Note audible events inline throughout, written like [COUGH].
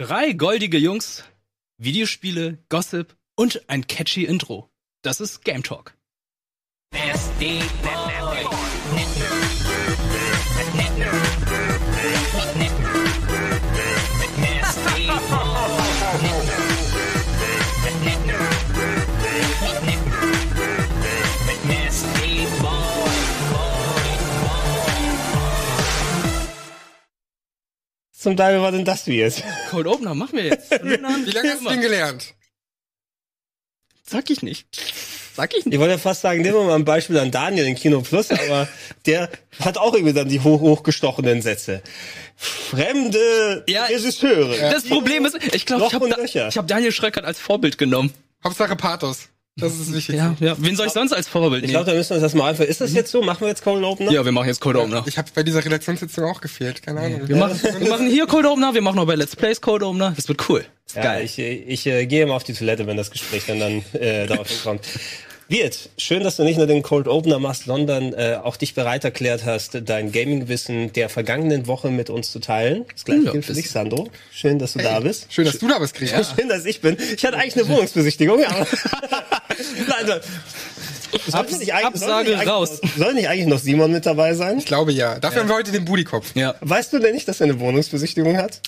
Drei goldige Jungs, Videospiele, Gossip und ein catchy Intro. Das ist Game Talk. Zum Teil war denn das du jetzt? Cold Opener machen wir jetzt. [LAUGHS] Wie lange hast du den gelernt? Sag ich nicht. Sag ich nicht. Ich wollte ja fast sagen, nehmen wir mal ein Beispiel an Daniel in Kino Plus, aber der hat auch irgendwie dann die hoch hochgestochenen Sätze. Fremde Ja, Regisseure. Das Problem ist, ich glaube, ich habe Löcher. hab Daniel Schröckert als Vorbild genommen. Hauptsache Pathos. Das ist wichtig. Ja, ja. Wen soll ich sonst als Vorbild Ich nehmen? glaube, da müssen wir uns das mal einfach. Ist das jetzt so? Machen wir jetzt Cold Opener? Ja, wir machen jetzt Cold Opener. Ich habe bei dieser Redaktionssitzung auch gefehlt. Keine Ahnung. Wir machen, wir machen hier Cold Opener, wir machen noch bei Let's Plays Cold Opener. Das wird cool. Das ist Ja, geil. ich, ich äh, gehe mal auf die Toilette, wenn das Gespräch dann, dann äh, darauf [LAUGHS] hinkommt. Wirt, schön, dass du nicht nur den Cold Opener machst, sondern äh, auch dich bereit erklärt hast, dein Gaming-Wissen der vergangenen Woche mit uns zu teilen. Das gleiche Ja, gilt für dich, Sandro. Schön, dass du da bist. Schön, dass du da bist, Gregor. [LAUGHS] Schön, dass ich bin. Ich hatte eigentlich eine Wohnungsbesichtigung, aber [LAUGHS] Nein, sollte nicht Absage sollte nicht eigentlich raus. Noch, soll nicht eigentlich noch Simon mit dabei sein? Ich glaube ja. Dafür haben wir heute den Budikopf. Ja, Weißt du denn nicht, dass er eine Wohnungsbesichtigung hat?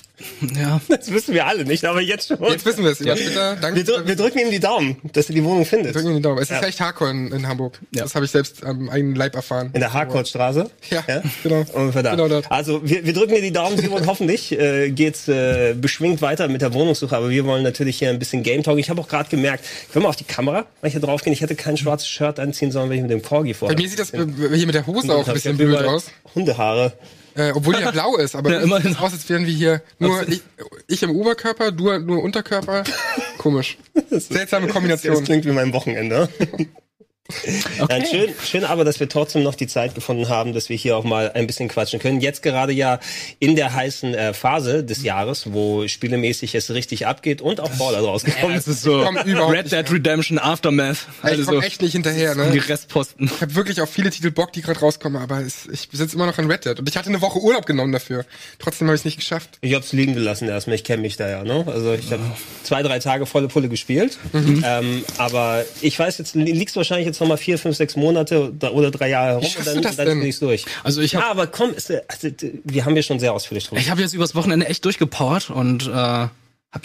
ja. [LAUGHS] Das wissen wir alle nicht, aber jetzt schon. Jetzt wissen wir es. Ja. Bitte, danke. wir, drü wir drücken ihm die Daumen, dass er die Wohnung findet. Drücken wir die Daumen. Es ist Ja. recht hardcore in, in Hamburg. Ja. Das habe ich selbst am eigenen Leib erfahren. In der Harcourtstraße? Ja, genau. Ungefähr da. Genau dort. Also wir, wir drücken dir die Daumen, Simon. [LAUGHS] Hoffentlich äh, geht's äh, beschwingt weiter mit der Wohnungssuche. Aber wir wollen natürlich hier ein bisschen Game Talk. Ich habe auch gerade gemerkt, können wir auf die Kamera, wenn ich hier drauf gehe, ich hätte kein schwarzes Shirt anziehen sollen, wenn ich mit dem Corgi vor. Bei mir sieht das hier mit der Hose auch ein bisschen blöd aus. Hundehaare. Äh, obwohl die ja [LAUGHS] blau ist, aber Ja, immerhin. sieht aus, als wären wir hier nur ich, ich im Oberkörper, du nur Unterkörper. [LAUGHS] Komisch. Seltsame Das Kombination. klingt wie mein Wochenende. [LAUGHS] Okay. Ja, schön, schön aber, dass wir trotzdem noch die Zeit gefunden haben, dass wir hier auch mal ein bisschen quatschen können. Jetzt gerade ja in der heißen äh, Phase des Jahres, wo spielemäßig es richtig abgeht und auch Fallout rausgekommen Es ist so komm überhaupt Red Dead Redemption Aftermath. Ich Also komme so echt nicht hinterher, die ne? Restposten. Ich habe wirklich auf viele Titel Bock, die gerade rauskommen, aber es, ich besitze immer noch ein Red Dead. Und ich hatte eine Woche Urlaub genommen dafür. Trotzdem habe ich es nicht geschafft. Ich hab's liegen gelassen erstmal, ich kenne mich da ja, ne? Also ich habe zwei, drei Tage volle Pulle gespielt. Mhm. Ähm, aber ich weiß, jetzt li- liegst wahrscheinlich jetzt noch mal vier, fünf, sechs Monate oder- drei Jahre herum und dann, das dann denn? bin ich's durch. Also ich hab- Ja, aber komm, ist, also, wir haben ja schon sehr ausführlich drüber. Ich habe jetzt übers Wochenende echt durchgepowert und äh, habe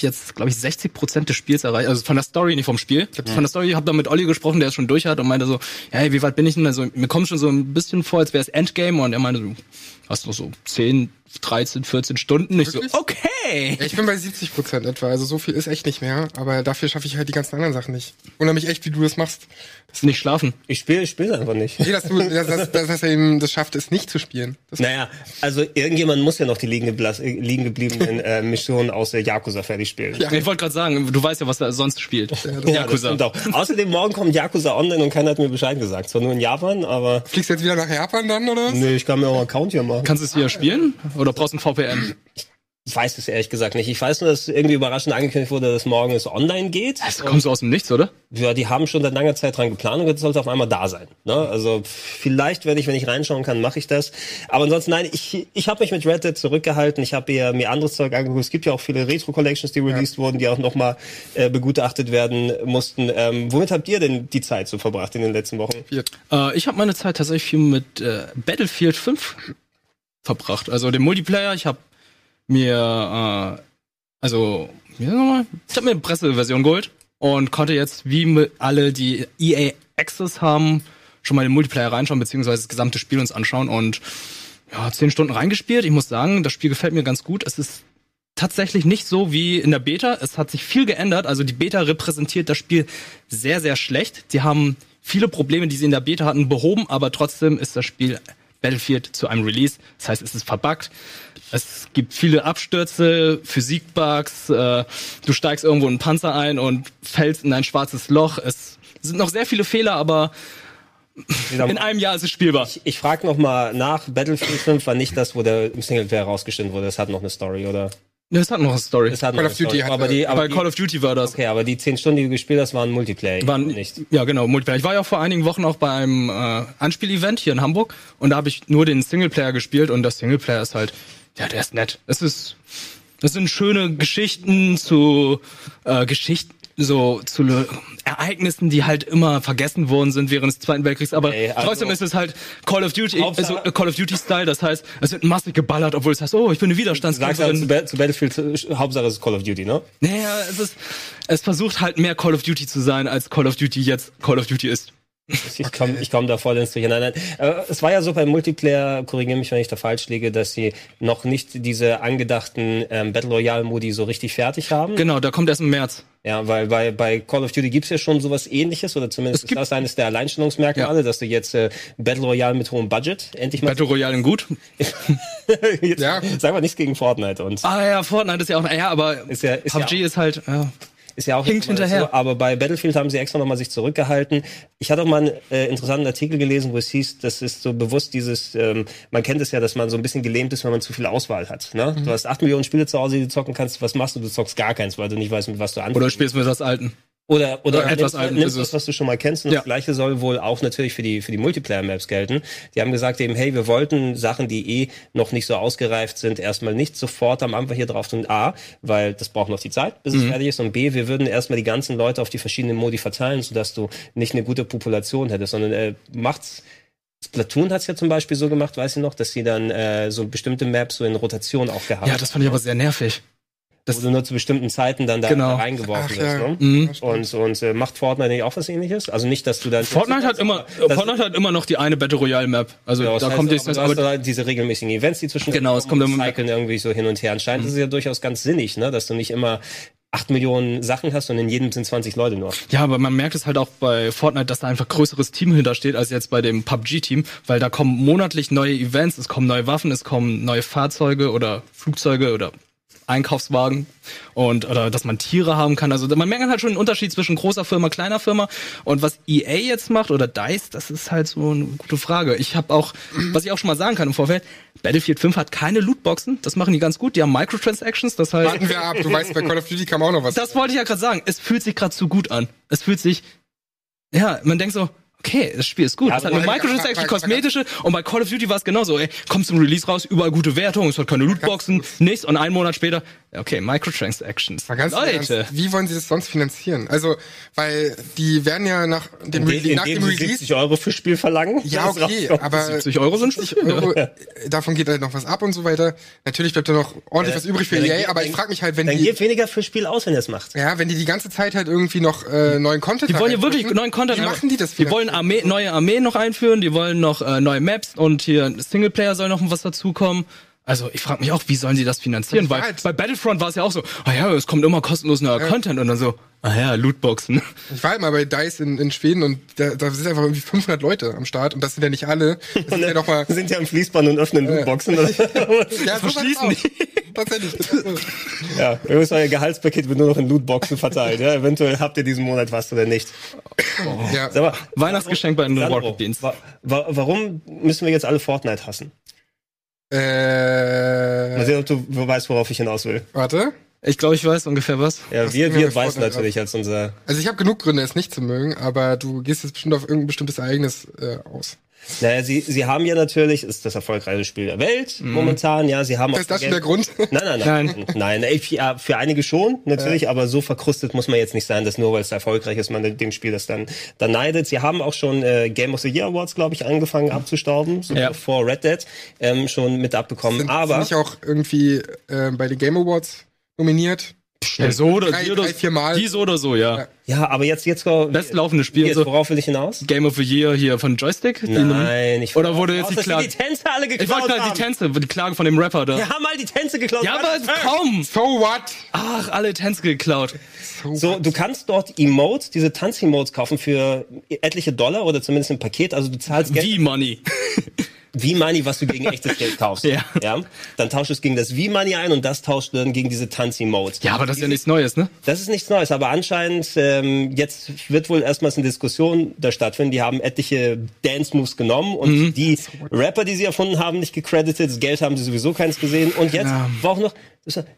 jetzt, glaube ich, 60 Prozent des Spiels erreicht. Also von der Story, nicht vom Spiel. Von der Story, ich habe da mit Olli gesprochen, der es schon durch hat und meinte so, ja, hey, wie weit bin ich denn? Also mir kommt schon so ein bisschen vor, als wäre es Endgame und er meinte, du hast noch so 10, 13, 14 Stunden. Ich so, okay. Ja, ich bin bei 70 Prozent etwa, also so viel ist echt nicht mehr. Aber dafür schaffe ich halt die ganzen anderen Sachen nicht. Wundere mich echt, wie du das machst. Nicht schlafen. Ich spiele ich spiele einfach nicht. Nee, dass du, dass, dass, dass, dass er eben das schafft, es nicht zu spielen. Das, Naja, also irgendjemand muss ja noch die liegen, geblas- liegen gebliebenen äh, Missionen aus der Yakuza fertig spielen. Ja. Ich wollte gerade sagen, du weißt ja, was er sonst spielt. Ja, das stimmt auch. Außerdem morgen kommt Yakuza online und keiner hat mir Bescheid gesagt. Zwar nur in Japan, aber Fliegst du jetzt wieder nach Japan dann, oder was? nee, ich kann mir auch einen Account hier machen. Kannst du es hier spielen? Oder brauchst du ein VPN? Ich weiß es ehrlich gesagt nicht. Ich weiß nur, dass irgendwie überraschend angekündigt wurde, dass morgen es online geht. Das kommt so aus dem Nichts, oder? Ja, die haben schon seit langer Zeit dran geplant und jetzt sollte es auf einmal da sein. Ne? Also vielleicht werde ich, wenn ich reinschauen kann, mache ich das. Aber ansonsten, nein, ich, ich habe mich mit Red Dead zurückgehalten. Ich habe mir, mir anderes Zeug angeguckt. Es gibt ja auch viele Retro-Collections, die released wurden, die auch nochmal äh, begutachtet werden mussten. Ähm, womit habt ihr denn die Zeit so verbracht in den letzten Wochen? Äh, ich habe meine Zeit tatsächlich viel mit äh, Battlefield 5 verbracht. Also den Multiplayer. Ich habe mir, äh, also, ich habe mir eine Presseversion geholt und konnte jetzt, wie alle, die EA Access haben, schon mal den Multiplayer reinschauen, beziehungsweise das gesamte Spiel uns anschauen und ja, zehn Stunden reingespielt. Ich muss sagen, das Spiel gefällt mir ganz gut. Es ist tatsächlich nicht so wie in der Beta. Es hat sich viel geändert. Also die Beta repräsentiert das Spiel sehr, sehr schlecht. Sie haben viele Probleme, die sie in der Beta hatten, behoben, aber trotzdem ist das Spiel Battlefield zu einem Release. Das heißt, es ist verbuggt. Es gibt viele Abstürze, Physikbugs, äh, du steigst irgendwo in einen Panzer ein und fällst in ein schwarzes Loch. Es sind noch sehr viele Fehler, aber in einem Jahr ist es spielbar. Ich, ich frage noch mal nach. Battlefield 5 war nicht das, wo der im Singleplayer rausgestellt wurde. Es hat noch eine Story, oder? Es hat noch eine Story. Hat Call noch of Duty Story. hatte- aber die, aber Bei die, Call of Duty war das. Okay, aber die zehn Stunden, die du gespielt hast, waren Multiplayer. Waren nicht. Ja, genau, Multiplayer. Ich war ja vor einigen Wochen auch bei einem äh, Anspiel-Event hier in Hamburg und da habe ich nur den Singleplayer gespielt und der Singleplayer ist halt, ja, der ist nett. Es ist Das sind schöne Geschichten zu äh, Geschichten so zu Ereignissen, die halt immer vergessen worden sind während des Zweiten Weltkriegs. Aber Ey, also- trotzdem ist es halt Call of Duty, also äh, Call of Duty Style. Das heißt, es wird massig geballert, obwohl es heißt, oh, ich bin eine Sagst Widerstandskämpferin. zu, Ba- zu Battlefield, äh, Hauptsache es ist Call of Duty, ne? Naja, es ist, es versucht halt mehr Call of Duty zu sein, als Call of Duty jetzt Call of Duty ist. Ich komme ich komm da voll ins Durcheinander. Es war ja so beim Multiplayer, korrigiere mich, wenn ich da falsch liege, dass sie noch nicht diese angedachten ähm, Battle Royale Modi so richtig fertig haben. Genau, da kommt erst im März. Ja, weil bei, bei Call of Duty gibt's ja schon sowas ähnliches, oder zumindest ist das eines der Alleinstellungsmerkmale, dass du jetzt äh, Battle Royale mit hohem Budget endlich mal Battle Royale in gut. [LAUGHS] jetzt, Ja. Sag mal nichts gegen Fortnite und Ah ja, Fortnite ist ja auch, ja, aber Ist ja- ist ja PUBG ist halt, ja. Ist ja auch Hinkt hinterher. So, aber bei Battlefield haben sie extra nochmal sich zurückgehalten. Ich hatte auch mal einen äh, interessanten Artikel gelesen, wo es hieß, das ist so bewusst dieses, ähm, man kennt es ja, dass man so ein bisschen gelähmt ist, wenn man zu viel Auswahl hat. Ne? Mhm. Du hast acht Millionen Spiele zu Hause, die du zocken kannst. Was machst du? Du zockst gar keins, weil du nicht weißt, mit was du anfängst. Oder spielst du mit das Alten. Oder, oder Oder etwas nimmst, nimmst das, es. was du schon mal kennst. Und Ja. das Gleiche soll wohl auch natürlich für die, für die Multiplayer-Maps gelten. Die haben gesagt eben, hey, wir wollten Sachen, die eh noch nicht so ausgereift sind, erstmal nicht sofort am Anfang hier drauf tun. A, weil das braucht noch die Zeit, bis es Mhm. fertig ist. Und B, wir würden erstmal die ganzen Leute auf die verschiedenen Modi verteilen, sodass du nicht eine gute Population hättest, sondern äh, macht's Splatoon hat's ja zum Beispiel so gemacht, weiß ich noch, dass sie dann äh, so bestimmte Maps so in Rotation auch gehabt Ja, das fand ich aber sehr nervig. Wo du nur zu bestimmten Zeiten dann da, Genau. da reingeworfen Ach, wirst. ja. Ne? Mhm. Und, und äh, macht Fortnite nicht auch was ähnliches? Also nicht, dass du dann. Fortnite hat immer, Fortnite hat immer noch die eine Battle Royale Map. Also das da heißt, kommt aber jetzt, aber da diese regelmäßigen Events, die zwischen Genau, es kommt immer- cyclen irgendwie so hin und her. Anscheinend ist es ja durchaus ganz sinnig, ne? dass du nicht immer acht Millionen Sachen hast und in jedem sind 20 Leute nur. Ja, aber man merkt es halt auch bei Fortnite, dass da einfach größeres Team hintersteht als jetzt bei dem PUBG-Team, weil da kommen monatlich neue Events, es kommen neue Waffen, es kommen neue Fahrzeuge oder Flugzeuge oder Einkaufswagen und oder dass man Tiere haben kann. Also man merkt halt schon den Unterschied zwischen großer Firma, kleiner Firma und was EA jetzt macht oder DICE, das ist halt so eine gute Frage. Ich habe auch, was ich auch schon mal sagen kann im Vorfeld, Battlefield 5 hat keine Lootboxen, das machen die ganz gut, die haben Microtransactions, das heißt Warten wir ab. Du weißt, bei Call of Duty kam auch noch was. das wollte ich ja gerade sagen. Es fühlt sich gerade zu gut an. Es fühlt sich, ja, man denkt so, okay, das Spiel ist gut. Ja, es hat eine Microtransaction, kosmetische und bei Call of Duty war es genauso. Ey, kommt zum Release raus, überall gute Wertungen, es hat keine Lootboxen, nichts und einen Monat später, okay, Microtransactions. Im Ernst, Leute. wie wollen sie das sonst finanzieren? Also, weil die werden ja nach dem, In, Re in nach dem Release 70 Euro für Spiel verlangen. Ja, okay, aber 70 Euro sind schon 70 viel, Euro, davon geht halt noch was ab und so weiter. Natürlich bleibt da noch ordentlich was übrig für Ja, dann EA, geht- aber ich dann- frage mich halt, wenn Dann die, gebt weniger für Spiel aus, wenn ihr es macht. ja, wenn die die ganze Zeit halt irgendwie noch äh, neuen Content Die wollen ja wirklich neuen Content. Wie machen die das? Die wollen Armee, neue Armeen noch einführen, die wollen noch äh, neue Maps und hier Singleplayer soll noch was dazukommen. Also ich frage mich auch, wie sollen sie das finanzieren? Das Weil halt- bei Battlefront war es ja auch so, ah ja, es kommt immer kostenlos neuer Content und dann so, ah ja, Lootboxen. Ich war halt mal bei DICE in, in Schweden und da, da sind einfach irgendwie 500 Leute am Start und das sind ja nicht alle. Das [LAUGHS] sind ja noch mal, Sind ja am Fließband und öffnen Lootboxen. Oder? [LAUGHS] ja, so verschließen. [LAUGHS] Tatsächlich. das so. ja, übrigens euer Gehaltspaket wird nur noch in Lootboxen verteilt. Ja, eventuell habt ihr diesen Monat was oder nicht. Ja. Sag mal, Weihnachtsgeschenk bei Sandro, Rocket Beans. wa wa warum müssen wir jetzt alle Fortnite hassen? Mal Äh, sehen, ob du weißt, worauf ich hinaus will. warte. Ich glaube, ich weiß ungefähr was. Ja, Was wir, wir weiß Fortnite natürlich als unser. Also ich habe genug Gründe, es nicht zu mögen, aber du gehst jetzt bestimmt auf irgendein bestimmtes Ereignis äh, aus. Naja, sie, sie haben ja natürlich, ist das erfolgreichste Spiel der Welt momentan, ja, sie haben auch Ist das der Grund? Nein, nein, nein. Nein, ey, für, ja, für einige schon, natürlich, aber so verkrustet muss man jetzt nicht sein, dass nur weil es erfolgreich ist, man dem Spiel das dann, dann neidet. Sie haben auch schon äh, Game of the Year Awards, glaube ich, angefangen abzustauben, so Ja. vor Red Dead, ähm, schon mit abbekommen. Sind, aber sind nicht auch irgendwie äh, bei den Game Awards nominiert? Ja, so oder Drei- die oder drei, vier Mal. die so oder so, ja. Ja. aber jetzt jetzt Bestlaufende Spiel, Jetzt, so. worauf will ich hinaus? Game of the Year hier von Joystick. die Nein, ich Oder wurde jetzt die Klage? die Tänze alle geklaut Ich wollte gerade die Tänze, die Klage von dem Rapper da. Wir haben all die Tänze geklaut. Ja, aber kaum. So what? Ach, alle Tänze geklaut. So, du kannst dort Emotes, diese Tanz-Emotes kaufen für etliche Dollar oder zumindest ein Paket. Also du zahlst Geld. Wie Money. [LAUGHS] V-Money, was du gegen [LAUGHS] echtes Geld kaufst. Ja. ja. Dann tauschst du es gegen das V-Money ein und das tauscht du dann gegen diese Tanz-Emotes. Ja, aber das ist ja nichts Neues, ne? Das ist nichts Neues, aber anscheinend, ähm, jetzt wird wohl erstmals eine Diskussion da stattfinden. Die haben etliche Dance-Moves genommen und Mhm. die Rapper, die sie erfunden haben, nicht gecredited. Das Geld haben sie sowieso keins gesehen. Und jetzt Ja. war auch noch,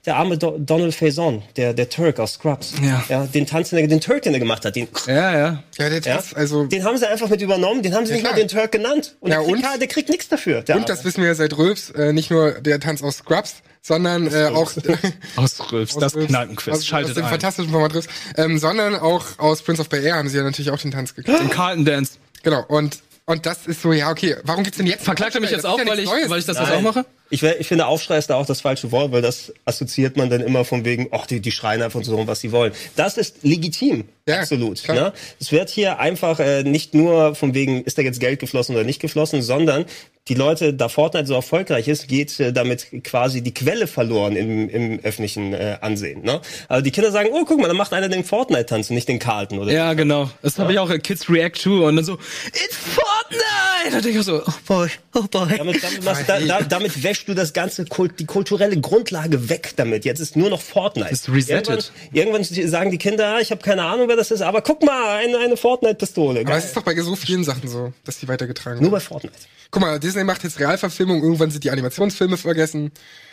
der arme Do Donald Faison, der, der Turk aus Scrubs. Ja. ja den Tanz, den, er- den Turk, den er gemacht hat, den, Ja, ja. Ja, der ja, Tanz, also. den haben sie einfach mit übernommen, den haben sie nicht klar. mal den Turk genannt. Und, Ja, der, kriegt, und? der kriegt nichts dafür. Der Und das wissen wir ja seit Röps, äh, nicht nur der Tanz aus Scrubs, sondern äh, auch [LAUGHS] Aus Rülfs, das Kneipenquiz. aus, Schaltet aus dem ein. fantastischen Format Röps, ähm, sondern auch aus Prince of Bel Air haben sie ja natürlich auch den Tanz gekriegt. Den Carlton Dance. genau, und, und das ist so, ja, okay, warum gibt's denn jetzt... Verklagt er mich jetzt auch, ja weil ich, Neues. weil ich das jetzt Nein. auch mache? Ich, ich finde, Aufschrei ist da auch das falsche Wort, weil das assoziiert man dann immer von wegen, ach, die, die schreien einfach so rum, was sie wollen. Das ist legitim. Ja, absolut. Ne? Es wird hier einfach äh, nicht nur von wegen, ist da jetzt Geld geflossen oder nicht geflossen, sondern die Leute, da Fortnite so erfolgreich ist, geht äh, damit quasi die Quelle verloren im, im öffentlichen äh, Ansehen. Ne? Also die Kinder sagen, oh, guck mal, da macht einer den Fortnite-Tanz und nicht den Carlton. Oder Ja, genau. Das habe ich auch in Kids React to und dann so, it's Fortnite! Da denke ich so, oh boy, oh boy. Damit, damit, machst, da, da, wäschst du das ganze Kult, die kulturelle Grundlage weg damit. Jetzt ist nur noch Fortnite. Ist resettet. Irgendwann, irgendwann sagen die Kinder, ah, ich habe keine Ahnung, wer das ist, aber guck mal, eine, eine Fortnite-Pistole. Aber es ist doch bei so vielen Sachen so, dass die weitergetragen Nur werden. bei Fortnite. Guck mal, Disney macht jetzt Realverfilmung, irgendwann sind die Animationsfilme vergessen.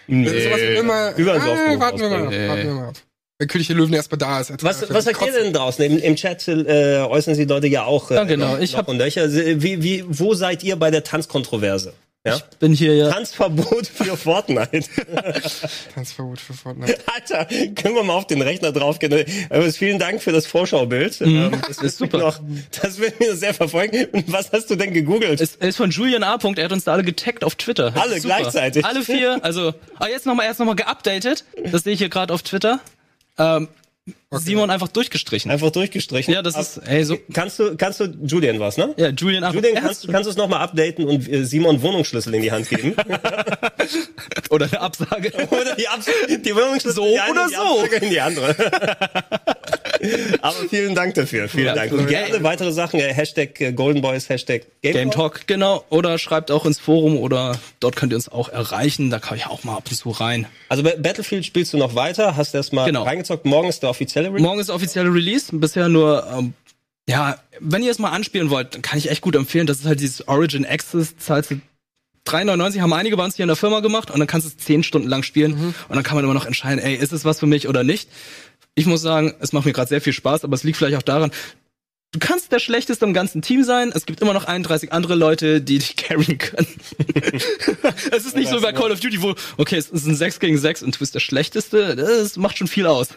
Nee. Sowas wird immer, Überall ah, warten wir mal ab, warten wir mal ab. Wenn König der Löwen erstmal da ist. Was, was sagt ihr denn draußen? Im, im Chat äh, äußern sie Leute ja auch. Äh, Ja, genau. Ich noch hab- und nöcher. Wie, wie, wo seid ihr bei der Tanzkontroverse? Ja? Bin hier ja. Tanzverbot für Fortnite. [LAUGHS] Tanzverbot für Fortnite. Alter, können wir mal auf den Rechner draufgehen. Aber vielen Dank für das Vorschaubild. Ähm, das ist super. Noch, das wird mir sehr verfolgen. Und was hast du denn gegoogelt? Es ist von Julian A. Er hat uns da alle getaggt auf Twitter. Das Alle gleichzeitig. Alle vier. Also, ah, jetzt nochmal, erst nochmal geupdatet. Das sehe ich hier gerade auf Twitter. Ähm, Simon einfach durchgestrichen. Einfach durchgestrichen. Ja, das ist, ey, so, Kannst du, kannst du, Julian was, ne? ja, Julian A. Julian, kannst, kannst du es nochmal updaten und äh, Simon Wohnungsschlüssel in die Hand geben? [LAUGHS] oder eine Absage. oder die, Abs die Wohnungsschlüssel So in die eine, oder die so. Absage in die andere. [LAUGHS] Aber vielen Dank dafür. Vielen Ja, Dank. Und gerne. weitere Sachen. Äh, Hashtag äh, Golden Boys, Hashtag Game, Game Talk, genau. Oder schreibt auch ins Forum oder dort könnt ihr uns auch erreichen. Da kann ich auch mal ab und zu rein. Also bei Battlefield spielst du noch weiter, hast erst mal Genau. reingezockt. Morgen ist der offizielle Release. Morgen ist der offizielle Release. Bisher nur, ähm, ja, wenn ihr es mal anspielen wollt, dann kann ich echt gut empfehlen. Das ist halt dieses Origin Access, zahlst du 3,99 haben einige bei uns hier in der Firma gemacht und dann kannst du es 10 Stunden lang spielen und dann kann man immer noch entscheiden, ey, ist es was für mich oder nicht. Ich muss sagen, es macht mir gerade sehr viel Spaß, aber es liegt vielleicht auch daran, du kannst der Schlechteste im ganzen Team sein. Es gibt immer noch 31 andere Leute, die dich [LAUGHS] carryen können. [LAUGHS] es ist nicht so wie bei Call of Duty, wo, okay, es ist ein 6 gegen 6 und du bist der Schlechteste. Das macht schon viel aus.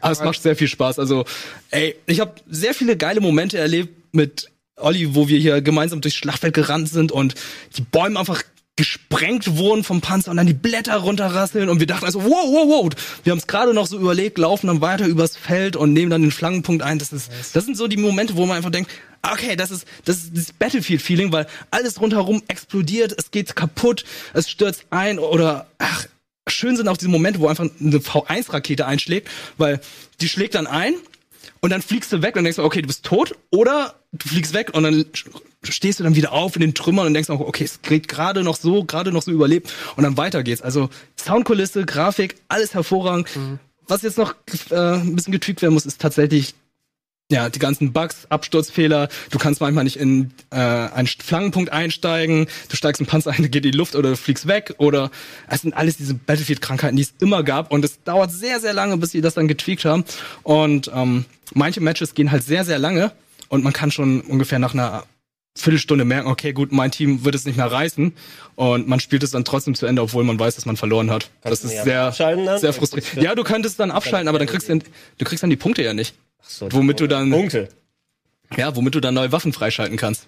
Aber es macht sehr viel Spaß. Also, ey, ich habe sehr viele geile Momente erlebt mit Olli, wo wir hier gemeinsam durchs Schlachtfeld gerannt sind und die Bäume einfach gesprengt wurden vom Panzer und dann die Blätter runterrasseln und wir dachten also, wow, wow, wow. Wir haben es gerade noch so überlegt, laufen dann weiter übers Feld und nehmen dann den Flankenpunkt ein. Das ist, das sind so die Momente, wo man einfach denkt, okay, das ist, das ist das Battlefield-Feeling, weil alles rundherum explodiert, es geht kaputt, es stürzt ein oder, ach, schön sind auch diese Momente, wo einfach eine V1-Rakete einschlägt, weil die schlägt dann ein und dann fliegst du weg und denkst, du, okay, du bist tot oder du fliegst weg und dann stehst du dann wieder auf in den Trümmern und denkst auch, okay, es geht gerade noch so, gerade noch so überlebt und dann weiter geht's. Also Soundkulisse, Grafik, alles hervorragend. Was jetzt noch äh, ein bisschen getweakt werden muss, ist tatsächlich ja, die ganzen Bugs, Absturzfehler, du kannst manchmal nicht in äh, einen Flankenpunkt einsteigen, du steigst im Panzer ein, [LAUGHS] geht in die Luft oder du fliegst weg oder es sind alles diese Battlefield-Krankheiten, die es immer gab und es dauert sehr, sehr lange, bis sie das dann getweakt haben. Und ähm, manche Matches gehen halt sehr, sehr lange und man kann schon ungefähr nach einer Viertelstunde merken, okay, gut, mein Team wird es nicht mehr reißen und man spielt es dann trotzdem zu Ende, obwohl man weiß, dass man verloren hat. Kannst das ist ja sehr, sehr frustrierend. Ja, du könntest dann abschalten, aber dann kriegst du, du kriegst dann die Punkte ja nicht. So, Womit du dann- Punkte. Ja, womit du dann neue Waffen freischalten kannst.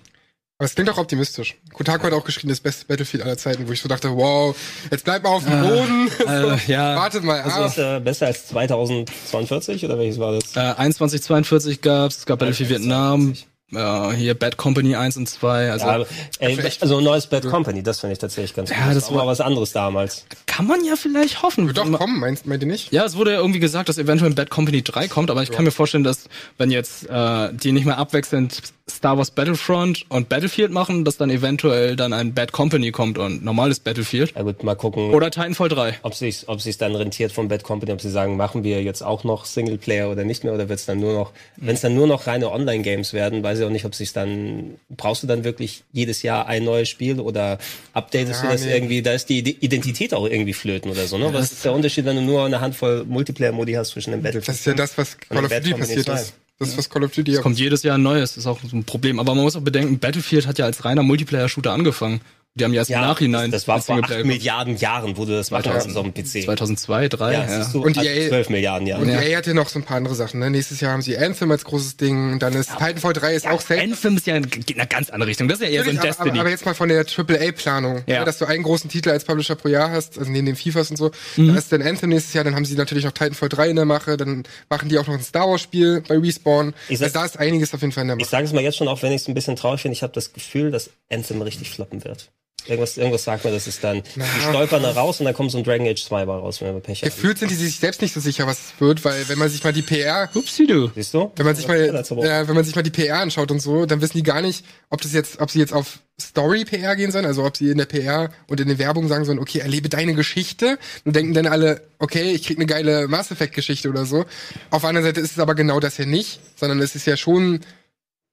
Aber es klingt auch optimistisch. Kotaku hat auch geschrieben, das beste Battlefield aller Zeiten, wo ich so dachte, wow, jetzt bleib mal auf dem Boden. [LAUGHS] äh, ja. Wartet mal Also ab. ist äh, besser als 2042 oder welches war das? Äh, 2142 gab's, es gab Battlefield Vietnam, äh, hier Bad Company 1 und 2. Also Ja, ey, also ein neues Bad Company, das finde ich tatsächlich ganz Ja, gut. das war was anderes damals. kann man ja vielleicht hoffen. Doch, komm, meinst, meint ihr nicht? Ja, es wurde ja irgendwie gesagt, dass eventuell Bad Company 3 kommt, aber ich kann mir vorstellen, dass wenn jetzt äh, die nicht mehr abwechselnd Star Wars Battlefront und Battlefield machen, dass dann eventuell dann ein Bad Company kommt und normales Battlefield. Ja gut, mal gucken, Oder Titanfall 3. ob sich ob sich's dann rentiert von Bad Company, ob sie sagen, machen wir jetzt auch noch Singleplayer oder nicht mehr, oder wird's dann nur noch, wenn es dann nur noch reine Online-Games werden, weil sie ich auch nicht, ob sich dann brauchst du dann wirklich jedes Jahr ein neues Spiel oder updatest Ja, du das nee. irgendwie? Da ist die Ide- Identität auch irgendwie flöten oder so. Ne? Was ist der Unterschied, wenn du nur eine Handvoll Multiplayer-Modi hast zwischen dem Battlefield? Das ist ja das, was Call of Duty passiert 2. ist. Das ist, was Call of Duty ja. Kommt jedes Jahr ein neues, ist auch so ein Problem. Aber man muss auch bedenken, Battlefield hat ja als reiner Multiplayer-Shooter angefangen. Die haben ja erst im Nachhinein das, das war vor acht Singleplayer gemacht. Milliarden Jahren, wurde das weitergesetzt auf dem PC. 2002, 3, Ja, ja. du, Und also EA 12 Milliarden Jahre. Und Ja. EA hat ja noch so ein paar andere Sachen. Ne? Nächstes Jahr haben sie Anthem als großes Ding. Dann ist Titanfall 3 ist auch safe. Anthem ist ja geht in eine ganz andere Richtung. Das ist ja eher so ein Natürlich, aber, Destiny. aber, aber jetzt mal von der AAA-Planung, Ja. ja. dass du einen großen Titel als Publisher pro Jahr hast, also neben den FIFAs und so. Mhm. Dann ist dann Anthem nächstes Jahr, dann haben sie natürlich noch Titanfall 3 in der Mache, dann machen die auch noch ein Star Wars-Spiel bei Respawn. Ich Also da ist einiges auf jeden Fall in der Ich Mache. sage es mal jetzt schon, auch wenn ich es ein bisschen traurig finde, ich habe das Gefühl, dass Anthem richtig floppen wird. Irgendwas, irgendwas sagt mir, dass es dann, die stolpern da raus und dann kommt so ein Dragon Age 2 bei raus, wenn wir Pech haben. Gefühlt sind die sich selbst nicht so sicher, was es wird, weil wenn man sich mal die PR Upsi du. Siehst du? Wenn man sich mal, das äh, wenn man sich mal die PR anschaut und so, dann wissen die gar nicht, ob das jetzt, ob sie jetzt auf Story PR gehen sollen, also ob sie in der PR und in den Werbungen sagen sollen, okay, erlebe deine Geschichte. Und denken dann alle, okay, ich krieg eine geile Mass Effect Geschichte oder so. Auf der anderen Seite ist es aber genau das ja nicht, sondern es ist ja schon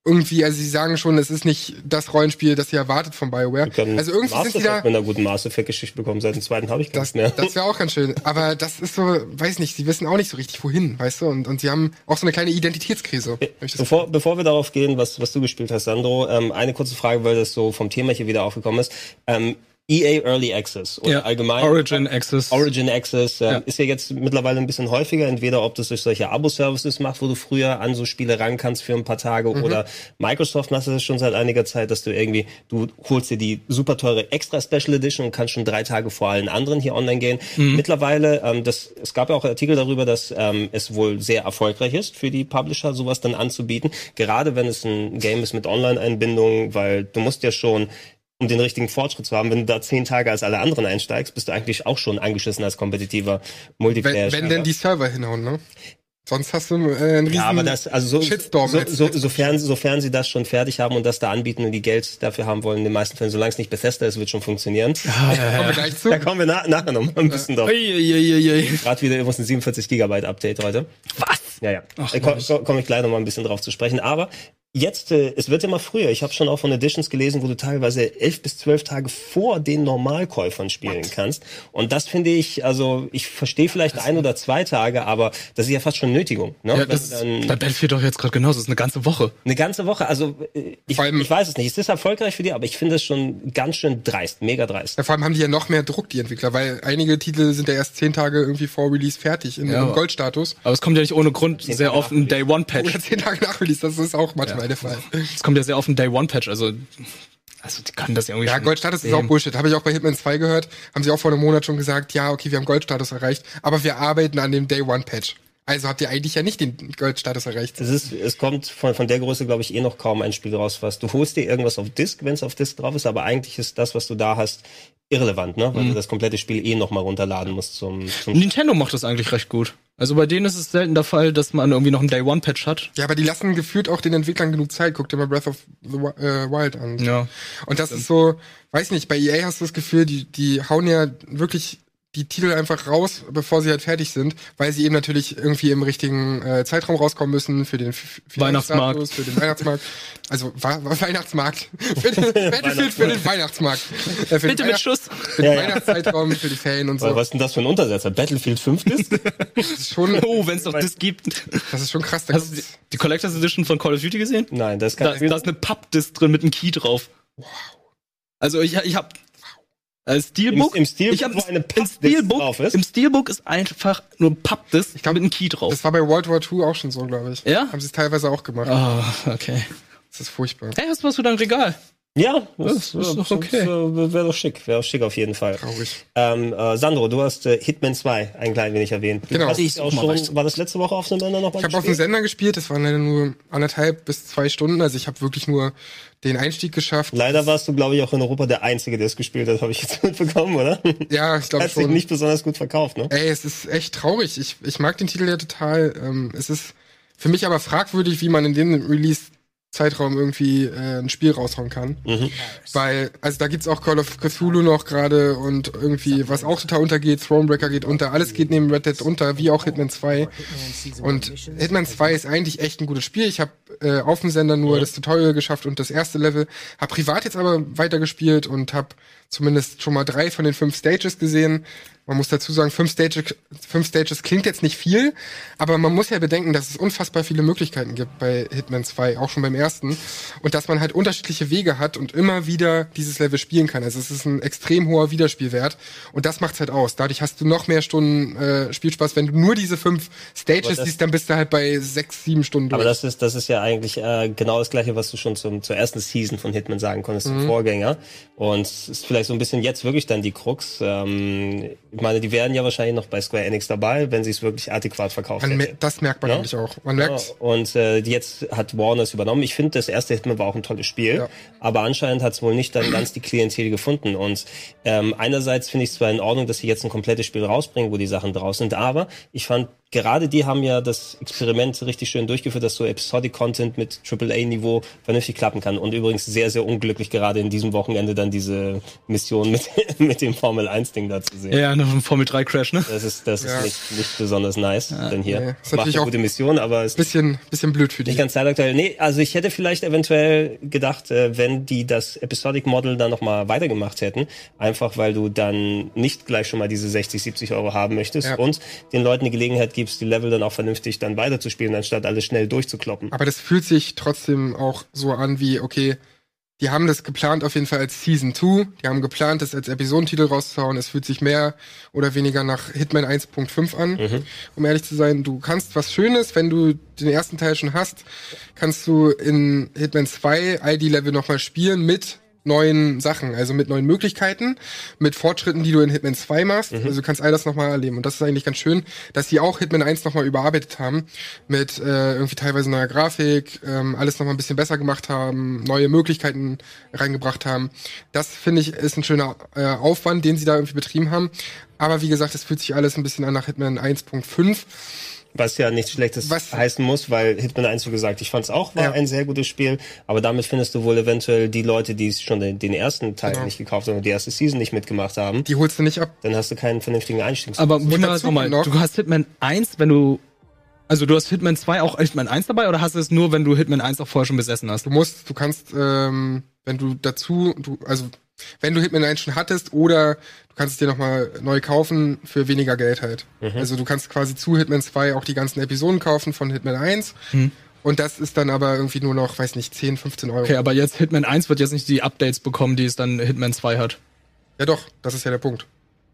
irgendwie, also sie sagen schon, es ist nicht das Rollenspiel, das ihr erwartet von BioWare. Also irgendwie Mass sind sie da, mit einer guten Mass Effect Geschichte bekommen. Seit dem zweiten habe ich das, mehr. das wäre auch ganz schön. Aber das ist so, weiß nicht, sie wissen auch nicht so richtig wohin, weißt du? Und, und sie haben auch so eine kleine Identitätskrise. Bevor, bevor wir darauf gehen, was, was du gespielt hast, Sandro, ähm, eine kurze Frage, weil das so vom Thema hier wieder aufgekommen ist. Ähm, EA Early Access oder Ja, allgemein Origin Access. Origin Access ähm, Ja. ist ja jetzt mittlerweile ein bisschen häufiger, entweder ob das durch solche Abo-Services macht, wo du früher an so Spiele ran kannst für ein paar Tage, Mhm. oder Microsoft macht das schon seit einiger Zeit, dass du irgendwie, du holst dir die super teure Extra Special Edition und kannst schon drei Tage vor allen anderen hier online gehen. Mhm. Mittlerweile, ähm, das, es gab ja auch Artikel darüber, dass ähm, es wohl sehr erfolgreich ist für die Publisher, sowas dann anzubieten, gerade wenn es ein Game ist mit Online-Einbindung, weil du musst ja schon um den richtigen Fortschritt zu haben, wenn du da zehn Tage als alle anderen einsteigst, bist du eigentlich auch schon angeschissen als kompetitiver Multiplayer. Wenn, wenn denn die Server hinhauen, ne? Sonst hast du äh, einen riesen ja, aber das, also so, Shitstorm so, so, sofern, sofern sie das schon fertig haben und das da anbieten und die Geld dafür haben wollen, in den meisten Fällen, solange es nicht Bethesda ist, wird schon funktionieren. kommen wir gleich zu. Da kommen wir na, nachher noch mal ein bisschen drauf. Gerade wieder übrigens ein 47 Gigabyte Update heute. Was? Ja, ja. Äh, Komme komm ich gleich noch mal ein bisschen drauf zu sprechen. Aber jetzt, äh, es wird immer früher. Ich habe schon auch von Editions gelesen, wo du teilweise elf bis zwölf Tage vor den Normalkäufern spielen kannst. Und das finde ich, also ich verstehe vielleicht ein oder zwei Tage, aber das ist ja fast schon Nötigung. Ne? Ja, das dann bei Battlefield doch jetzt gerade genauso. Das ist eine ganze Woche. eine ganze Woche. Also äh, ich, allem- ich weiß es nicht. Es ist erfolgreich für die, aber ich finde es schon ganz schön dreist, mega dreist. Ja, vor allem haben die ja noch mehr Druck, die Entwickler, weil einige Titel sind ja erst zehn Tage irgendwie vor Release fertig in Ja, aber- Goldstatus. Aber es kommt ja nicht ohne Grund sehr Tage oft ein Day One Patch. Oder zehn Tage nach Release, das ist auch manchmal der Fall. Es kommt ja sehr oft ein Day One Patch. Also, also die können das ja irgendwie Ja, Goldstatus ist auch Bullshit. Habe ich auch bei Hitman 2 gehört. Haben sie auch vor einem Monat schon gesagt, ja, okay, wir haben Goldstatus erreicht, aber wir arbeiten an dem Day One Patch. Also habt ihr eigentlich ja nicht den Goldstatus erreicht. Es ist, es kommt von, von der Größe, glaube ich, eh noch kaum ein Spiel raus, was du holst dir irgendwas auf Disk, wenn es auf Disk drauf ist, aber eigentlich ist das, was du da hast, irrelevant, ne? Weil du das komplette Spiel eh noch mal runterladen musst zum, zum Nintendo macht das eigentlich recht gut. Also bei denen ist es selten der Fall, dass man irgendwie noch einen Day One Patch hat. Ja, aber die lassen gefühlt auch den Entwicklern genug Zeit. Guck dir mal Breath of the äh, Wild an. Ja. Und das ist so, weiß nicht, bei EA hast du das Gefühl, die, die hauen ja wirklich die Titel einfach raus, bevor sie halt fertig sind, weil sie eben natürlich irgendwie im richtigen äh, Zeitraum rauskommen müssen für den F- Weihnachtsmarkt. Für den Weihnachtsmarkt. Also Wa Wa- Weihnachtsmarkt. [LAUGHS] für den Battlefield für den Weihnachtsmarkt. Äh, für den Bitte mit Weihnachts- Schuss. Für den Ja, ja. Weihnachtszeitraum, für die Ferien und Was so. ist denn das für ein Untersetzer? Battlefield 5 Disk? [LAUGHS] Das ist schon, Oh, wenn es doch das gibt. das ist schon krass. Da Hast du die, die Collectors Edition von Call of Duty gesehen? Nein, das Da, kann da ist eine Pappdisk drin mit einem Key drauf. Wow. Also ich, ich hab äh, Steelbook. Im- im Steelbook, ich hab, wo eine Pappdisk drauf ist? Im Steelbook ist einfach nur ein Pappdisk glaub, mit einem Key drauf. das war bei World War II auch schon so, glaube ich. Ja? Haben sie es teilweise auch gemacht. Ah, okay. Das ist furchtbar. Hey, hast du was für dein Regal? Ja, Das ist doch okay. Wäre doch schick, wäre doch schick auf jeden Fall. Traurig. Ähm, äh, Sandro, du hast äh, Hitman 2 ein klein wenig erwähnt. Genau. Hast Ich auch schon, war das letzte Woche auf dem Sender noch mal Ich habe auf dem? Sender gespielt, das waren leider nur anderthalb bis zwei Stunden. Also ich habe wirklich nur den Einstieg geschafft. Leider warst du, glaube ich, auch in Europa der Einzige, der es gespielt hat, habe ich [LAUGHS] jetzt mitbekommen, oder? Ja, ich glaube Hat sich schon. nicht besonders gut verkauft, ne? Ey, es ist echt traurig. Ich, ich mag den Titel ja total. Ähm, es ist für mich aber fragwürdig, wie man in dem Release Zeitraum irgendwie äh, ein Spiel raushauen kann. Mhm. Weil, also da gibt's auch Call of Cthulhu noch gerade und irgendwie, was auch total untergeht, Thronebreaker geht unter, alles geht neben Red Dead unter, wie auch Hitman 2. Und Hitman 2 ist eigentlich echt ein gutes Spiel. Ich habe äh, auf dem Sender nur das Tutorial geschafft und das erste Level. Hab privat jetzt aber weitergespielt und hab zumindest schon mal drei von den fünf Stages gesehen. Man muss dazu sagen, fünf Stages, fünf Stages klingt jetzt nicht viel, aber man muss ja bedenken, dass es unfassbar viele Möglichkeiten gibt bei Hitman 2, auch schon beim ersten. Und dass man halt unterschiedliche Wege hat und immer wieder dieses Level spielen kann. Also es ist ein extrem hoher Wiederspielwert. Und das macht's halt aus. Dadurch hast du noch mehr Stunden äh, Spielspaß. Wenn du nur diese fünf Stages siehst, dann bist du halt bei sechs, sieben Stunden Aber durch. das ist, das ist ja eigentlich äh, genau das gleiche, was du schon zum, zur ersten Season von Hitman sagen konntest, Mhm. zum Vorgänger. Und es ist vielleicht so ein bisschen jetzt wirklich dann die Krux. Ähm, ich meine, die wären ja wahrscheinlich noch bei Square Enix dabei, wenn sie es wirklich adäquat hätten. mer- das merkt man Ja. eigentlich auch. Man merkt, Ja, und äh, jetzt hat Warner es übernommen. Ich finde, das erste Hitman war auch ein tolles Spiel, Ja. aber anscheinend hat es wohl nicht dann ganz die Klientel gefunden. Und ähm, einerseits finde ich es zwar in Ordnung, dass sie jetzt ein komplettes Spiel rausbringen, wo die Sachen draus sind, aber ich fand, gerade die haben ja das Experiment richtig schön durchgeführt, dass so Episodic-Content mit AAA-Niveau vernünftig klappen kann. Und übrigens sehr, sehr unglücklich gerade in diesem Wochenende dann diese Mission mit, [LAUGHS] mit dem Formel-1-Ding da zu sehen. Ja, noch ein Formel 3 Crash, ne? Das ist, das Ja. ist nicht, nicht besonders nice, denn hier nee. Ist macht eine auch- gute Mission, aber es bisschen, bisschen blöd für die. nicht ganz zeitaktuell. Nee, also ich hätte vielleicht eventuell gedacht, äh, wenn die das Episodic Model dann nochmal weitergemacht hätten, einfach weil du dann nicht gleich schon mal diese 60, 70 Euro haben möchtest Ja. und den Leuten die Gelegenheit gibst, die Level dann auch vernünftig dann weiterzuspielen, anstatt alles schnell durchzukloppen. Aber das fühlt sich trotzdem auch so an wie, okay, die haben das geplant auf jeden Fall als Season 2. Die haben geplant, das als Episodentitel rauszuhauen. Es fühlt sich mehr oder weniger nach Hitman 1.5 an, um ehrlich zu sein. Du kannst was Schönes, wenn du den ersten Teil schon hast, kannst du in Hitman 2 all die Level nochmal spielen mit neuen Sachen, also mit neuen Möglichkeiten, mit Fortschritten, die du in Hitman 2 machst. Also du kannst all das nochmal erleben. Und das ist eigentlich ganz schön, dass sie auch Hitman 1 nochmal überarbeitet haben, mit äh, irgendwie teilweise neuer Grafik, ähm, alles nochmal ein bisschen besser gemacht haben, neue Möglichkeiten reingebracht haben. Das finde ich ist ein schöner äh, Aufwand, den sie da irgendwie betrieben haben. Aber wie gesagt, es fühlt sich alles ein bisschen an nach Hitman 1.5. Was ja nichts Schlechtes Was- heißen muss, weil Hitman 1, so gesagt, ich fand es auch, war Ja. ein sehr gutes Spiel, aber damit findest du wohl eventuell die Leute, die es schon den, den ersten Teil Genau. nicht gekauft haben und die erste Season nicht mitgemacht haben, Die holst du nicht ab. dann hast du keinen vernünftigen Einstiegs. Aber nochmal? Du hast Hitman 1, wenn du. Also du hast Hitman 2 auch Hitman 1 dabei oder hast du es nur, wenn du Hitman 1 auch vorher schon besessen hast? Du musst, du kannst, ähm, wenn du dazu, du, also wenn du Hitman 1 schon hattest oder du kannst es dir nochmal neu kaufen für weniger Geld halt. Also du kannst quasi zu Hitman 2 auch die ganzen Episoden kaufen von Hitman 1 und das ist dann aber irgendwie nur noch, weiß nicht, 10, 15 Euro. Okay, aber jetzt Hitman 1 wird jetzt nicht die Updates bekommen, die es dann Hitman 2 hat. Ja doch, das ist ja der Punkt.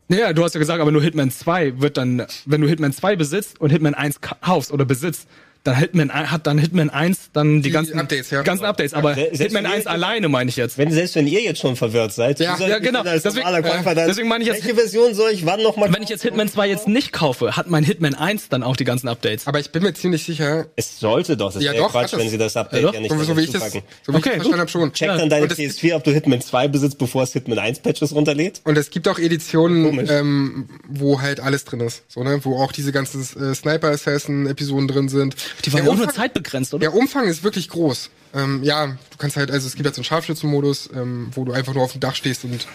Naja, du hast ja gesagt, aber nur Hitman 2 wird dann, wenn du Hitman 2 besitzt und Hitman 1 kaufst oder besitzt, dann Hitman hat dann Hitman 1 dann die, Die ganzen Updates, ja. die ganzen Updates, aber Selbst Hitman wenn ihr 1 jetzt- alleine meine ich jetzt. Wenn, selbst wenn ihr jetzt schon verwirrt seid, Ja, ja, ich genau. Deswegen- Käufer dann, deswegen meine ich jetzt- welche Version soll ich wann nochmal Wenn ich jetzt Hitman 2 jetzt nicht kaufe, hat mein Hitman 1 dann auch die ganzen Updates. Aber ich bin mir ziemlich sicher, Es sollte doch, das Ja, wäre doch, Quatsch, wenn sie das Update Ja, ja, nicht so, so wie ich das, so wie ich Okay, das verstanden habe schon. Check Ja. dann deine Und es- PS4, ob du Hitman 2 besitzt, bevor es Hitman 1 Patches runterlädt. Und es gibt auch Editionen, ähm, wo halt alles drin ist, so ne, wo auch diese ganzen äh, Sniper Assassin Episoden drin sind. Die waren Der ja auch nur Umfang- zeitbegrenzt, oder? Der Umfang ist wirklich groß. Ähm, ja, du kannst halt, also es gibt halt so einen Scharfschützenmodus, ähm, wo du einfach nur auf dem Dach stehst und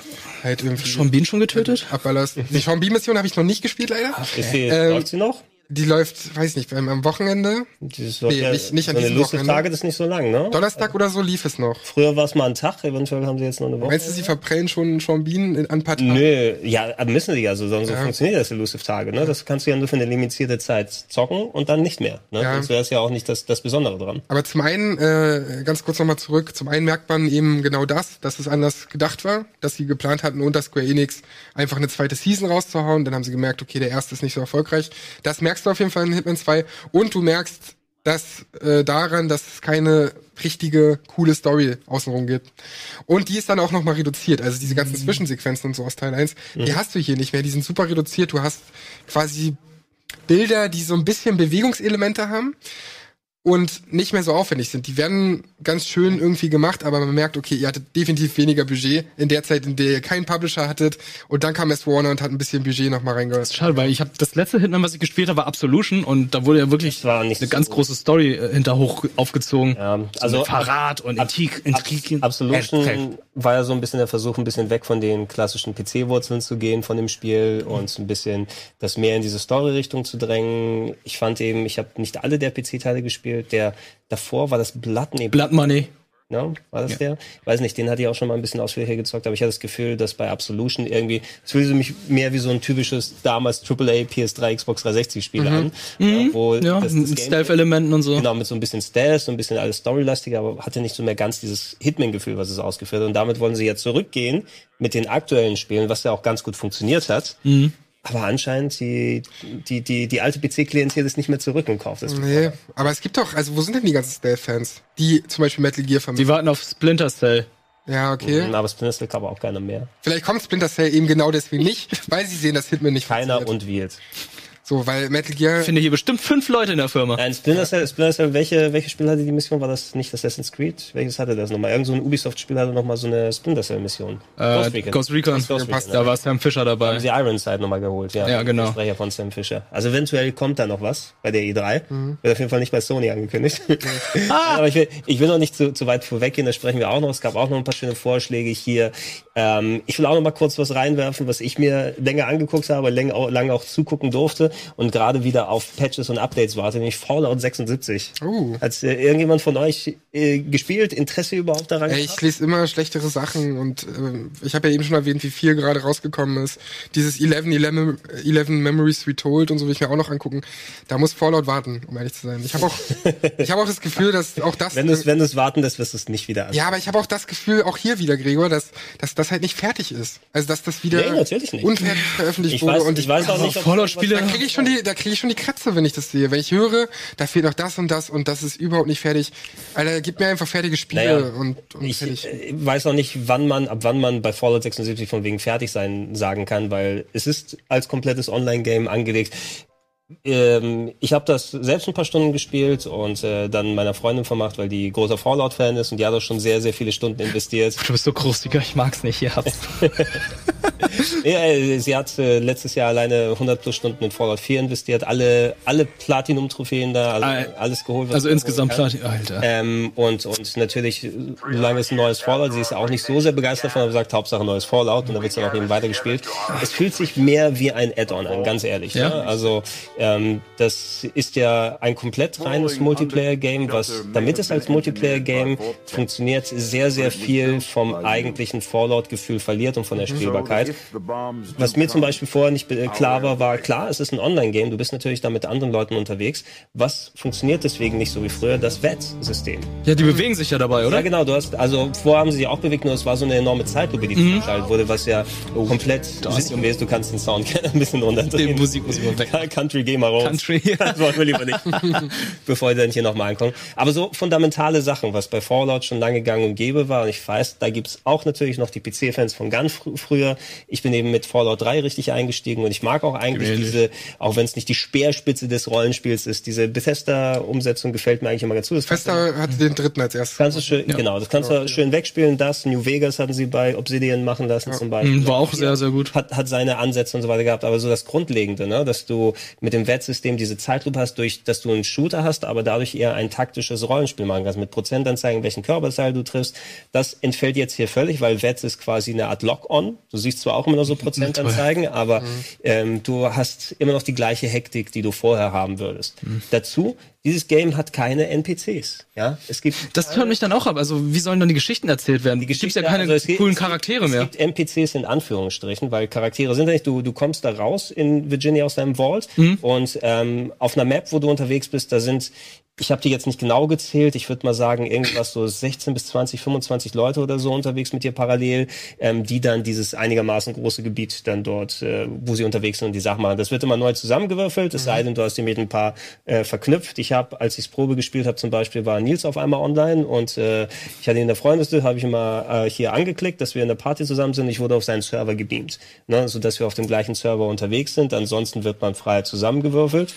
halt irgendwie Schon Bean schon getötet? abballerst. Die Sean B-Mission habe ich noch nicht gespielt, leider. Ist die, Ähm, läuft sie noch? Die läuft, weiß nicht, am Wochenende, Dieses nee, nicht- nicht an so diesem Wochenende. Tage, ist nicht so lang, ne? Donnerstag oder so lief es noch. Früher war es mal ein Tag, eventuell haben sie jetzt noch eine Woche. Meinst du, sie verprellen schon Sean Bean in, ein paar Tagen? Nö, ja, müssen die ja so, sonst so Ja. funktioniert das Elusive-Tage, ne? Das kannst du ja nur für eine limitierte Zeit zocken und dann nicht mehr, ne? Ja. Sonst wäre es ja auch nicht das, das Besondere dran. Aber zum einen, äh, ganz kurz nochmal zurück, zum einen merkt man eben genau das, dass es anders gedacht war, dass sie geplant hatten, unter Square Enix einfach eine zweite Season rauszuhauen. Dann haben sie gemerkt, okay, der erste ist nicht so erfolgreich. Das merkst du auf jeden Fall in Hitman 2. Und du merkst das äh, daran, dass es keine richtige, coole Story außenrum gibt. Und die ist dann auch nochmal reduziert. Also diese ganzen Zwischensequenzen und so aus Teil 1, die hast du hier nicht mehr. Die sind super reduziert. Du hast quasi Bilder, die so ein bisschen Bewegungselemente haben. Und nicht mehr so aufwendig sind. Die werden ganz schön irgendwie gemacht, aber man merkt, okay, ihr hattet definitiv weniger Budget in der Zeit, in der ihr keinen Publisher hattet. Und dann kam erst Warner und hat ein bisschen Budget noch mal reingehört. Schade, weil ich habe das letzte Hitman, was ich gespielt habe, war Absolution und da wurde ja wirklich Das war nicht eine so ganz gut. große Story äh, hinter hoch aufgezogen. Ja, So also mit Verrat und Intrig, Intrigen. Absolution Äh, war ja so ein bisschen der Versuch, ein bisschen weg von den klassischen PC-Wurzeln zu gehen von dem Spiel und ein bisschen das mehr in diese Story-Richtung zu drängen. Ich fand eben, ich habe nicht alle der PC-Teile gespielt. Der davor war das Blood, nee, Blood Money. Ne? War das der? Weiß nicht, den hatte ich auch schon mal ein bisschen ausführlicher gezockt, aber ich hatte das Gefühl, dass bei Absolution irgendwie, es fühlte mich mehr wie so ein typisches damals AAA PS3 Xbox 360 Spiel an, ja, wo Ja, das, das Stealth-Elementen und so. Genau, mit so ein bisschen Stealth, so ein bisschen alles storylastiger, aber hatte nicht so mehr ganz dieses Hitman-Gefühl, was es ausgeführt hat. Und damit wollen sie jetzt zurückgehen mit den aktuellen Spielen, was ja auch ganz gut funktioniert hat. Mhm. Aber anscheinend die, die, die, die alte PC-Klientel ist nicht mehr zurück und kauft das. Nee, aber es gibt doch, also wo sind denn die ganzen Stealth-Fans? Die zum Beispiel Metal Gear Die vermissen. warten auf Splinter Cell. Ja, okay. Aber Splinter Cell kann aber auch keiner mehr. Vielleicht kommt Splinter Cell eben genau deswegen nicht, [LAUGHS] weil sie sehen, dass Hitman nicht Keiner funktioniert. und Wield. So, weil Metal Gear Ich finde hier bestimmt fünf Leute in der Firma. Nein, Splinter Cell, Splinter Cell, welche, welche Spiel hatte die Mission? War das nicht Assassin's Creed? Welches hatte das nochmal? Irgend so ein Ubisoft-Spiel hatte nochmal so eine Splinter Cell-Mission. Äh, Ghost Recon. Ghost Recon, Da war Sam Fischer haben dabei. sie Ironside nochmal geholt, ja. Ja, genau. Der Sprecher von Sam Fisher. Also eventuell kommt da noch was bei der E3. Wird auf jeden Fall nicht bei Sony angekündigt. [LAUGHS] [LAUGHS] Aber ich will, ich will noch nicht zu, zu weit vorweggehen, da sprechen wir auch noch. Es gab auch noch ein paar schöne Vorschläge hier. Ähm, ich will auch noch mal kurz was reinwerfen, was ich mir länger angeguckt habe, auch, lange auch zugucken durfte und gerade wieder auf Patches und Updates warte, nämlich Fallout 76. Oh. Hat äh, irgendjemand von euch äh, gespielt? Interesse überhaupt daran? Ey, ich lese immer schlechtere Sachen und ähm, ich habe ja eben schon erwähnt, wie viel gerade rausgekommen ist. Dieses 11, 11, 11 Memories Retold und so will ich mir auch noch angucken. Da muss Fallout warten, um ehrlich zu sein. Ich habe auch, [LAUGHS] ich habe auch das Gefühl, dass auch das. wenn du es wenn du es warten lässt, wirst du es nicht wieder ja, aber ich habe auch das Gefühl, auch hier wieder, Gregor, dass, dass das halt nicht fertig ist. Also dass das wieder Nee, natürlich nicht. unfertig veröffentlicht Ich wurde. weiß, und ich weiß auch also, nicht, ob Fallout-Spiele- kriege ich schon die, da kriege ich schon die Kratze, wenn ich das sehe. Wenn ich höre, da fehlt noch das und das und das ist überhaupt nicht fertig. Alter, gib mir einfach fertige Spiele Naja, und, und Ich fertig. äh, weiß auch nicht, wann man, ab wann man bei Fallout 76 von wegen fertig sein sagen kann, weil es ist als komplettes Online-Game angelegt. Ähm, ich habe das selbst ein paar Stunden gespielt und äh, dann meiner Freundin vermacht, weil die großer Fallout-Fan ist und die hat auch schon sehr, sehr viele Stunden investiert. Du bist so groß, Digga, ich mag's nicht. Ihr habt's. [LAUGHS] Ja, äh, sie hat äh, letztes Jahr alleine 100 plus Stunden in Fallout 4 investiert, alle, alle Platinum-Trophäen da, also Ah, alles geholt. was Also insgesamt holen kann. Platin. Alter. Ähm, und, und natürlich, äh, solange es ein neues Fallout, sie ist auch nicht so sehr begeistert davon, aber sagt, Hauptsache neues Fallout und da wird es dann auch eben weitergespielt. Es fühlt sich mehr wie ein Add-on an, ganz ehrlich. Ja. Ne? Also ähm, das ist ja ein komplett reines Multiplayer-Game, was, damit es als Multiplayer-Game funktioniert, sehr, sehr viel vom eigentlichen Fallout-Gefühl verliert und von der Spielbarkeit. Was mir zum Beispiel vorher nicht klar war, war klar, es ist ein Online-Game, du bist natürlich da mit anderen Leuten unterwegs. Was funktioniert deswegen nicht so wie früher? Das VET-System. Ja, die bewegen sich ja dabei, Ja, oder? genau, du hast, also vorher haben sie sich auch bewegt, nur es war so eine enorme Zeitlupe, die zugeschaltet wurde, was ja komplett ist. Du kannst den Sound [LAUGHS] ein bisschen Die runterdrehen. Musik muss immer weg. [LAUGHS] Country Gamer raus. Country. [LAUGHS] Das wollen wir lieber nicht. [LAUGHS] Bevor wir dann hier nochmal ankommen. Aber so fundamentale Sachen, was bei Fallout schon lange gang und gäbe war, und ich weiß, da gibt's auch natürlich noch die PC-Fans von ganz fr früher. Ich bin eben mit Fallout 3 richtig eingestiegen und ich mag auch eigentlich Ähnlich. diese, auch wenn es nicht die Speerspitze des Rollenspiels ist, diese Bethesda-Umsetzung gefällt mir eigentlich immer ganz gut. Fester hatte den dritten als erstes. Kannst du schön, genau, das kannst du schön wegspielen. Das New Vegas hatten sie bei Obsidian machen lassen zum Beispiel. Mhm, War auch sehr, sehr gut. Hat, hat seine Ansätze und so weiter gehabt, aber so das Grundlegende, ne, dass du mit dem Wettsystem diese Zeitlupe hast, durch, dass du einen Shooter hast, aber dadurch eher ein taktisches Rollenspiel machen kannst, mit Prozentanzeigen, welchen Körperteil du triffst. Das entfällt jetzt hier völlig, weil Wets ist quasi eine Art Lock-on. Du siehst zwar auch immer noch so [LAUGHS] Prozentanzeigen, aber ähm, du hast immer noch die gleiche Hektik, die du vorher haben würdest. Dazu, dieses Game hat keine NPCs. Ja, es gibt Das hört mich dann auch ab. Also, wie sollen dann die Geschichten erzählt werden? die Gibt's Geschichte, ja keine also es gibt- coolen es gibt- Charaktere es mehr. gibt NPCs in Anführungsstrichen, weil Charaktere sind ja nicht, du, du kommst da raus in Virginia aus deinem Vault Mhm. Und ähm, auf einer Map, wo du unterwegs bist, da sind, ich habe die jetzt nicht genau gezählt, ich würde mal sagen, irgendwas so 16 bis 20, 25 Leute oder so unterwegs mit dir parallel, ähm, die dann dieses einigermaßen große Gebiet dann dort, äh, wo sie unterwegs sind und die Sachen machen. Das wird immer neu zusammengewürfelt, es sei denn, du hast die mit ein paar äh, verknüpft. Ich habe, als ich Probe gespielt habe, zum Beispiel war Nils auf einmal online und äh, ich hatte ihn in der Freundesliste, habe ich immer äh, hier angeklickt, dass wir in der Party zusammen sind. Ich wurde auf seinen Server gebeamt, ne, so dass wir auf dem gleichen Server unterwegs sind. Ansonsten wird man frei zusammengewürfelt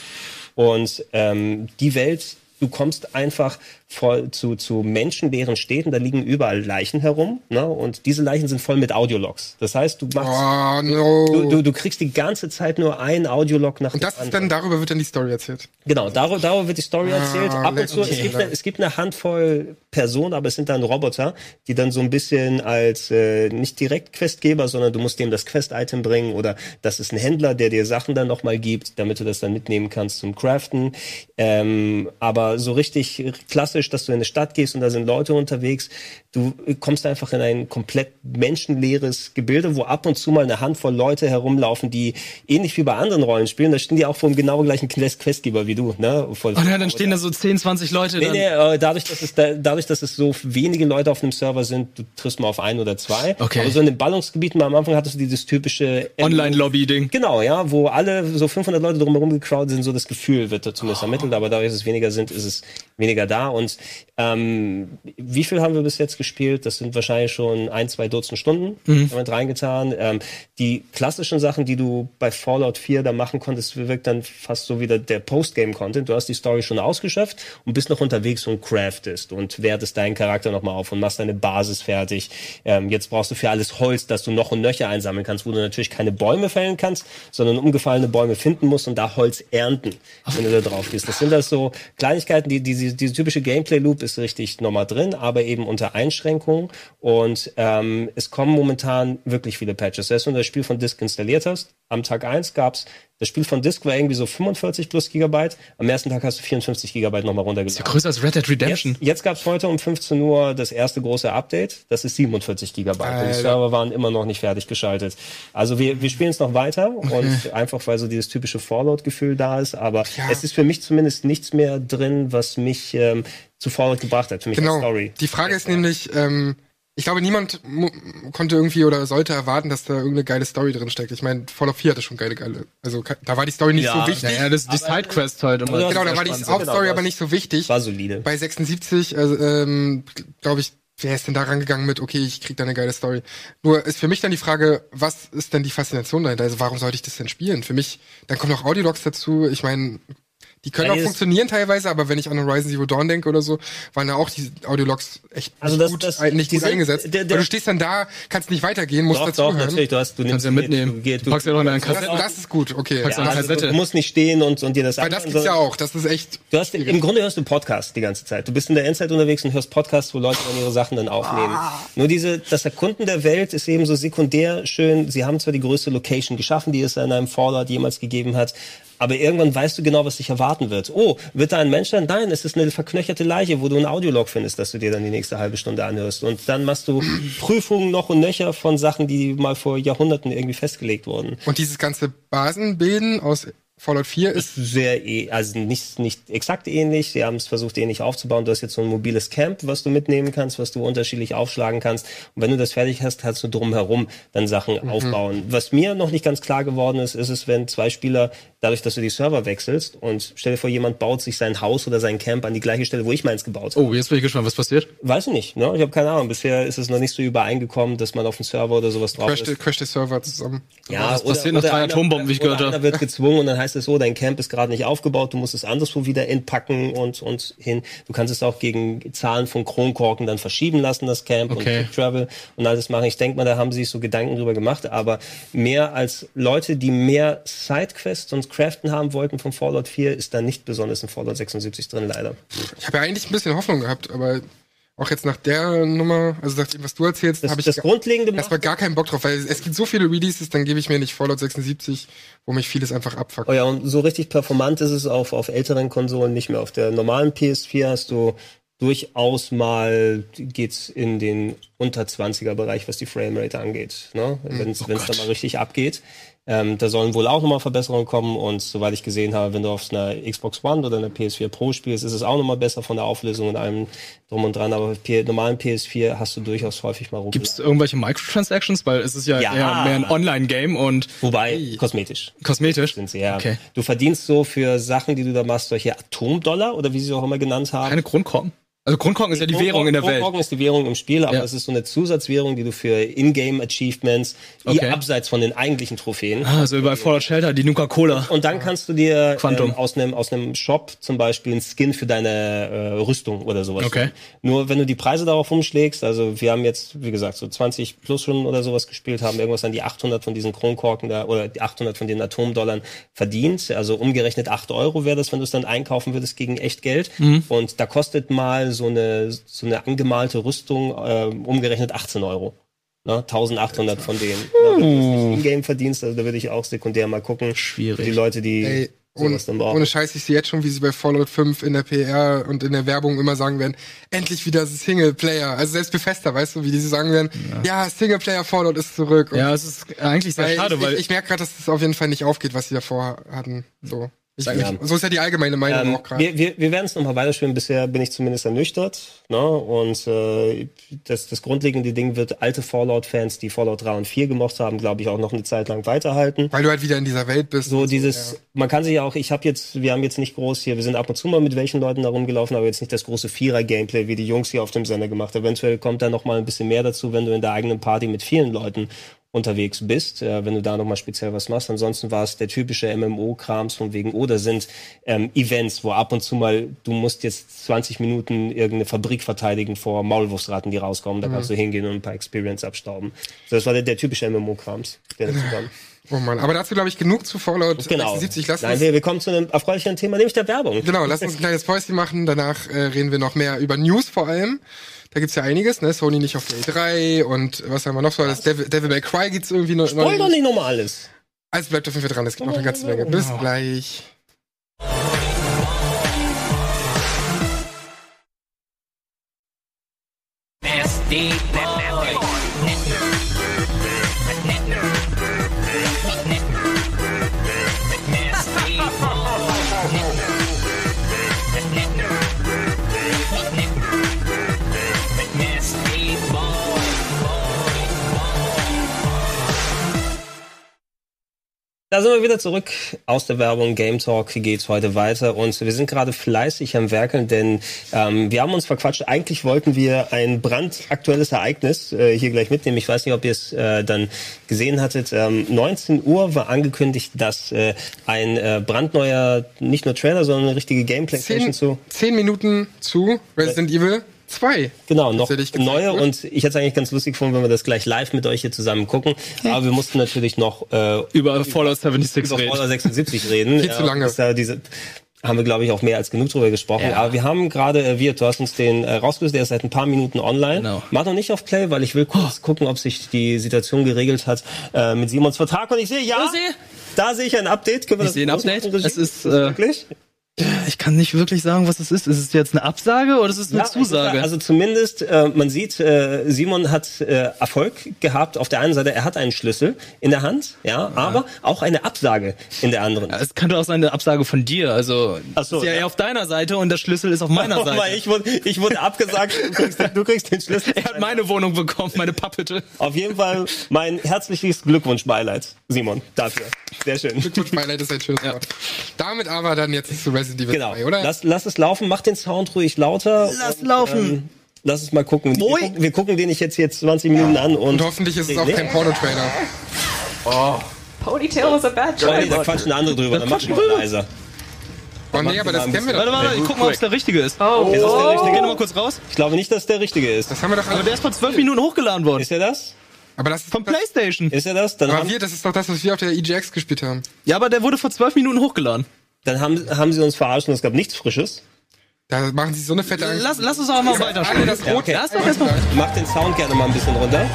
und ähm, die Welt du kommst einfach voll zu, zu menschenleeren Städten, da liegen überall Leichen herum, ne? Und diese Leichen sind voll mit Audiologs. Das heißt, du machst, Oh, no. du, du, du kriegst die ganze Zeit nur einen Audiolog nach und dem das ist anderen. dann, darüber wird dann die Story erzählt. Genau, darüber, darüber wird die Story Ah, erzählt. Ab und zu, es, okay. gibt eine, es gibt eine Handvoll Personen, aber es sind dann Roboter, die dann so ein bisschen als äh, nicht direkt Questgeber, sondern du musst dem das Quest-Item bringen oder das ist ein Händler, der dir Sachen dann nochmal gibt, damit du das dann mitnehmen kannst zum Craften. Ähm, aber so richtig klassisch, dass du in eine Stadt gehst und da sind Leute unterwegs, du kommst einfach in ein komplett menschenleeres Gebilde, wo ab und zu mal eine Handvoll Leute herumlaufen, die ähnlich wie bei anderen Rollenspielen, da stehen die auch vor dem genau gleichen Quest Questgeber wie du, ne? Voll- Und ja, dann stehen da so 10, 20 Leute. Nee, nee, äh, dadurch, dass es da, dadurch, dass es so wenige Leute auf einem Server sind, du triffst mal auf ein oder zwei. Okay. Aber so in den Ballungsgebieten am Anfang hattest du dieses typische Online-Lobby-Ding. Genau, ja, wo alle so 500 Leute drumherum gecrowded sind, so das Gefühl wird da zumindest ermittelt, aber dadurch, dass es weniger sind, ist es weniger da. Und ähm, wie viel haben wir bis jetzt gespielt? Das sind wahrscheinlich schon ein, zwei Dutzend Stunden damit reingetan. Ähm, die klassischen Sachen, die du bei Fallout 4 da machen konntest, wirkt dann fast so wie der, Postgame-Content. Du hast die Story schon ausgeschöpft und bist noch unterwegs und craftest und wertest deinen Charakter nochmal auf und machst deine Basis fertig. Ähm, jetzt brauchst du für alles Holz, dass du noch und nöcher einsammeln kannst, wo du natürlich keine Bäume fällen kannst, sondern umgefallene Bäume finden musst und da Holz ernten, wenn du da drauf gehst. Das sind das so Kleinigkeiten, die, diese, diese typische Gameplay-Loop ist richtig nochmal drin, aber eben unter Einschränkungen. Und ähm, es kommen momentan wirklich viele Patches. Selbst wenn du das Spiel von Disk installiert hast, am Tag eins gab's das Spiel von Disk war irgendwie so 45 plus Gigabyte. Am ersten Tag hast du 54 Gigabyte nochmal runtergeladen. Größer als Red Dead Redemption. Jetzt, jetzt gab es heute um 15 Uhr das erste große Update. Das ist 47 Gigabyte. Und die. Server waren immer noch nicht fertig geschaltet. Also wir, wir spielen es noch weiter und einfach weil so dieses typische Fallout-Gefühl da ist. Aber Ja. es ist für mich zumindest nichts mehr drin, was mich ähm, zu Fallout gebracht hat. Für mich Genau. Story. Die Frage ist nämlich, ähm, ich glaube, niemand mu- konnte irgendwie oder sollte erwarten, dass da irgendeine geile Story drin steckt. Ich meine, Fallout 4 hatte schon geile, geile. Also da war die Story nicht Ja. so wichtig. Ja, ja, das ist die Sidequest halt immer. Aber- Genau, da war die. Hauptstory Genau, aber nicht so wichtig. War solide. Bei 76, also, ähm, glaube ich, wer ist denn da rangegangen mit, okay, ich krieg da eine geile Story. Nur ist für mich dann die Frage, was ist denn die Faszination dahinter? Also warum sollte ich das denn spielen? Für mich, dann kommen noch Audiologs dazu. Ich meine, die können Ja, auch funktionieren teilweise, aber wenn ich an Horizon Zero Dawn denke oder so, waren da auch die Audiologs echt Also nicht, das- gut, das- äh, nicht gut eingesetzt. der- der- Weil du stehst dann da, kannst nicht weitergehen, musst Doch, doch, dazuhören. natürlich. Du, hast, du nimmst Kannst ja mit, mitnehmen. Du, gehst- Du packst ja noch in deinen Das, Kassette. das ist gut, okay. Ja, also, Kassette. du musst nicht stehen und, und dir das Weil das gibt's ja auch. Das ist echt. Du hast, im Grunde hörst du Podcasts die ganze Zeit. Du bist in der Endzeit unterwegs und hörst Podcasts, wo Leute dann ihre Sachen dann aufnehmen. Nur diese, das Erkunden der Welt ist eben so sekundär schön. Sie haben zwar die größte Location geschaffen, die es in einem Fallout jemals gegeben hat, aber irgendwann weißt du genau, was dich erwarten wird. Oh, wird da ein Mensch sein? Nein, es ist eine verknöcherte Leiche, wo du ein Audiolog findest, dass du dir dann die nächste halbe Stunde anhörst. Und dann machst du [CLEARS THROAT] Prüfungen noch und nöcher von Sachen, die mal vor Jahrhunderten irgendwie festgelegt wurden. Und dieses ganze Basenbilden aus Fallout 4 ist sehr, eh- also nicht, nicht exakt ähnlich. Sie haben es versucht, ähnlich aufzubauen. Du hast jetzt so ein mobiles Camp, was du mitnehmen kannst, was du unterschiedlich aufschlagen kannst. Und wenn du das fertig hast, kannst du drumherum dann Sachen Mhm. aufbauen. Was mir noch nicht ganz klar geworden ist, ist es, wenn zwei Spieler, dadurch, dass du die Server wechselst und stell dir vor, jemand baut sich sein Haus oder sein Camp an die gleiche Stelle, wo ich meins gebaut habe. Oh, jetzt bin ich gespannt, was passiert. Weiß ich nicht, ne? Ich habe keine Ahnung. Bisher ist es noch nicht so übereingekommen, dass man auf dem Server oder sowas drauf crasht, ist. crasht der Server zusammen. Ja, das passiert nach drei einer- Atombomben, wie ich gehört habe. Wird gezwungen und dann heißt es so, dein Camp ist gerade nicht aufgebaut, du musst es anderswo wieder entpacken und, und hin. Du kannst es auch gegen Zahlen von Kronkorken dann verschieben lassen, das Camp Okay. und Travel und alles machen. Ich denke mal, da haben sie sich so Gedanken drüber gemacht, aber mehr als Leute, die mehr Sidequests und Craften haben wollten von Fallout 4, ist da nicht besonders in Fallout 76 drin, leider. Ich habe ja eigentlich ein bisschen Hoffnung gehabt, aber auch jetzt nach der Nummer, also nach dem, was du erzählst, habe ich das Grundlegende erstmal gar keinen Bock drauf, weil es gibt so viele Releases, dann gebe ich mir nicht Fallout 76, wo mich vieles einfach abfuckt. Oh ja, und so richtig performant ist es auf, auf älteren Konsolen nicht mehr. Auf der normalen PS4 hast du durchaus mal geht's in den unter 20er Bereich, was die Framerate angeht, ne? Wenn es wenn's da mal richtig abgeht. Ähm, da sollen wohl auch nochmal Verbesserungen kommen und soweit ich gesehen habe, wenn du auf einer Xbox One oder einer PS4 Pro spielst, ist es auch nochmal besser von der Auflösung und allem drum und dran. Aber auf normalen PS4 hast du durchaus häufig mal rum. Gibt es irgendwelche Microtransactions? Weil es ist ja, Ja. eher mehr ein Online-Game und Wobei, kosmetisch. kosmetisch. sind sie, ja. Okay. Du verdienst so für Sachen, die du da machst, solche Atomdollar oder wie sie sie auch immer genannt haben. Keine Grundkorn. Also Grundkorken ist ja die Währung in der Welt. Kronkorken ist die Währung im Spiel, aber Ja. es ist so eine Zusatzwährung, die du für Ingame-Achievements, die Okay. abseits von den eigentlichen Trophäen. Ah, so wie bei Fallout Shelter, die Nuka-Cola. Und dann kannst du dir Quantum. ähm, aus einem aus einem Shop zum Beispiel einen Skin für deine äh, Rüstung oder sowas. Okay. Nur wenn du die Preise darauf umschlägst, also wir haben jetzt, wie gesagt, so 20 plus schon oder sowas gespielt, haben irgendwas an die 800 von diesen Kronkorken da oder die 800 von den Atomdollar verdient. Also umgerechnet 8 Euro wäre das, wenn du es dann einkaufen würdest gegen echt Geld. Mhm. Und da kostet mal so eine so eine angemalte Rüstung äh, umgerechnet 18 Euro. Ne, 1800 von denen. Ne, wenn du es nicht in-game verdienst, also da würde ich auch sekundär mal gucken. Schwierig. Für die Leute, die Ey, ohne, sowas dann brauchen. ohne Scheiß, ich sehe jetzt schon, wie sie bei Fallout 5 in der PR und in der Werbung immer sagen werden, endlich wieder Singleplayer. Also selbst Bethesda, weißt du, wie die sagen werden, ja, Singleplayer Fallout ist zurück. Und Ja, es ist eigentlich sehr schade, ich, weil ich, ich merke gerade, dass es auf jeden Fall nicht aufgeht, was sie davor hatten. So. Ich, Ja. ich, so ist ja die allgemeine Meinung Ähm, auch gerade. wir wir, wir werden es nochmal weiterspielen. Bisher bin ich zumindest ernüchtert. Ne? Und äh, das, das grundlegende Ding wird alte Fallout-Fans, die Fallout 3 und 4 gemocht haben, glaube ich, auch noch eine Zeit lang weiterhalten. Weil du halt wieder in dieser Welt bist. So dieses, ja. man kann sich ja auch, ich habe jetzt, wir haben jetzt nicht groß hier, wir sind ab und zu mal mit welchen Leuten da rumgelaufen, aber jetzt nicht das große Vierer-Gameplay, wie die Jungs hier auf dem Sender gemacht haben. Eventuell kommt da noch mal ein bisschen mehr dazu, wenn du in der eigenen Party mit vielen Leuten unterwegs bist, äh, wenn du da noch mal speziell was machst. Ansonsten war es der typische MMO-Krams von wegen, oder sind ähm, Events, wo ab und zu mal, du musst jetzt 20 Minuten irgendeine Fabrik verteidigen vor Maulwurfsratten, die rauskommen, da kannst du hingehen und ein paar Experience abstauben. So, das war der, der typische MMO-Krams, der dazu kam. [LAUGHS] Oh Mann, aber dazu glaube ich genug zu Fallout Genau. 76. Lass Nein, uns, wir, wir kommen zu einem erfreulichen Thema, nämlich der Werbung. genau, lass uns ein kleines Päuschen machen. Danach äh, reden wir noch mehr über News vor allem. Da gibt's ja einiges, ne? Sony nicht auf der E3 und was haben wir noch so? Das Devil, Devil May Cry gibt's irgendwie noch. Wollen doch noch nicht nochmal alles. also bleibt auf jeden Fall dran, es gibt noch eine ganze Menge. Bis gleich. Nasty Da sind wir wieder zurück aus der Werbung. Game Talk geht's heute weiter und wir sind gerade fleißig am Werkeln, denn ähm, wir haben uns verquatscht. Eigentlich wollten wir ein brandaktuelles Ereignis äh, hier gleich mitnehmen. Ich weiß nicht, ob ihr es äh, dann gesehen hattet. Ähm, 19 Uhr war angekündigt, dass äh, ein äh, brandneuer, nicht nur Trailer, sondern eine richtige Gameplay-Session zu zehn Minuten zu Resident Evil 2. Genau, noch gezeigt neue wird. und ich hätte es eigentlich ganz lustig gefunden, wenn wir das gleich live mit euch hier zusammen gucken. Aber wir mussten natürlich noch äh, über Fallout 76 über reden. Fallout 76 reden. [LAUGHS] Viel zu lange. ist ja diese, haben wir, glaube ich, auch mehr als genug drüber gesprochen. Ja. Aber wir haben gerade, äh, wir, du hast uns den äh, rausgelöst, der ist seit ein paar Minuten online. Genau. Mach noch nicht auf Play, weil ich will kurz gucken, ob sich die Situation geregelt hat äh, mit Simons Vertrag. Und ich sehe, ja, Ich sehe- da sehe ich ein Update. Können wir Ich das sehe ein Update. machen? Es ist, das äh, wirklich? Ich kann nicht wirklich sagen, was es ist. Ist es jetzt eine Absage oder ist es eine Ja, Zusage? Also zumindest, äh, man sieht, äh, Simon hat äh, Erfolg gehabt. Auf der einen Seite, er hat einen Schlüssel in der Hand, ja, aber auch eine Absage in der anderen. Ja, es könnte auch sein, eine Absage von dir. Also, Ach so, ist ja, ja. eher auf deiner Seite und der Schlüssel ist auf meiner [LAUGHS] Oh, Seite. weil ich wurde, ich wurde abgesagt, du kriegst, den- du kriegst den Schlüssel. [LAUGHS] er hat meine Wohnung bekommen, meine Papphütte. Auf jeden Fall mein herzliches Glückwunsch, Beileid, Simon, dafür. Sehr schön. Glückwunsch, Beileid ist ein schönes Wort. Damit aber dann jetzt zu Resident Evil Genau. 2, oder? Lass, lass es laufen, mach den Sound ruhig lauter. Lass laufen. Ähm, lass es mal gucken. Wir gucken, wir gucken den ich jetzt hier 20 Minuten an und, und hoffentlich ist es auch Nee. kein Porno-Trailer. Ponytail was a bad Oh, nee, choice. da quatschen andere drüber, dann mach quatschen mal drüber. leiser. Oh nee, aber das kennen wir Warte, doch. warte, ich guck mal, ob es der richtige ist. Oh, Ist das der Geh richtige? noch mal kurz raus. Ich glaube nicht, dass der richtige ist. Das haben wir doch Aber alle. der ist vor zwölf Minuten hochgeladen worden. Ist er das? Aber das ist Von PlayStation. Ist er das? Dann, aber wir, das ist doch das, was wir auf der EGX gespielt haben. Ja, aber der wurde vor zwölf Minuten hochgeladen. Dann haben, haben sie uns verarscht und es gab nichts Frisches. Da machen sie so eine fette Lass, lass uns auch mal weiterspielen. das Rot. okay. Lass doch erstmal. Mach den Sound gerne mal ein bisschen runter.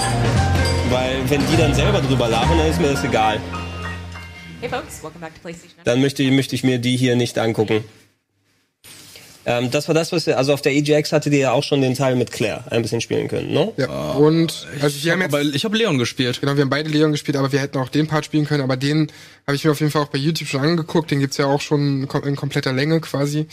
Weil wenn die dann selber drüber labern, dann ist mir das egal. Hey folks, welcome back to PlayStation. Dann möchte, möchte ich mir die hier nicht angucken. Ähm, das war das, was wir, also auf der EGX hattet ihr ja auch schon den Teil mit Claire ein bisschen spielen können, ne? Ja. Und also wir haben jetzt Aber ich habe Leon gespielt. Genau, wir haben beide Leon gespielt, aber wir hätten auch den Part spielen können. Aber den habe ich mir auf jeden Fall auch bei YouTube schon angeguckt. Den gibt's ja auch schon in kompletter Länge quasi.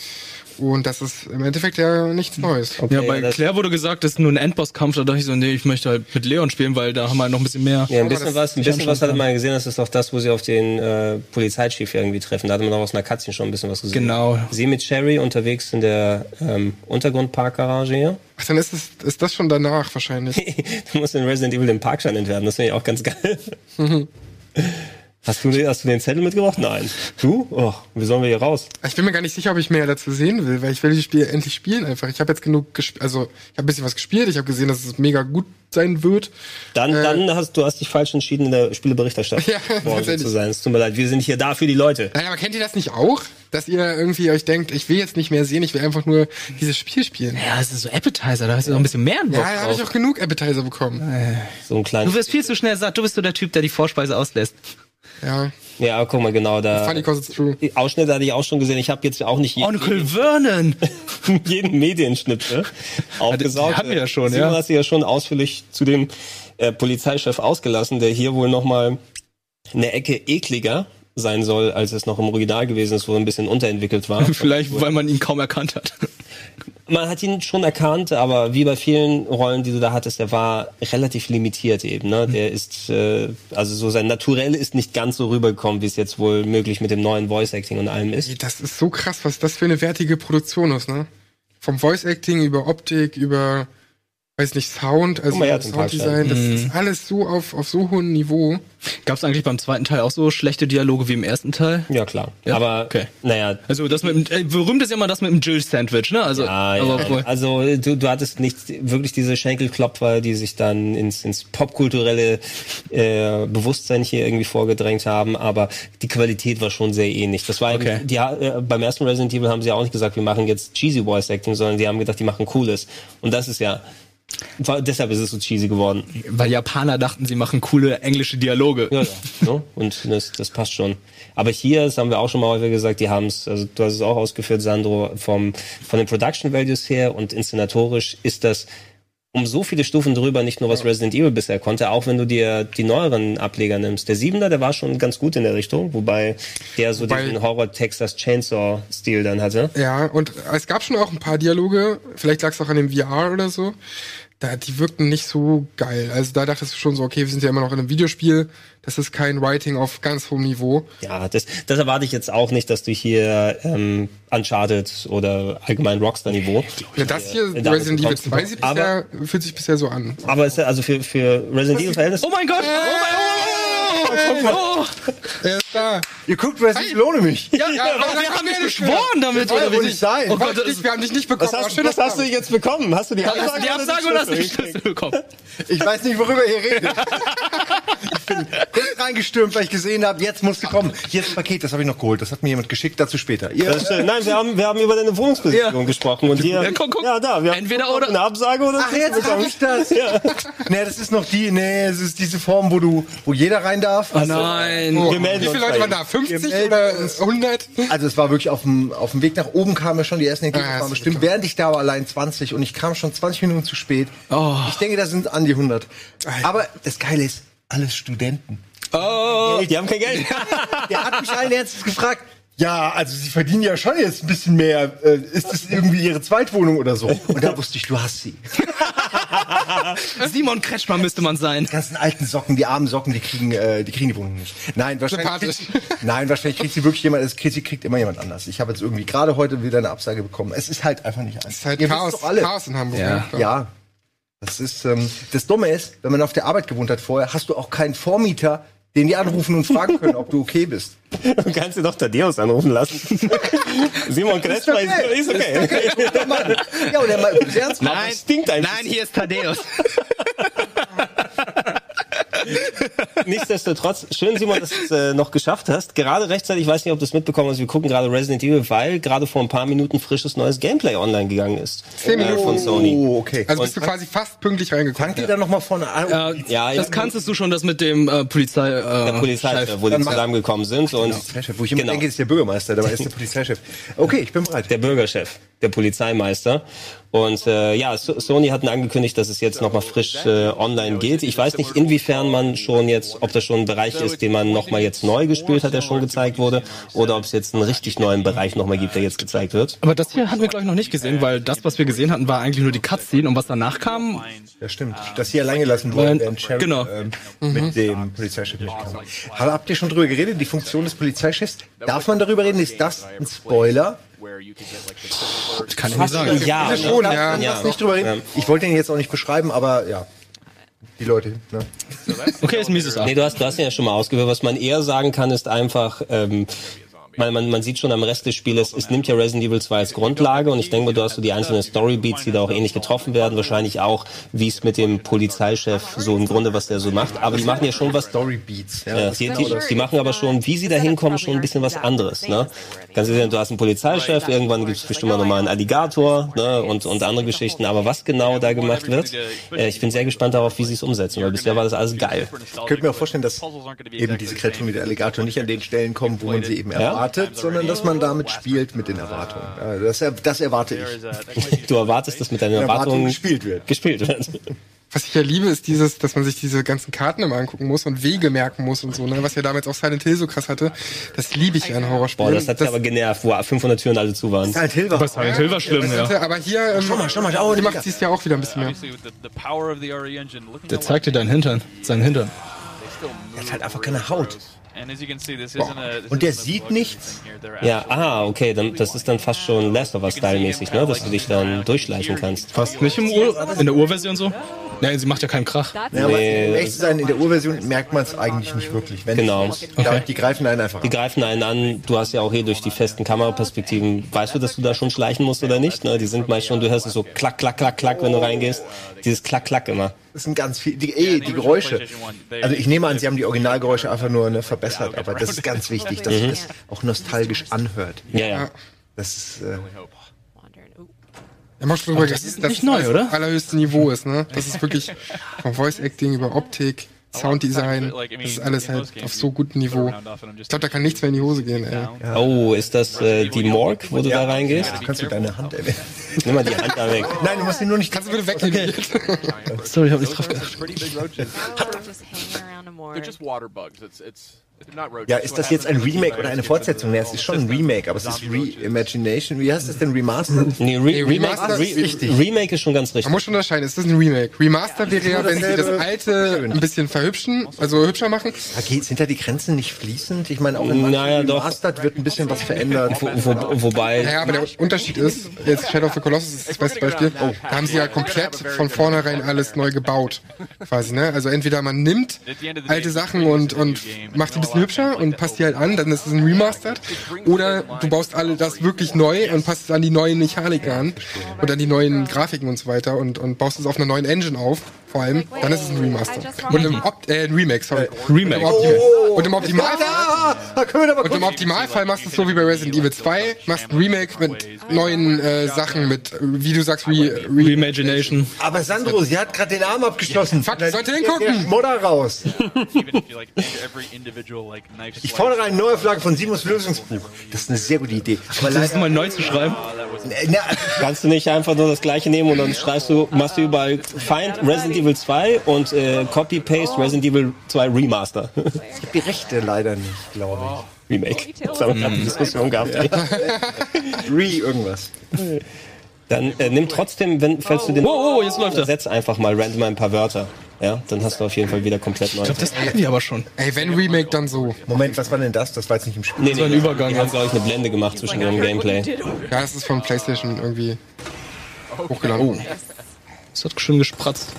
Und das ist im Endeffekt ja nichts Neues. Ja, bei Claire wurde gesagt, das ist nur ein Endbosskampf, da dachte ich so, nee, ich möchte halt mit Leon spielen, weil da haben wir noch ein bisschen mehr. Ja, ein bisschen was, ein bisschen was hatte man gesehen, das ist doch das, wo sie auf den äh, Polizeichef irgendwie treffen. Da hatte man auch aus einer Cutscene schon ein bisschen was gesehen. Genau. Sie mit Sherry unterwegs in der ähm, Untergrundparkgarage hier. Ach, dann ist, es, ist das schon danach wahrscheinlich. [LAUGHS] du musst in Resident Evil den Parkschein entwerfen, das finde ich auch ganz geil. [LAUGHS] hast, du, hast du den Zettel mitgebracht? Nein. Du? Oh, wie sollen wir hier raus? Ich bin mir gar nicht sicher, ob ich mehr dazu sehen will, weil ich will dieses Spiel endlich spielen einfach. Ich habe jetzt genug gespielt, also ich habe ein bisschen was gespielt, ich habe gesehen, dass es mega gut sein wird. Dann, dann hast du hast dich falsch entschieden, in der Spieleberichterstattung [LAUGHS] Ja, zu sein. Es tut mir leid, wir sind hier da für die Leute. Nein, aber kennt ihr das nicht auch? Dass ihr irgendwie euch denkt, ich will jetzt nicht mehr sehen, ich will einfach nur dieses Spiel spielen. Ja, es ist so Appetizer, da hast du noch ein bisschen mehr Bock Ja, da habe ich auch genug Appetizer bekommen. So ein kleines. Du wirst viel zu schnell satt, du bist so der Typ, der die Vorspeise auslässt. Ja, Ja, guck mal, genau da. funny cause it's true. Die Ausschnitte hatte ich auch schon gesehen. Ich habe jetzt auch nicht jeden, Onkel Vernon! [LAUGHS] jeden Medienschnitt ne, aufgesaugt. hatten wir ja schon, Simon ja. hat sich ja schon ausführlich zu dem äh, Polizeichef ausgelassen, der hier wohl nochmal eine Ecke ekliger sein soll, als es noch im Original gewesen ist, wo er ein bisschen unterentwickelt war. [LAUGHS] Vielleicht, weil man ihn kaum erkannt hat. Man hat ihn schon erkannt, aber wie bei vielen Rollen, die du da hattest, der war relativ limitiert eben. Ne? Der ist, äh, also so sein Naturell ist nicht ganz so rübergekommen, wie es jetzt wohl möglich mit dem neuen Voice Acting und allem ist. Das ist so krass, was das für eine wertige Produktion ist, ne? Vom Voice Acting über Optik, über, weiß nicht, Sound, also den Sounddesign, das ist alles so auf, auf so hohem Niveau. Gab es eigentlich beim zweiten Teil auch so schlechte Dialoge wie im ersten Teil? Ja klar, Ja? aber Okay. naja, Also das mit dem, äh, berühmt ist ja immer das mit dem Jill-Sandwich, ne? Also, Ja, ja. also du, du hattest nicht wirklich diese Schenkelklopfer, die sich dann ins, ins popkulturelle äh, Bewusstsein hier irgendwie vorgedrängt haben, aber die Qualität war schon sehr ähnlich. Das war Okay. die, äh, beim ersten Resident Evil haben sie ja auch nicht gesagt, wir machen jetzt cheesy Voice Acting, sondern die haben gedacht, die machen cooles. Und das ist ja deshalb ist es so cheesy geworden. weil Japaner dachten, sie machen coole englische Dialoge. Ja, ja. ne? Und das, das passt schon. Aber hier, das haben wir auch schon mal häufig gesagt, die haben es, also du hast es auch ausgeführt, Sandro, vom, von den Production Values her und inszenatorisch ist das um so viele Stufen drüber, nicht nur was Resident Evil bisher konnte, auch wenn du dir die neueren Ableger nimmst. Der Siebener, der war schon ganz gut in der Richtung, wobei der so Wobei- den Horror-Texas Chainsaw-Stil dann hatte. Ja, und es gab schon auch ein paar Dialoge, vielleicht lag es auch an dem VR oder so. Da, die wirkten nicht so geil. Also da dachtest du schon so, okay, wir sind ja immer noch in einem Videospiel. Das ist kein Writing auf ganz hohem Niveau. Ja, das, das erwarte ich jetzt auch nicht, dass du hier ähm, Uncharted oder allgemein Rockstar-Niveau. Ja, das hier, äh, damit Resident Evil bekommst. 2, sieht Aber, bisher, fühlt sich bisher so an. aber es ist also für, für Resident Evil-Verhältnisse Oh mein Gott! Oh mein Gott! Oh, Er ist da. Ihr guckt, Resident Evil ohne mich. Ja, ja, aber wir haben ja geschworen damit, ja oder nicht sein. Oh Gott, das wir haben dich nicht bekommen. Was hast, was hast du jetzt bekommen? Hast du die Hast du Absage die Absage oder hast du die Schlüssel bekommen? Ich weiß nicht, worüber ihr redet. [LAUGHS] ich bin kurz reingestürmt, weil ich gesehen habe, jetzt musst du kommen. Hier ist ein Paket, das habe ich noch geholt. Das hat mir jemand geschickt, dazu später. Ihr, Das. Nein, wir haben, wir haben über deine Wohnungsbesichtigung gesprochen. Und hier, Ja, guck, guck. ja, da, wir haben Entweder oder. eine Absage oder Ach, jetzt habe ich das. Nee, das ist noch die, nee, es ist diese Form, wo du, wo jeder rein darf. Oh nein. Oh, Wir melden wie viele Leute waren da? 50 Wir melden oder uns. 100? Also es war wirklich auf dem, auf dem Weg nach oben kamen ja schon die ersten Ergebnisse Ah, waren bestimmt. klar. Während ich da war, allein 20 und ich kam schon 20 Minuten zu spät. Oh. Ich denke, da sind an die 100. Aber das Geile ist, alles Studenten. Oh. Die haben kein Geld. Der hat mich allen Ernstes gefragt. Ja, also sie verdienen ja schon jetzt ein bisschen mehr. Äh, ist das irgendwie ihre Zweitwohnung oder so? Und da wusste ich, du hast sie. [LAUGHS] Simon Kretschmann müsste man sein. Die ganzen alten Socken, die armen Socken, die kriegen, äh, die kriegen die Wohnung nicht. Nein, wahrscheinlich. Kriegt, [LAUGHS] nein, wahrscheinlich kriegt sie wirklich jemand. Es kriegt, sie kriegt immer jemand anders. Ich habe jetzt irgendwie gerade heute wieder eine Absage bekommen. Es ist halt einfach nicht einfach. Das ist halt Ihr Chaos, alle. Chaos in Hamburg. Ja. Ja. Das ist, ähm, das Dumme ist, wenn man auf der Arbeit gewohnt hat vorher, hast du auch keinen Vormieter, den die anrufen und fragen können, ob du okay bist. [LAUGHS] Du kannst dir doch Thaddeus anrufen lassen. [LAUGHS] Simon Kretschmer ist, okay. ist okay. Ja, und er mal sehr ernst. Nein, stinkt ein Nein, hier ist Thaddeus. [LAUGHS] [LAUGHS] Nichtsdestotrotz, schön, Simon, dass du es äh, noch geschafft hast. Gerade rechtzeitig, ich weiß nicht, ob du es mitbekommen hast, wir gucken gerade Resident Evil, weil gerade vor ein paar Minuten frisches neues Gameplay online gegangen ist. Zehn Äh, Minuten. von Sony. Oh, okay. Also bist du quasi fast pünktlich reingekommen. Fangt ihr da noch mal vorne an? Äh, Ja, das ja. kannst du schon, das mit dem äh, Polizei. Äh, Der Polizeichef, wo die zusammengekommen sind. Und Polizeichef, wo ich immer Genau. denke, ist der Bürgermeister, dabei ist der Polizeichef. Okay, ich bin bereit. der Bürgerchef, der Polizeimeister. Und äh, ja, So- Sony hatten angekündigt, dass es jetzt nochmal frisch äh, online geht. Ich weiß nicht, inwiefern man schon jetzt ob das schon ein Bereich ist, den man nochmal jetzt neu gespielt hat, der schon gezeigt wurde, oder ob es jetzt einen richtig neuen Bereich nochmal gibt, der jetzt gezeigt wird. Aber das hier hatten wir, glaube ich, noch nicht gesehen, weil das, was wir gesehen hatten, war eigentlich nur die Cutscene und was danach kam, Ja, stimmt. Dass sie allein gelassen wurden, Äh, während Sheriff genau. ähm, mit dem Polizeichef nicht kam. Aber habt ihr schon drüber geredet? Die Funktion des Polizeichefs? Darf man darüber reden? Ist das ein Spoiler? Kann ich nicht sagen. Ja, Bitte schon, ja. ja. Ja. Nicht drüber reden. Ich wollte den jetzt auch nicht beschreiben, aber ja. Die Leute, ne? Okay, ist ein mieses. Nee, du hast, du hast ihn ja schon mal ausgewählt. Was man eher sagen kann, ist einfach, ähm, man, man, man sieht schon am Rest des Spieles, es nimmt ja Resident Evil 2 als Grundlage und ich denke mal, du hast so die einzelnen Storybeats, die da auch ähnlich getroffen werden. Wahrscheinlich auch, wie es mit dem Polizeichef so im Grunde, was der so macht. Aber die machen ja schon was Storybeats. Ja. Ja, die, die, die machen aber schon, wie sie da hinkommen, schon ein bisschen was anderes. Ne? Kannst du sehen, du hast einen Polizeichef, irgendwann gibt es bestimmt mal nochmal einen Alligator ne? und, und andere Geschichten. Aber was genau da gemacht wird, äh, ich bin sehr gespannt darauf, wie sie es umsetzen, weil bisher war das alles geil. Ich könnte mir auch vorstellen, dass eben diese Kreaturen wie der Alligator nicht an den Stellen kommen, wo man sie eben erwartet, sondern dass man damit spielt mit den Erwartungen. Ja, Das, er- das erwarte ich. [LAUGHS] Du erwartest, dass mit deinen Erwartung Erwartungen gespielt wird. gespielt wird. Was ich ja liebe, ist dieses, dass man sich diese ganzen Karten immer angucken muss und Wege merken muss und so, ne? Was ja damals auch Silent Hill so krass hatte. Das liebe ich ja in Horrorspielen. Boah, das hat ja aber genervt, wo 500 Türen alle zu waren. Silent Hill war Was Silent Hill war schlimm, ja. Aber hier, ähm, Schau mal, schau mal, oh, die macht sie es ja auch wieder ein bisschen mehr. Der zeigt dir deinen Hintern, seinen Hintern. Er hat halt einfach keine Haut. Und der sieht nichts? Ja, ah, okay, dann, das ist dann fast schon Last of Us Style-mäßig, ne? Dass du dich dann durchschleichen kannst. Fast nicht im Ur in der Urversion so? Nein, sie macht ja keinen Krach. Ja, Nee, echt sein, in der Urversion merkt man es eigentlich nicht wirklich. Wenn Genau. Ja, die greifen einen einfach Die an. greifen einen an, du hast ja auch hier durch die festen Kameraperspektiven, weißt du, dass du da schon schleichen musst oder nicht? Ne? Die sind meist schon, du hörst es so klack, klack, klack, klack, wenn du reingehst. Dieses klack, klack immer. Das sind ganz viel, die, eh, die Geräusche. Also ich nehme an, sie haben die Originalgeräusche einfach nur ne, verbessert, aber das ist ganz wichtig, dass sich das auch nostalgisch anhört. Ja, ja. Das ist, äh, haben auch schon drüber geredet, ist dass nicht neu, das oder? allerhöchste Niveau ist, ne? Das ist wirklich vom Voice Acting über Optik, Sounddesign, das ist alles halt auf so gutem Niveau. Ich glaube, da kann nichts mehr in die Hose gehen, ey. Oh, ist das äh, die Morgue, wo du da reingehst? kannst du deine Hand erwähnen. [LAUGHS] Nimm mal die Hand da weg. [LAUGHS] Nein, du musst ihn nur nicht Kannst du bitte weggehen? [LAUGHS] Sorry, ich hab nicht drauf geachtet. Ja, ist das jetzt ein Remake oder eine Fortsetzung? Ja, es ist schon ein Remake, aber es ist Reimagination. Wie heißt das denn? Remastered? Nee, Re Nee, Remake, Remaster Re ist richtig. Remake ist schon ganz Man richtig. muss schon unterscheiden, ist das ein Remake? Remaster wäre ja, wenn sie das alte ein bisschen verhübschen, also hübscher machen. Da geht, sind da die Grenzen nicht fließend? Ich meine, auch in Naja. Remastered wird ein bisschen was verändert. Wo, wo, wobei, Naja, aber der Unterschied ist, jetzt Shadow of the Colossus ist das beste Beispiel, da haben sie ja komplett von vornherein alles neu gebaut. Quasi, ne? Also entweder man nimmt alte Sachen und, und macht die bisschen hübscher und passt die halt an, dann ist es ein Remastered. Oder du baust alle das wirklich neu und passt es an die neuen Mechaniken an und an die neuen Grafiken und so weiter und, und baust es auf einer neuen Engine auf, vor allem, dann ist es ein Remaster. Und im Opt äh, ein Remake, sorry. Remake. Und im, Opti- und im Optimalfall Ah, da können wir aber und im. Optimalfall machst du es so wie bei Resident Evil 2, machst ein Remake mit neuen äh, Sachen, mit, äh, wie du sagst, Re, Re Reimagination. Aber Sandro, sie hat gerade den Arm abgeschlossen. Fuck, sollte hingucken. der Modder raus. Ich fordere eine Neuauflage von Simons Lösungsbuch. Das ist eine sehr gute Idee. Aber Das ist leider, mal neu zu schreiben. na, kannst du nicht einfach nur das gleiche nehmen und dann schreibst du, machst du überall Find Resident Evil 2 und äh, Copy-Paste Resident Evil 2 Remaster. [LAUGHS] es gibt die Rechte leider nicht, glaube Remake. Das haben wir gerade eine Diskussion gehabt. Ey. ich. [LAUGHS] Re irgendwas. Dann äh, nimm trotzdem, wenn, falls du den Oh, oh, jetzt läuft er. setz einfach mal random ein paar Wörter. Ja, dann hast du auf jeden Fall wieder komplett neu. Ich glaube, das hatten die aber schon. Ey, wenn Remake, dann so. Moment, was war denn das? Das war jetzt nicht im Spiel. Nee, nee, ein Übergang Die haben, jetzt. glaube ich, eine Blende gemacht zwischen ihrem Gameplay. Ja, das ist von PlayStation irgendwie hochgeladen. Oh. Es hat schön gespratzt.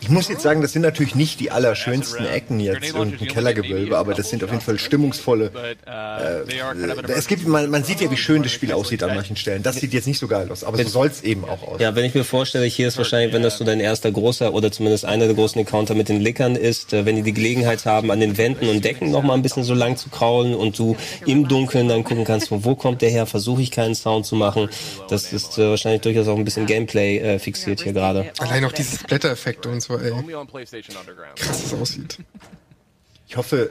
Ich muss jetzt sagen, das sind natürlich nicht die allerschönsten Ecken jetzt, irgendein Kellergewölbe, aber das sind auf jeden Fall stimmungsvolle. But uh, an Es gibt, man, man sieht ja, wie schön das Spiel aussieht an manchen Stellen. Das sieht jetzt nicht so geil aus, aber so soll es eben auch aussehen. Ja, wenn ich mir vorstelle, hier ist wahrscheinlich, wenn das so dein erster großer oder zumindest einer der großen Encounter mit den Lickern ist, äh, wenn die die Gelegenheit haben, an den Wänden und Decken noch mal ein bisschen so lang zu kraulen und du im Dunkeln dann gucken kannst, von wo kommt der her, versuche ich keinen Sound zu machen. Das ist äh, wahrscheinlich durchaus auch ein bisschen Gameplay äh, fixiert hier gerade. Allein auch diese Splatter-Effekte und so, ey. Only on PlayStation Underground. Krass, das aussieht. Ich hoffe,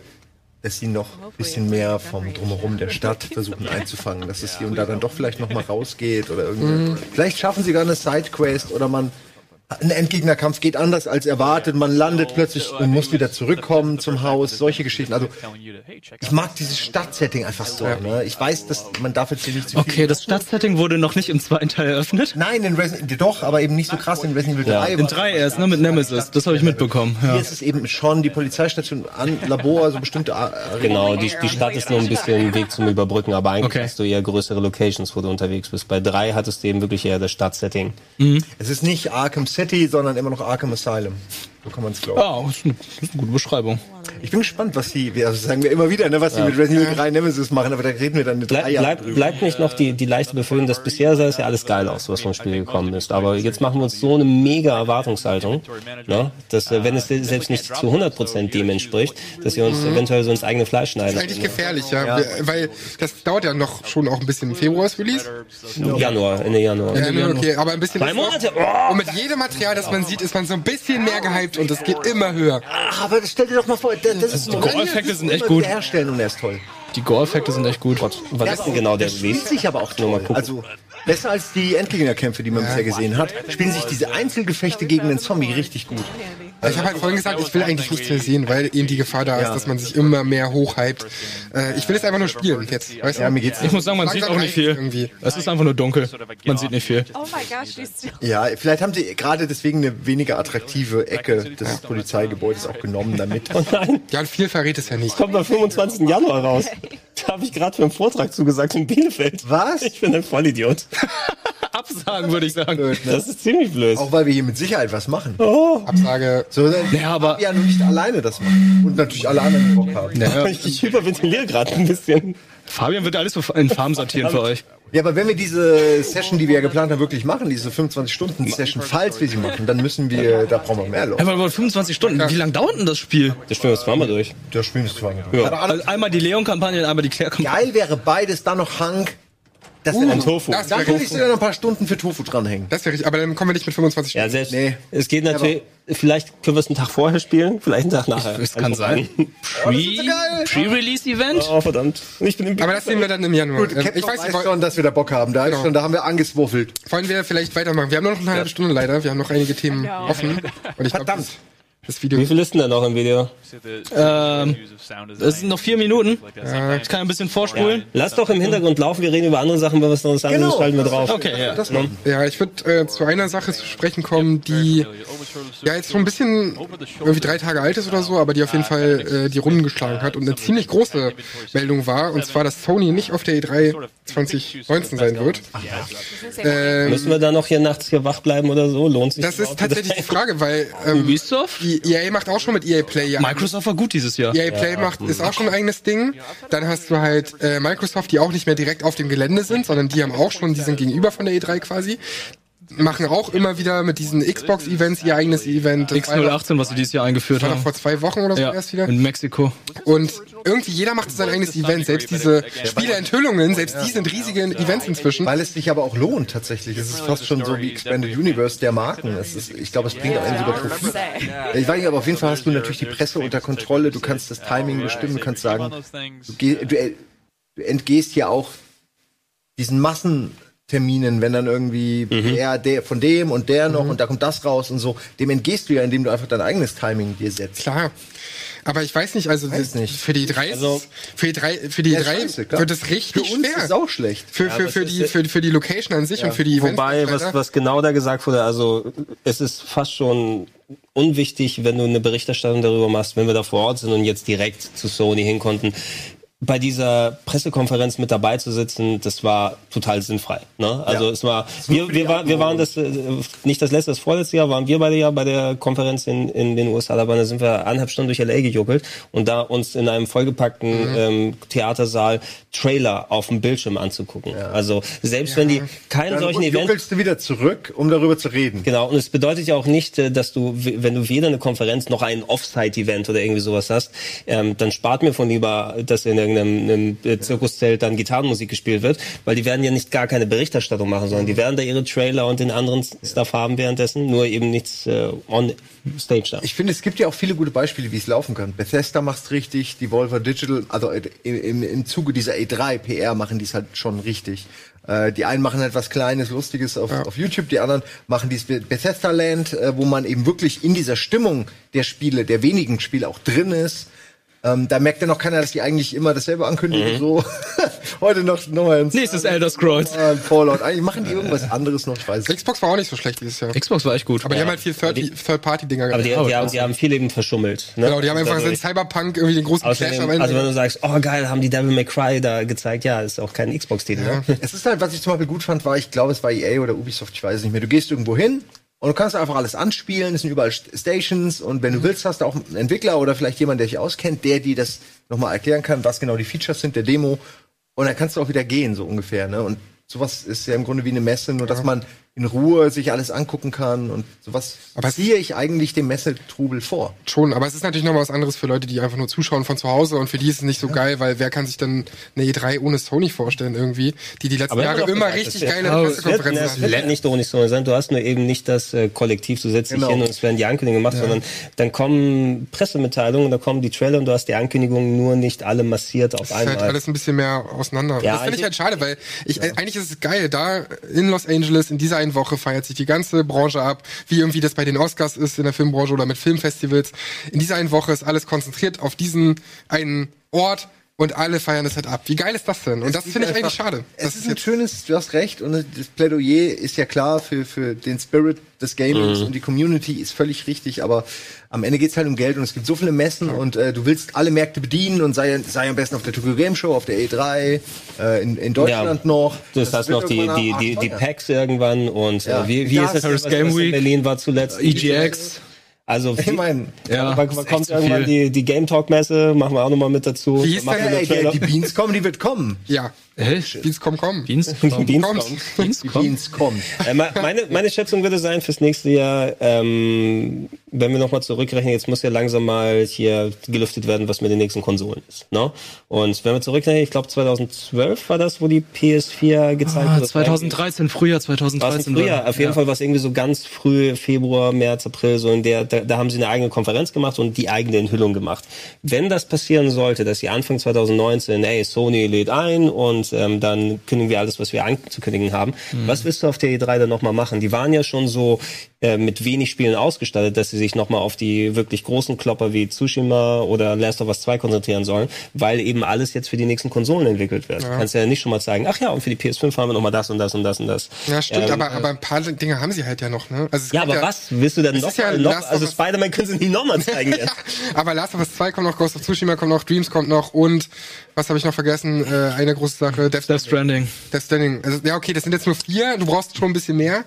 dass sie noch ein bisschen mehr vom Drumherum der Stadt [LAUGHS] versuchen einzufangen, dass es hier und da dann doch vielleicht noch mal rausgeht oder irgendwie. Vielleicht schaffen sie gar eine Sidequest oder man ein Endgegnerkampf geht anders als erwartet, man landet plötzlich und muss wieder zurückkommen zum Haus, solche Geschichten. Also ich mag dieses Stadtsetting einfach so. Ne? Ich weiß, dass man darf jetzt hier nicht zu viel. Okay, das Stadtsetting wurde noch nicht im zweiten Teil eröffnet. Nein, in Resident doch, aber eben nicht so krass in Resident Evil 3. In drei erst, ne, mit Nemesis. Das habe ich mitbekommen. Hier Ja. ist es eben schon die Polizeistation an Labor, also bestimmte A- Genau, die, die Stadt ist nur ein bisschen ein Weg zum Überbrücken, aber eigentlich Okay. hast du eher größere Locations, wo du unterwegs bist. Bei drei hattest du eben wirklich eher das Stadtsetting. Es ist nicht Arkham City, sondern immer noch Arkham Asylum. So kann man es glauben. Ja, das ist, eine, ist eine gute Beschreibung. Ich bin gespannt, was die, also das sagen wir immer wieder, ne, was die mit Resident Evil 3 Nemesis machen, aber da reden wir dann in drei Bleib, Jahren bleib, drüber. bleibt nicht noch die, die leichte Befürchtung, dass bisher sah es ja alles geil aus, was vom Spiel gekommen ist. Aber jetzt machen wir uns so eine mega Erwartungshaltung, ne, dass äh, wenn es selbst nicht zu 100% dem entspricht, dass wir uns eventuell so ins eigene Fleisch schneiden. Das ist eigentlich gefährlich, ja. Wir- Weil das dauert ja noch schon auch ein bisschen. Februar ist Release. Januar, Ende Januar. Ja, nee, okay, aber ein bisschen. Zwei. Monate. Oh! Und mit jedem Material, das man sieht, ist man so ein bisschen mehr gehypt und es geht immer höher. Aber stell dir doch mal vor, das, das ist die Gore-Effekte sind echt gut. Herstellen und er ist toll. Die Gore-Effekte sind echt gut. Was ist denn genau der Das spielt sich aber auch toll. gucken. Also besser als die Endgegnerkämpfe, die man bisher gesehen hat, spielen sich diese Einzelgefechte gegen den Zombie richtig gut. Ich habe halt vorhin gesagt, ich will eigentlich nichts mehr sehen, weil eben die Gefahr da ist, dass man sich immer mehr hochhypt. Äh, ich will es einfach nur spielen jetzt. Weißt du? Ja, mir geht's Ich muss sagen, man sieht auch nicht viel. irgendwie. Es ist einfach nur dunkel. Man sieht nicht viel. Oh my gosh. Ja, vielleicht haben sie gerade deswegen eine weniger attraktive Ecke des Polizeigebäudes auch genommen damit. [LAUGHS] Oh nein, Ja, viel verrät es ja nicht. kommt am 25. Januar raus. Da habe ich gerade für einen Vortrag zugesagt in Bielefeld. Was? Ich bin ein Vollidiot. [LAUGHS] Absagen, würde ich sagen. Das ist ziemlich blöd. Auch weil wir hier mit Sicherheit was machen. Absage. So, dann Ja, aber- ja nur nicht alleine das machen. Und natürlich alle anderen, die Bock haben. Ja. Ich, [LAUGHS] ich hyperventiliere gerade ein bisschen. Fabian wird alles so in Farben sortieren für euch. Ja, aber wenn wir diese Session, die wir ja geplant haben, wirklich machen, diese 25-Stunden-Session, falls wir sie machen, dann müssen wir, da brauchen wir mehr Leute. Ja, aber 25 Stunden. Wie lange dauert denn das Spiel? Das spielen wir zweimal durch. Das spielen wir zweimal. Also einmal die Leon-Kampagne und einmal die Claire-Kampagne. Geil wäre beides, dann noch Hank. Das wäre Und Tofu. Das Dann wäre könnte ich sogar noch ein paar Stunden für Tofu dranhängen. Das wäre richtig, aber dann kommen wir nicht mit 25 Ja, Stunden. selbst. Nee. Es geht natürlich. Vielleicht können wir es einen Tag vorher spielen, vielleicht einen Tag nachher. [LAUGHS] Das kann sein. Pre-. Pre-Release-Event? Oh, verdammt. Ich bin im Aber das sehen wir dann im Januar. Gut, Ähm, ich weiß nicht, schon, dass wir da Bock haben. Da, ist Genau. schon, da haben wir angezwuffelt. wollen wir vielleicht weitermachen? Wir haben nur noch eine halbe Stunde leider. Wir haben noch einige Themen offen. [LAUGHS] Und ich glaube, das, das Video. Wie viel ist denn da noch im Video? Ähm, es sind noch vier Minuten. Ich kann ein bisschen vorspulen. Lass doch im Hintergrund laufen, wir reden über andere Sachen, wenn wir es noch sagen, Genau. das schalten wir drauf. Okay, ja. Das Ja, ich würde äh, zu einer Sache zu sprechen kommen, die ja jetzt schon ein bisschen irgendwie drei Tage alt ist oder so, aber die auf jeden Fall äh, die Runden geschlagen hat und eine ziemlich große Meldung war. Und zwar, dass Sony nicht auf der E E3 2019 sein wird. Ähm, Müssen wir da noch hier nachts hier wach bleiben oder so? Lohnt sich das ist tatsächlich die Frage, weil ähm, Ubisoft? die EA macht auch schon mit EA Play ja Microsoft war gut dieses Jahr. EA Play macht, ist auch schon ein eigenes Ding. Dann hast du halt äh, Microsoft, die auch nicht mehr direkt auf dem Gelände sind, sondern die haben auch schon, die sind gegenüber von der E3 quasi. Machen auch immer wieder mit diesen Xbox-Events ihr eigenes Event. Das war ja noch- X018, was sie dieses Jahr eingeführt haben. vor zwei Wochen oder so Ja, erst wieder. in Mexiko. Und irgendwie jeder macht sein eigenes Event. Selbst diese Spieleenthüllungen, selbst die sind riesige Events inzwischen. Weil es sich aber auch lohnt tatsächlich. Es ist fast schon so wie Expanded Universe der Marken. Es ist, ich glaube, es bringt auch einen sogar Profit. Ich weiß nicht, aber auf jeden Fall hast du natürlich die Presse unter Kontrolle. Du kannst das Timing bestimmen. Du kannst sagen, du, geh, du, äh, du entgehst ja auch diesen Massenterminen, wenn dann irgendwie der, der von dem und der noch und da kommt das raus und so. Dem entgehst du ja, indem du einfach dein eigenes Timing dir setzt. Klar. Aber ich weiß nicht, also Weiß nicht. für die drei, ist- Also- für die drei, für die Ja, drei scheiße, wird es richtig Für uns schwer. ist auch schlecht. für, für, was für, ist die, für, für die Location an sich und für die Events. Wobei, was, was genau da gesagt wurde, also es ist fast schon unwichtig, wenn du eine Berichterstattung darüber machst, wenn wir da vor Ort sind und jetzt direkt zu Sony hin konnten. Bei dieser Pressekonferenz mit dabei zu sitzen, das war total sinnfrei. Ne? Also Ja. es war, wir, wir, war, wir waren das, äh, nicht das letzte, das vorletzte Jahr, waren wir beide ja bei der Konferenz in, in den USA, da waren, da sind wir eineinhalb Stunden durch LA gejuckelt und da uns in einem vollgepackten ähm, Theatersaal Trailer auf dem Bildschirm anzugucken. Also selbst wenn die keinen Dann solchen Event juckelst du wieder zurück, um darüber zu reden. Genau, und es bedeutet ja auch nicht, äh, dass du, wenn du weder eine Konferenz noch ein Offsite-Event oder irgendwie sowas hast, ähm, dann spart mir von lieber, das in irgendeinem einem, äh, Zirkuszelt dann Gitarrenmusik gespielt wird, weil die werden ja nicht gar keine Berichterstattung machen, sondern die werden da ihre Trailer und den anderen Stuff haben währenddessen, nur eben nichts äh, on stage da. Ich finde, es gibt ja auch viele gute Beispiele, wie es laufen kann. Bethesda macht's richtig, Devolver Digital, also äh, im, im, im Zuge dieser E3 PR machen die es halt schon richtig. Äh, die einen machen etwas Kleines, Lustiges auf, auf YouTube, die anderen machen dieses Be- Bethesda Land, wo man eben wirklich in dieser Stimmung der Spiele, der wenigen Spiele auch drin ist. Ähm, da merkt ja noch keiner, dass die eigentlich immer dasselbe ankündigen. So [LAUGHS] heute noch nochmal ins Nächstes Elder Scrolls. äh, Fallout. Eigentlich machen die irgendwas anderes noch, ich weiß nicht. Xbox war auch nicht so schlecht dieses Jahr. Xbox war echt gut. Aber die haben halt viel Third- Third-Party-Dinger Aber die, gehabt. die, haben, die haben viel eben verschummelt. Ne? Genau, die haben einfach Also in Cyberpunk irgendwie den großen Clash am Ende. also wenn du sagst, oh geil, haben die Devil May Cry da gezeigt, ja, ist auch kein Xbox-Titel. Ne? Es ist halt, was ich zum Beispiel gut fand, war, ich glaube, es war EA oder Ubisoft, ich weiß es nicht mehr. Du gehst irgendwo hin und du kannst einfach alles anspielen, es sind überall St- Stations und wenn du willst, hast du auch einen Entwickler oder vielleicht jemand, der sich auskennt, der dir das nochmal erklären kann, was genau die Features sind der Demo. Und dann kannst du auch wieder gehen, so ungefähr. Ne? Und sowas ist ja im Grunde wie eine Messe, nur dass man in Ruhe sich alles angucken kann und sowas Aber es- ziehe ich eigentlich dem Messetrubel vor. Schon, aber es ist natürlich noch mal was anderes für Leute, die einfach nur zuschauen von zu Hause und für die ist es nicht so geil, weil wer kann sich dann eine E3 ohne Sony vorstellen irgendwie, die die letzten Aber Jahre immer gesagt, richtig das geile es Es wird, Pressekonferenzen es hatten. wird nicht ohne Sony sein. Du hast nur eben nicht das äh, Kollektiv, du setzt dich Genau. hin und es werden die Ankündigungen gemacht, sondern dann kommen Pressemitteilungen, da kommen die Trailer und du hast die Ankündigungen nur nicht alle massiert auf ist halt einmal. alles ein bisschen mehr auseinander. Ja, das finde ich ich- halt schade, weil ich eigentlich ist es geil, da in Los Angeles in dieser einen Woche feiert sich die ganze Branche ab, wie irgendwie das bei den Oscars ist in der Filmbranche oder mit Filmfestivals. In dieser einen Woche ist alles konzentriert auf diesen einen Ort und alle feiern das halt ab. Wie geil ist das denn? Und das liegt finde ich eigentlich schade. Es Das ist ein schönes, du hast recht, und das Plädoyer ist ja klar für, für den Spirit des Gamings und die Community ist völlig richtig, aber am Ende geht's halt um Geld und es gibt so viele Messen und äh, du willst alle Märkte bedienen und sei, sei am besten auf der Tokyo Game Show, auf der E3, äh, in, in Deutschland noch. Das, heißt wird noch die, die, die, die. Packs irgendwann und Ja. äh, wie, wie Ja, ist das, Paris was, Game was in Week. Berlin war zuletzt? EGX. Also Ich meine, Ja, ist echt kommt irgendwann viel. die, die Game Talk Messe, machen wir auch nochmal mit dazu. Wie hieß ja, einen ey, die Beans kommen, die wird kommen. Ja, Hä? Beans kommen, kommen. Beans? Beans Kommt. kommen. Beans? Die Komm. Beans kommen. Äh, me- meine, meine Schätzung würde sein fürs nächste Jahr, ähm, wenn wir nochmal zurückrechnen, jetzt muss ja langsam mal hier gelüftet werden, was mit den nächsten Konsolen ist. Ne? Und wenn wir zurückrechnen, ich glaube 2012 war das, wo die PS4 gezeigt Ah, wurde. Das war 2013, Frühjahr War es 2013. früher, war- auf jeden ja. Fall war es irgendwie so ganz früh, Februar, März, April, so in der, da, da haben sie eine eigene Konferenz gemacht und die eigene Enthüllung gemacht. Wenn das passieren sollte, dass sie Anfang 2019, ey, Sony lädt ein und ähm, dann kündigen wir alles, was wir anzukündigen haben, Mhm. was willst du auf der E3 dann nochmal machen? Die waren ja schon so äh, mit wenig Spielen ausgestattet, dass sie sich nochmal auf die wirklich großen Klopper wie Tsushima oder Last of Us 2 konzentrieren sollen, weil eben alles jetzt für die nächsten Konsolen entwickelt wird. Du kannst ja nicht schon mal zeigen, ach ja, und für die PS5 haben wir nochmal das und das und das und das. Ja, stimmt, Ähm, aber, aber ein paar Dinge haben sie halt ja noch, ne? Also es ja, aber was willst du denn noch? ist ja noch also Spider-Man können sie nicht nochmal zeigen [LAUGHS] jetzt. Aber Last of Us 2 kommt noch, Ghost of Tsushima kommt noch, Dreams kommt noch und was habe ich noch vergessen? Äh, eine große Sache, Death, Death Stranding. Death Stranding. Also, ja, okay, das sind jetzt nur vier, du brauchst schon ein bisschen mehr.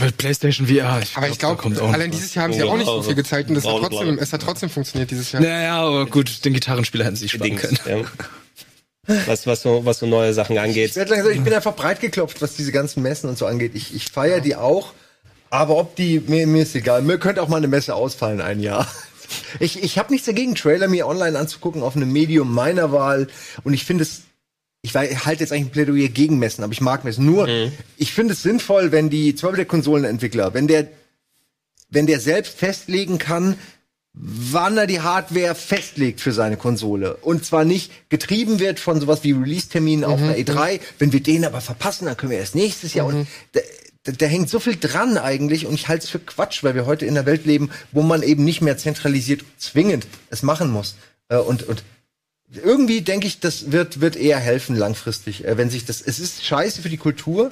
Mit PlayStation VR. Aber ich da glaube, kommt auch allein dieses Jahr haben sie ja auch nicht so viel gezeigt und es hat trotzdem, es hat trotzdem funktioniert dieses Jahr. Naja, aber gut, den Gitarrenspieler hätten sie sich sparen Dings, können. ja. Was, was, so, was so neue Sachen Ich, angeht. werd langsam, ich bin einfach breit geklopft, was diese ganzen Messen und so angeht. Ich, ich feiere die auch, aber ob die, mir, mir ist egal. Mir könnte auch mal eine Messe ausfallen ein Jahr. Ich, ich habe nichts dagegen, Trailer mir online anzugucken auf einem Medium meiner Wahl. Und ich finde es, ich halte jetzt eigentlich ein Plädoyer gegen Messen, aber ich mag Messen. Nur, ich finde es sinnvoll, wenn die, zum Beispiel der Konsolenentwickler, wenn der, wenn der selbst festlegen kann, wann er die Hardware festlegt für seine Konsole. Und zwar nicht getrieben wird von sowas wie Release-Terminen auf einer E3. Wenn wir den aber verpassen, dann können wir erst nächstes Jahr. Und da, da, da hängt so viel dran eigentlich. Und ich halte es für Quatsch, weil wir heute in einer Welt leben, wo man eben nicht mehr zentralisiert zwingend es machen muss. Äh, Und, und irgendwie denke ich, das wird, wird eher helfen langfristig, äh, wenn sich das, es ist scheiße für die Kultur,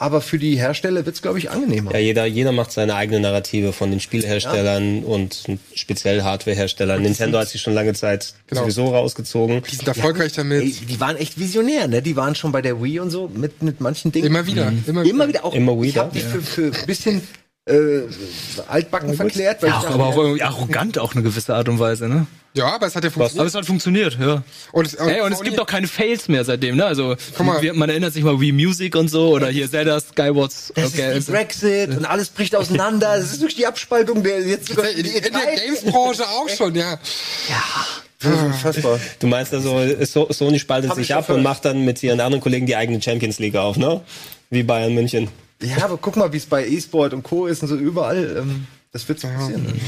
aber für die Hersteller wird es, glaube ich, angenehmer. Ja, jeder, jeder macht seine eigene Narrative von den Spieleherstellern und speziell Hardwareherstellern. Nintendo hat sich schon lange Zeit Genau. sowieso rausgezogen. Die sind erfolgreich damit. Ey, die waren echt visionär, ne? Die waren schon bei der Wii und so mit, mit manchen Dingen. Immer wieder, immer wieder. Immer wieder auch. Immer Ich wieder, hab die für, für ein bisschen äh, altbacken verklärt, weil Ja, ich dachte, aber auch irgendwie arrogant auf eine gewisse Art und Weise, ne? Ja, aber es hat ja Aber funktioniert. es hat funktioniert, ja. Und, es, Ey, und es gibt auch keine Fails mehr seitdem, ne? Also, Guck mal. wir- man erinnert sich mal Wii Music und so, oder hier Zelda Skyward. das Okay, ist die Brexit und alles bricht auseinander. Das ist wirklich die Abspaltung der jetzt sogar in, in der E3. Games-Branche auch schon, ja. Das ist unfassbar. Du meinst also, so Sony spaltet Hab ich sich ab und macht dann mit ihren anderen Kollegen die eigene Champions League auf, ne? Wie Bayern München. Ja, aber guck mal, wie es bei E-Sport und Co. ist und so überall. Ähm, das wird so passieren.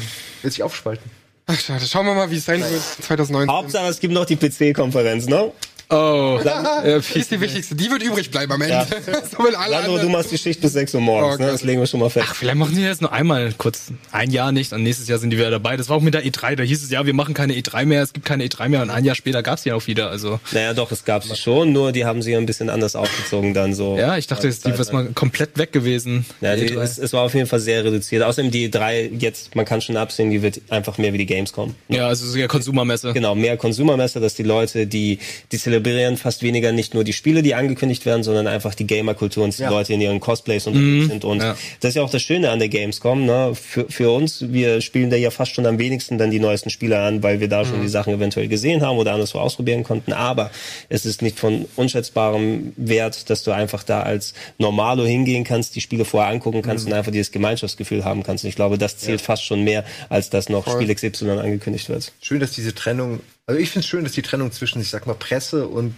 Wird sich aufspalten. Ach, schade. Schauen wir mal, wie es sein wird 2019. Hauptsache, es gibt noch die PC-Konferenz, ne? Oh, [LAUGHS] äh, Die ist die wichtigste. Die wird übrig bleiben am Ende. [LAUGHS] so mit alle Sandro, du machst die Schicht bis 6 Uhr morgens, Oh ne? Das legen wir schon mal fest. Vielleicht machen sie jetzt nur einmal kurz ein Jahr nicht und nächstes Jahr sind die wieder dabei. Das war auch mit der E3. Da hieß es ja, wir machen keine E3 mehr, es gibt keine E3 mehr und ein Jahr später gab's die auch wieder. Also Naja, doch, es gab sie schon, nur die haben sie ein bisschen anders aufgezogen dann so. ja, ich dachte, die ist mal komplett weg gewesen. Ja, die, E3. es, es war auf jeden Fall sehr reduziert. Außerdem die drei jetzt, man kann schon absehen, die wird einfach mehr wie die Gamescom. ja, also so ja Konsumermesse. Genau, mehr Konsumermesse, dass die Leute, die, die zelebrieren fast weniger nicht nur die Spiele, die angekündigt werden, sondern einfach die Gamer-Kultur und die Ja. Leute in ihren Cosplays unterwegs sind. Und ja. das ist ja auch das Schöne an der Gamescom, ne? Für, für uns, wir spielen da ja fast schon am wenigsten dann die neuesten Spiele an, weil wir da schon die Sachen eventuell gesehen haben oder anderswo ausprobieren konnten. Aber es ist nicht von unschätzbarem Wert, dass du einfach da als Normalo hingehen kannst, die Spiele vorher angucken kannst und einfach dieses Gemeinschaftsgefühl haben kannst. Und ich glaube, das zählt fast schon mehr, als dass noch Spiel XY angekündigt wird. Schön, dass diese Trennung, also ich finde es schön, dass die Trennung zwischen, ich sag mal, Presse und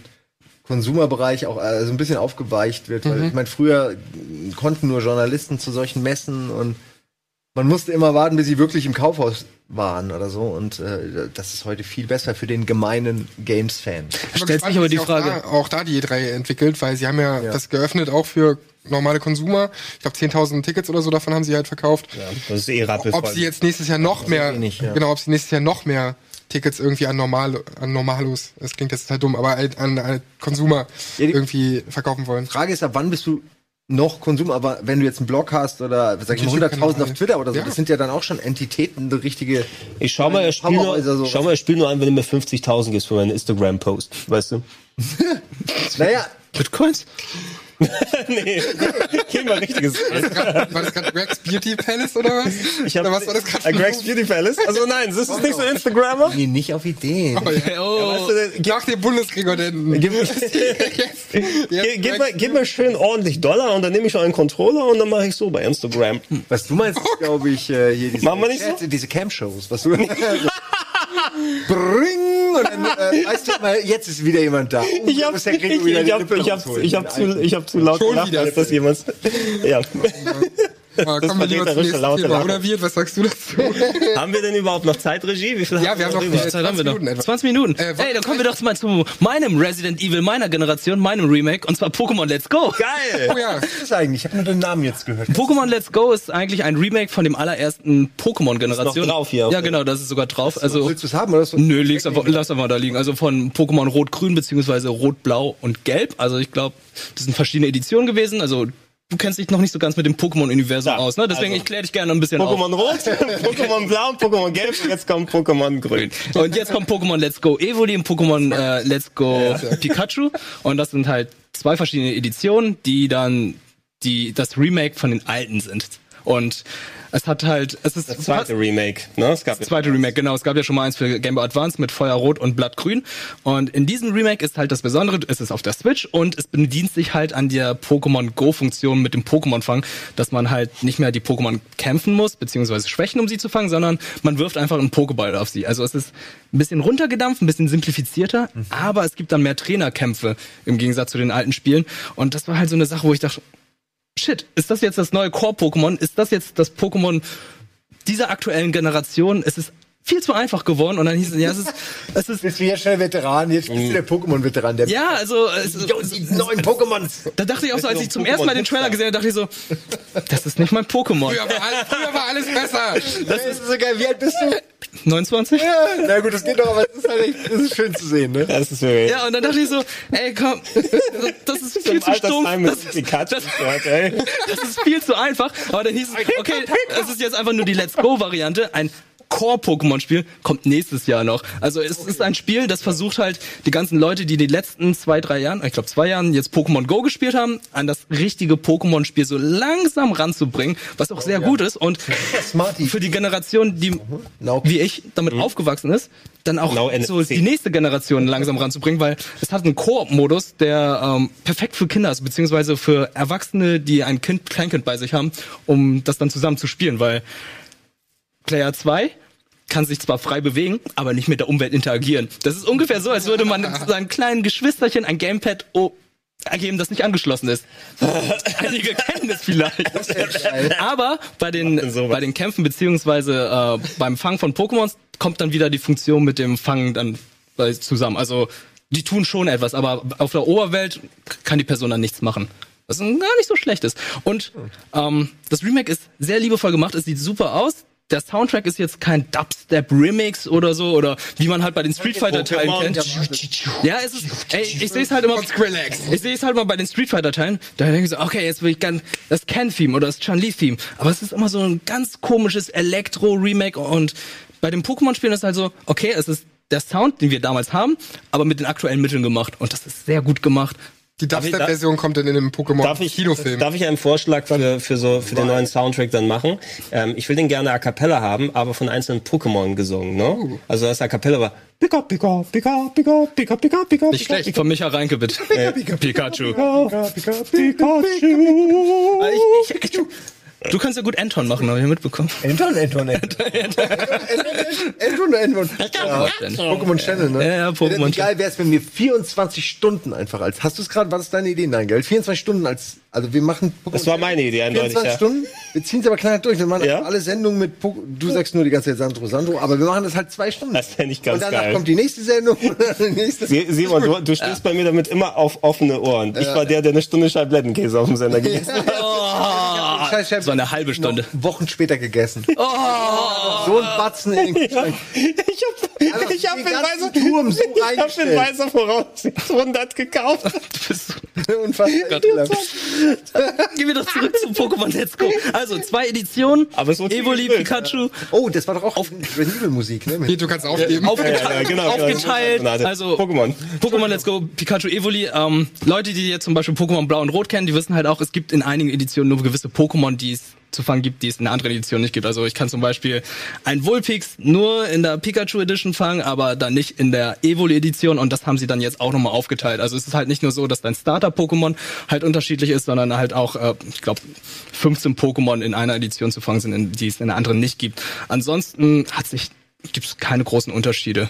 Konsumerbereich auch äh, so ein bisschen aufgeweicht wird. Weil ich meine, früher konnten nur Journalisten zu solchen Messen und man musste immer warten, bis sie wirklich im Kaufhaus waren oder so. Und äh, das ist heute viel besser für den gemeinen Games-Fan. Stellt sich aber die Frage- Auch da, auch da die E3 entwickelt, weil sie haben ja, Ja. das geöffnet auch für normale Konsumer. Ich glaube 10.000 Tickets oder so davon haben sie halt verkauft. Ja, das ist eh rappelvoll. Ob sie jetzt nächstes Jahr noch mehr, wenig, ja. genau, ob sie nächstes Jahr noch mehr Tickets irgendwie an normal, an Normalos, das klingt jetzt total dumm, aber halt an, an Consumer Ja, die- irgendwie verkaufen wollen. Frage ist, ab wann bist du noch Konsum, aber wenn du jetzt einen Blog hast oder sag ich mal YouTube-Kanal. 100.000 auf Twitter oder so, Ja. das sind ja dann auch schon Entitäten, so richtige. Ich schau mal, er spielt nur, so. schau mal, er spielt nur an, wenn du mir 50.000 gibst für meinen Instagram-Post, weißt du? [LAUGHS] Naja, Bitcoins? [LAUGHS] nee, gib mal richtiges. War das gerade Greg's Beauty Palace oder was? Ich hab, oder was war das gerade? Äh, Greg's Beauty Palace? Also nein, das ist nicht so Instagrammer. nee, nicht auf Ideen. Oh, ja. Oh, Weißt du, Nach dem Bundeskriegordenten. Gib, gib, [LAUGHS] gib, mir, gib mir schön ordentlich Dollar und dann nehme ich einen Controller und dann mache ich so bei Instagram. Was du meinst, ist, [LAUGHS] glaube ich, äh, hier diese, Machen wir nicht so? Diese Cam-Shows. Was du. [LAUGHS] Bring! Und dann äh, weißt du mal, jetzt ist wieder jemand da. Oh, Ich hab, ich, ich, die hab, ich, hab, ich, hab zu, ich hab zu laut Schon gelacht, als das jemand. Ja. Ah, kommen wir lieber zum nächsten Thema. Oder Wirt, was sagst du dazu? [LAUGHS] Haben wir denn überhaupt noch Zeitregie? Wie viel Ja, wir haben noch Zeit haben wir 20 noch. Minuten etwa. 20 Minuten. Äh, Ey, dann kommen wir doch mal zu meinem Resident Evil meiner Generation, meinem Remake, und zwar Pokémon Let's Go. Geil! Oh ja, Was ist das eigentlich? Ich habe nur den Namen jetzt gehört. Pokémon Let's Go ist eigentlich ein Remake von dem allerersten Pokémon-Generation. Drauf hier Ja, genau, das ist sogar drauf. Also, Willst du es haben oder so? nö, leg's einfach, lass einfach da liegen. Also von Pokémon Rot-Grün beziehungsweise Rot-Blau und Gelb. Also ich glaube, das sind verschiedene Editionen gewesen. Also du kennst dich noch nicht so ganz mit dem Pokémon-Universum Ja, aus, ne? Deswegen also- ich kläre dich gerne ein bisschen auf. Pokémon Rot, [LAUGHS] Pokémon Blau, Pokémon Gelb und jetzt kommt Pokémon Grün. Und jetzt kommt Pokémon Let's Go Evoli und Pokémon äh, Let's Go Pikachu. Und das sind halt zwei verschiedene Editionen, die dann die das Remake von den alten sind. Und es hat halt, es ist Das zweite Remake, ne? Es gab das zweite Remake, genau. Es gab ja schon mal eins für Game Boy Advance mit Feuerrot und Blattgrün. Und in diesem Remake ist halt das Besondere, es ist auf der Switch und es bedient sich halt an der Pokémon Go-Funktion mit dem Pokémon-Fang, dass man halt nicht mehr die Pokémon kämpfen muss, beziehungsweise schwächen, um sie zu fangen, sondern man wirft einfach einen Pokéball auf sie. Also es ist ein bisschen runtergedampft, ein bisschen simplifizierter, aber es gibt dann mehr Trainerkämpfe im Gegensatz zu den alten Spielen. Und das war halt so eine Sache, wo ich dachte, shit, ist das jetzt das neue Core-Pokémon? Ist das jetzt das Pokémon dieser aktuellen Generation? Es ist viel zu einfach geworden und dann hieß es, ja, es ist, [LAUGHS] es ist, Bist du jetzt schnell Veteran? Jetzt bist du der Pokémon-Veteran. Der ja, also, es, Jo, die neuen Pokémons. da dachte ich auch so, als ich zum ersten Mal den Trailer gesehen habe, dachte ich so, das ist nicht mein Pokémon. früher war, alles, früher war alles besser. Das ist so geil. Wie alt bist du? 29? Ja, na gut, das geht doch, aber es ist halt echt, das ist schön zu sehen, ne? Das ist wirklich. Ja, und dann dachte ich so, ey, komm, das ist viel zu stumpf. Das gehört, ey. [LAUGHS] Das ist viel zu einfach. Aber dann hieß es, okay, es ist jetzt einfach nur die Let's Go-Variante. Ein Core-Pokémon-Spiel kommt nächstes Jahr noch. Also es ist ein Spiel, das versucht halt die ganzen Leute, die die letzten zwei, drei Jahren, ich glaube zwei Jahren jetzt Pokémon Go gespielt haben, an das richtige Pokémon-Spiel so langsam ranzubringen, was auch sehr gut ist und [LAUGHS] Smarty. für die Generation, die Now- wie ich damit aufgewachsen ist, dann auch Now so die nächste Generation langsam ranzubringen, weil es hat einen Koop-Modus, der ähm, perfekt für Kinder ist, beziehungsweise für Erwachsene, die ein Kind, Kleinkind bei sich haben, um das dann zusammen zu spielen, weil Player 2 kann sich zwar frei bewegen, aber nicht mit der Umwelt interagieren. Das ist ungefähr so, als würde man [LAUGHS] seinem kleinen Geschwisterchen ein Gamepad oh, ergeben, das nicht angeschlossen ist. [LAUGHS] Einige kennen das vielleicht. Aber bei den, bei den Kämpfen beziehungsweise äh, beim Fangen von Pokémons kommt dann wieder die Funktion mit dem Fangen dann bei- zusammen. Also die tun schon etwas, aber auf der Oberwelt kann die Person dann nichts machen. Was gar nicht so schlecht ist. Und ähm, das Remake ist sehr liebevoll gemacht, es sieht super aus. Der Soundtrack ist jetzt kein Dubstep-Remix oder so, oder wie man halt bei den Street Fighter-Teilen kennt. Ja, es ist, ey, ich sehe es halt immer, ich sehe es halt mal bei den Street Fighter Teilen, da denke ich so, okay, jetzt will ich gern das Ken-Theme oder das Chun-Li-Theme. Aber es ist immer so ein ganz komisches Elektro-Remake und bei den Pokémon-Spielen ist es halt so, okay, es ist der Sound, den wir damals haben, aber mit den aktuellen Mitteln gemacht. Und das ist sehr gut gemacht. Die Dubstep-Version kommt dann in einem Darf ich, Pokémon-Kinofilm. darf ich einen Vorschlag für, für, so, für den neuen Soundtrack dann machen? Ähm, ich will den gerne a cappella haben, aber von einzelnen Pokémon gesungen, ne? Also das a cappella war Pika, Pika, Pika, Pika, Pika, Pika, Pika, Nicht schlecht. Von Micha Reinke, bitte. Pikachu. Pika, Pika, Pikachu. Ah, Ich, ich, du kannst ja gut Anton machen, habe ich mitbekommen. Anton, Anton, Anton. [LAUGHS] Anton, Anton. Ja, Pokémon Channel, ne? Ja, ja, Pokémon Wie geil wäre es, wenn wir 24 Stunden einfach als. Hast du es gerade? Was ist deine Idee? Nein, gell? 24 Stunden als. Also wir machen Pokémon. Das war meine Idee, eindeutig, 24 ja. Stunden? Wir ziehen es aber knallhart durch. Wir machen Ja? einfach alle Sendungen mit Pokémon. Du sagst nur die ganze Zeit Sandro, Sandro, aber wir machen das halt zwei Stunden. Das fänd ich ganz Und danach geil. kommt die nächste Sendung und dann die nächste. Sie- Simon, du, du stehst bei mir damit immer auf offene Ohren. Ich war der, der eine Stunde Scheiblettenkäse auf dem Sender [LAUGHS] gegessen hat. Oh, Scheiß Chef, so eine halbe Stunde. Wochen später gegessen. Oh. So ein Batzen in den Kühlschrank. Ich hab, Also, ich hab die in weiser, Turm [LAUGHS] so ich hab in weiser Voraussicht 100 gekauft. [LAUGHS] Du bist [LAUGHS] Unfassbar. Gehen wir doch zurück zu Pokémon Let's Go. Also, zwei Editionen. Aber es Evoli, Pikachu. Oh, das war doch auch auf Resident Musik, ne? Hier, du kannst aufgeben. Aufgeteilt, Ja, ja, genau, genau. aufgeteilt also Pokémon. Pokémon Let's Go, Pikachu Evoli. Ähm, Leute, die jetzt zum Beispiel Pokémon Blau und Rot kennen, die wissen halt auch, es gibt in einigen Editionen nur gewisse Pokémon, die es zu fangen gibt, die es in anderen Editionen nicht gibt. Also ich kann zum Beispiel ein Vulpix nur in der Pikachu Edition fangen, aber dann nicht in der Evoli Edition und das haben sie dann jetzt auch nochmal aufgeteilt. Also es ist halt nicht nur so, dass dein Starter-Pokémon halt unterschiedlich ist, sondern halt auch, äh, ich glaube, 15 Pokémon in einer Edition zu fangen sind, in, die es in der anderen nicht gibt. Ansonsten hat sich gibt es keine großen Unterschiede.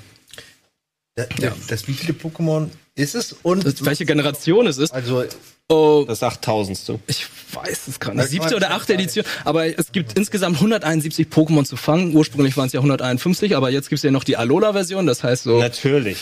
Das, das wievielte Pokémon ist es? Und Das, welche Generation es ist. also Oh, Das 8000. ich weiß es gerade nicht. Siebte oder achte Edition. Aber es gibt insgesamt 171 Pokémon zu fangen. Ursprünglich waren es ja 151, aber jetzt gibt es ja noch die Alola-Version. Das heißt so Natürlich.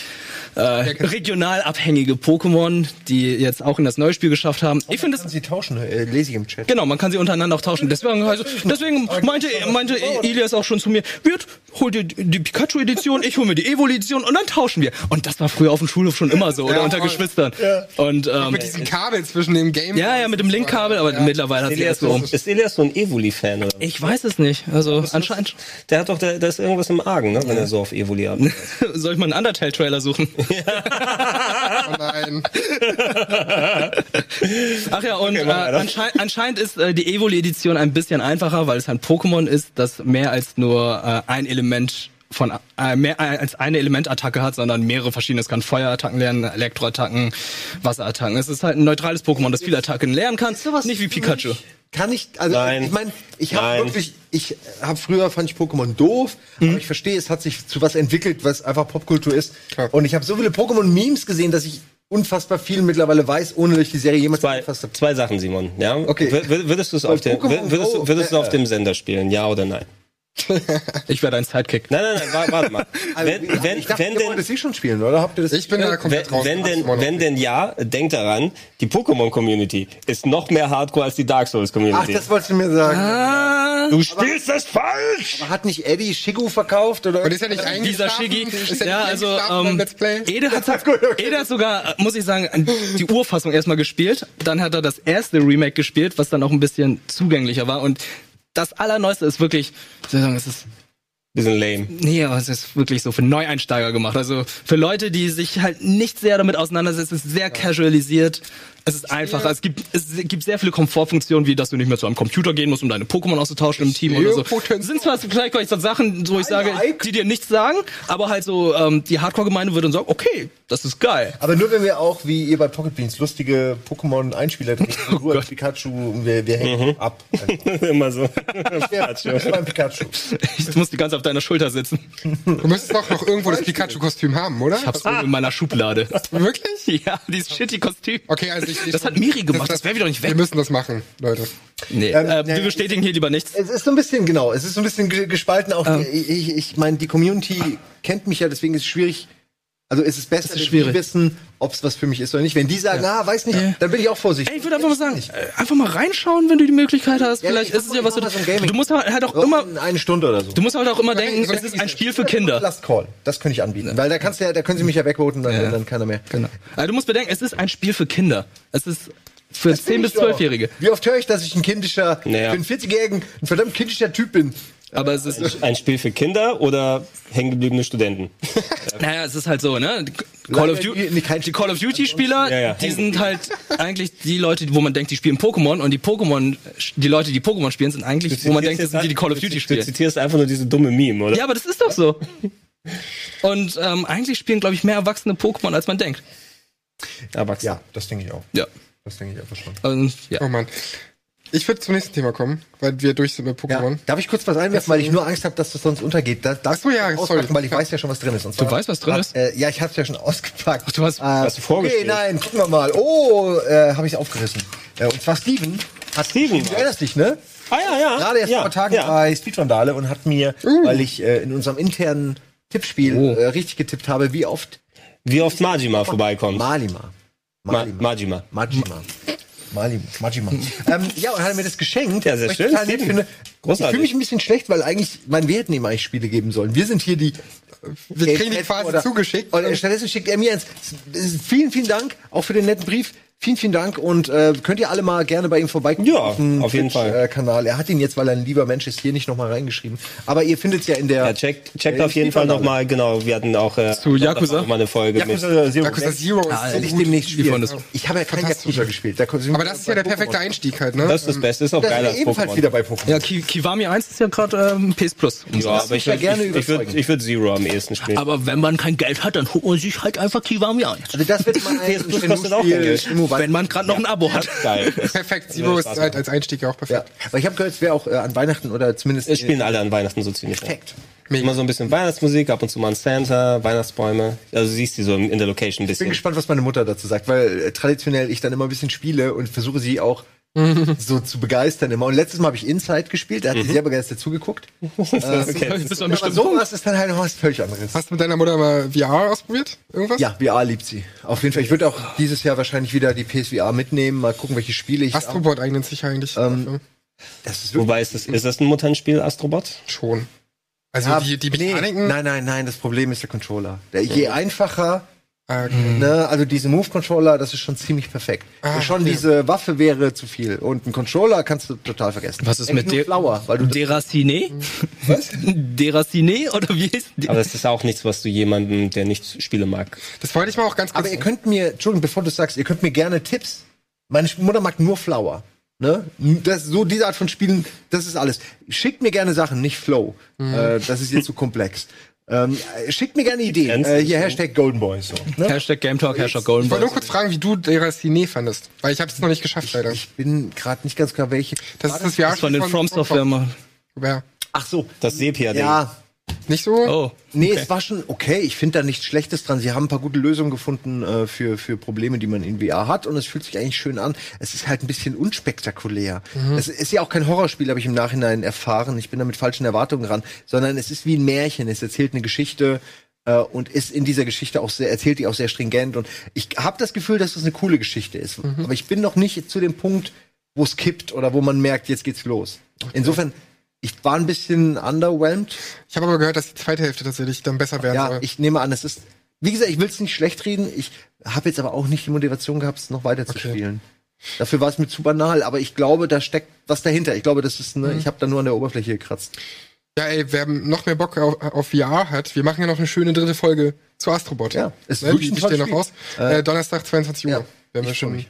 äh, regional abhängige Pokémon, die jetzt auch in das neue Spiel geschafft haben. Ich finde es kann sie tauschen, äh, lese ich im Chat. Genau, man kann sie untereinander auch tauschen. Deswegen, also, deswegen meinte, meinte Elias auch schon zu mir, Wirt, hol dir die Pikachu-Edition, ich hol mir die Evo-Edition und dann tauschen wir. Und das war früher auf dem Schulhof schon immer so, oder Ja, unter voll. Geschwistern. Und ähm, Mit diesem Kabel zwischen dem Game. ja, ja, mit dem Linkkabel, aber mittlerweile hat Elias, erst so. ist Elias so ein Evoli-Fan? oder? Ich weiß es nicht. Also anscheinend. Der hat doch, der, da ist irgendwas im Argen, ne, wenn er so auf Evoli hat. [LAUGHS] Soll ich mal einen Undertale-Trailer suchen? [LAUGHS] Oh nein. [LAUGHS] Ach ja, und äh, mach weiter. anschei anscheinend ist äh, die Evoli-Edition ein bisschen einfacher, weil es ein Pokémon ist, das mehr als nur äh, ein Element von äh, mehr als eine Elementattacke hat, sondern mehrere verschiedene. Es kann Feuerattacken lernen, Elektroattacken, Wasserattacken. Es ist halt ein neutrales Pokémon, das viele Attacken lernen kann, sowas nicht wie Pikachu. Kann ich, also Nein. ich meine, ich habe wirklich, ich habe früher fand ich Pokémon doof, Mhm. aber ich verstehe, es hat sich zu was entwickelt, was einfach Popkultur ist. Klar. Und ich habe so viele Pokémon-Memes gesehen, dass ich unfassbar viel mittlerweile weiß, ohne dass ich die Serie jemals Zwei, angefasst habe. zwei Sachen, Simon. Ja? Okay. W- Würdest es Pokémon würdest, du- würdest du äh, auf dem Sender spielen? Ja oder nein? Ich werde ein Sidekick. Nein, nein, nein, wa- warte mal. [LAUGHS] Also, Wenn, wenn, ich dachte, wenn ihr denn, wollt es eh schon spielen, oder? Habt ihr das? Ich bin da wenn, komplett raus. wenn, denn, wenn denn ja, denk daran, die Pokémon-Community ist noch mehr Hardcore als die Dark Ach, Souls-Community. das wolltest du mir sagen. Ah, Du spielst das falsch! Aber hat nicht Eddie Shigu verkauft oder? Und ist ja nicht dieser eingeschlafen? Shiggy. Ist er Ja, nicht also ähm, Let's Play? Ede hat, [LAUGHS] Ede hat sogar, muss ich sagen, die Urfassung erstmal gespielt. Dann hat er das erste Remake gespielt, was dann auch ein bisschen zugänglicher war. Und das Allerneueste ist wirklich, ich sagen, es ist Bisschen lame. Nee, aber es ist wirklich so für Neueinsteiger gemacht. Also für Leute, die sich halt nicht sehr damit auseinandersetzen, es ist sehr casualisiert. Es ist einfacher. Es gibt, es gibt sehr viele Komfortfunktionen, wie dass du nicht mehr zu einem Computer gehen musst, um deine Pokémon auszutauschen im Team oder so. Potenzial. Sind zwar vielleicht so Sachen, wo ich sage, die dir nichts sagen, aber halt so ähm, die Hardcore-Gemeinde würde dann sagen, okay, das ist geil. Aber nur wenn wir auch, wie ihr bei Pocket Beans, lustige Pokémon-Einspieler trinken, [LAUGHS] Oh als Pikachu, wir, wir hängen ab. [LAUGHS] Immer so. Ja, das ist mein Pikachu. Ich muss die ganze Zeit auf deiner Schulter sitzen. Du müsstest doch noch irgendwo das Pikachu-Kostüm haben, oder? Ich hab's irgendwo in meiner Schublade. Wirklich? [LAUGHS] Ja, dieses shitty Kostüm. Okay, also ich, ich Das hat Miri gemacht, das wäre wieder nicht Wir weg. müssen das machen, Leute. Nee, Ähm, äh, wir bestätigen hier lieber nichts. Es ist so ein bisschen, genau, es ist so ein bisschen ge- gespalten. Auch Ähm. ich, ich, ich meine, die Community kennt mich ja, deswegen ist es schwierig. Also ist es besser, ist wenn die wissen, ob es was für mich ist oder nicht. Wenn die sagen, ah, weiß nicht, Ja. dann bin ich auch vorsichtig. Ey, ich würde einfach mal sagen, äh, einfach mal reinschauen, wenn du die Möglichkeit hast. Ja, Vielleicht ich ist es ja was du, du musst halt halt auch immer, in eine Stunde oder so. du musst halt auch immer denken, es ist ein Spiel für Kinder. Last Call, das könnte ich anbieten, weil da kannst du ja, da können sie mich ja wegvoten, dann, Ja. dann keiner mehr. Genau. Also du musst bedenken, es ist ein Spiel für Kinder. Es ist für 10 bis 12-Jährige. Wie oft höre ich, dass ich ein kindischer, Naja. für einen 40-Jährigen, ein verdammt kindischer Typ bin? Aber es ist, Ein Spiel für Kinder oder hängengebliebene Studenten? [LAUGHS] naja, es ist halt so, ne? Die Call of Duty, nee, die Call of Duty Spieler, Ja, ja. die sind halt eigentlich die Leute, wo man denkt, die spielen Pokémon und die Pokémon, die Leute, die Pokémon spielen, sind eigentlich, wo man denkt, das sind die, die Call of Duty Du spielen. zitierst einfach nur diese dumme Meme, oder? Ja, aber das ist doch so. Und ähm, eigentlich spielen, glaube ich, mehr Erwachsene Pokémon, als man denkt. Erwachsen. Ja, das denke ich auch. Ja. Das denke ich einfach schon. Und, ja. Oh Mann. Ich würde zum nächsten Thema kommen, weil wir durch sind mit Ja. Pokémon. Darf ich kurz was einwerfen, weil ich nur Angst habe, dass das sonst untergeht? Da, darfst Ach so, ja, du sorry. weil ich weiß ja schon, was drin ist. Und zwar, weißt, was drin ist? Äh, ja, ich hab's ja schon [LAUGHS] ausgepackt. Ach, du hast- äh, du vorgestellt. Okay, nein, gucken wir mal. Oh, äh, habe ich aufgerissen. Äh, und zwar Steven. Hat Steven. Du erinnerst dich, ne? Ah ja, ja. Gerade erst ja, vor ein paar Tagen ja. bei Speedrundale und hat mir, weil ich äh, in unserem internen Tippspiel Oh. äh, richtig getippt habe, wie oft Wie oft Majima vorbeikommt. Malima. Ma Malima. Majima. Majima. Malim, Majima. [LAUGHS] ähm, ja, und hat er mir das geschenkt. Ja, sehr ich schön, nett. Ich Großartig. fühle mich ein bisschen schlecht, weil eigentlich, mein, wir hätten ihm eigentlich Spiele geben sollen. Wir sind hier die. Wir kriegen die oder- zugeschickt. Und stattdessen schickt er mir eins. Vielen, vielen Dank, auch für den netten Brief. Vielen, vielen Dank und äh, könnt ihr alle mal gerne bei ihm vorbeikommen. Ja, auf auf jeden Twitch, Fall. Äh, Kanal. Er hat ihn jetzt, weil er ein lieber Mensch ist, hier nicht nochmal reingeschrieben. Aber ihr findet es ja in der. Ja, checkt, checkt äh, auf jeden Fall nochmal, genau, wir hatten auch äh, Zu Yakuza? mal eine Folge Yakuza Zero. Yakuza Zero ist Ja, so ich demnächst spielen. Ich habe ja kein. Yakuza gespielt. Da Aber das ist ja der perfekte. Einstieg halt, ne? Das ist das Beste, ist auch Das geil ist als ebenfalls Pokémon. wieder bei Pokémon. Ja, Ki Kiwami 1 ist ja gerade ähm, PS Plus. Ja, aber ich würde gerne ich, ich würd, überzeugen. ich würd Zero am ehesten spielen. Aber wenn man kein Geld hat, dann holt man sich halt einfach Kiwami 1. Also das wird mal [LAUGHS] ein PS Plus kostet auch kein. Geld. Shenmue Wenn man gerade noch ein Abo hat. Geil. [LAUGHS] Perfekt. Zero ist halt als Einstieg ja auch Ja, perfekt. aber ich habe gehört, es wäre auch äh, an Weihnachten oder zumindest Es spielen alle an Weihnachten so ziemlich. perfekt. Mega. Immer so ein bisschen Weihnachtsmusik, ab und zu mal ein Santa, Weihnachtsbäume. Also du siehst die so in der Location ein Ich bin bisschen. gespannt, was meine Mutter dazu sagt, weil äh, traditionell ich dann immer ein bisschen spiele und versuche sie auch [LAUGHS] so zu begeistern immer. Und letztes Mal habe ich Inside gespielt, da hat sie sehr begeistert zugeguckt. [LAUGHS] okay. Bis zu einem Aber sowas ist dann halt noch was völlig anderes. Hast du mit deiner Mutter mal VR ausprobiert? Irgendwas? Ja, VR liebt sie. Auf jeden Fall. Ich würde auch dieses Jahr wahrscheinlich wieder die PSVR mitnehmen, mal gucken, welche Spiele ich Astrobot eignet sich eigentlich Ähm. Das ist Wobei, ist das, ist das ein Mutternspiel, Astrobot? schon. Also Ja, die, die nee, Mechaniken. Nein, nein, nein, das Problem ist der Controller. Der, je einfacher, Ah, okay. ne, also diese Move-Controller, das ist schon ziemlich perfekt. Ah, schon okay. diese Waffe wäre zu viel. Und ein Controller kannst du total vergessen. Was ist Eigentlich mit der- Flower, weil du Deracine? [LAUGHS] Was? Deracine? Oder wie ist die? Aber es ist auch nichts, was du jemandem, der nicht Spiele mag. Das wollte ich mal auch ganz kurz. Aber ihr könnt mir, Entschuldigung, bevor du sagst, ihr könnt mir gerne Tipps. Meine Mutter mag nur Flower. Ne? Das, so diese Art von Spielen, das ist alles. Schickt mir gerne Sachen, nicht Flow. Mhm. Äh, das ist jetzt zu komplex. Ähm, äh, schickt mir gerne Ideen. Äh, hier. Hashtag Golden Boys. So, ne? Hashtag Game Talk, Hashtag Golden ich wollte nur Boys. kurz fragen, wie du Deracine fandest. Weil ich habe es noch nicht geschafft, leider. Ich bin gerade nicht ganz klar, welche. Das ist das Das von den From Software. Ja. Ach so. Das Sepia-Ding. Ja, Nicht so? Oh. nee, es war schon okay. Ich finde da nichts Schlechtes dran. Sie haben ein paar gute Lösungen gefunden äh, für, für Probleme, die man in VR hat. Und es fühlt sich eigentlich schön an. Es ist halt ein bisschen unspektakulär. Es ist ja auch kein Horrorspiel, habe ich im Nachhinein erfahren. Ich bin da mit falschen Erwartungen ran. Sondern es ist wie ein Märchen. Es erzählt eine Geschichte äh, und ist in dieser Geschichte auch sehr, erzählt die auch sehr stringent. Und ich habe das Gefühl, dass das eine coole Geschichte ist. Aber ich bin noch nicht zu dem Punkt, wo es kippt oder wo man merkt, jetzt geht's los. Insofern, ich war ein bisschen underwhelmed. Ich habe aber gehört, dass die zweite Hälfte tatsächlich dann besser werden Ja, soll. ich nehme an, es ist. Wie gesagt, ich will es nicht schlecht reden. Ich habe jetzt aber auch nicht die Motivation gehabt, es noch weiter zu spielen. Dafür war es mir zu banal, aber ich glaube, da steckt was dahinter. Ich glaube, das ist, Mhm. ne, ich habe da nur an der Oberfläche gekratzt. Ja, ey, wer noch mehr Bock auf, auf VR hat, wir machen ja noch eine schöne dritte Folge zu Astrobot. Ja, ist ne, wirklich die, ein noch aus. Spiel. Äh, Donnerstag, 22 Uhr. ja, wenn, wir schon.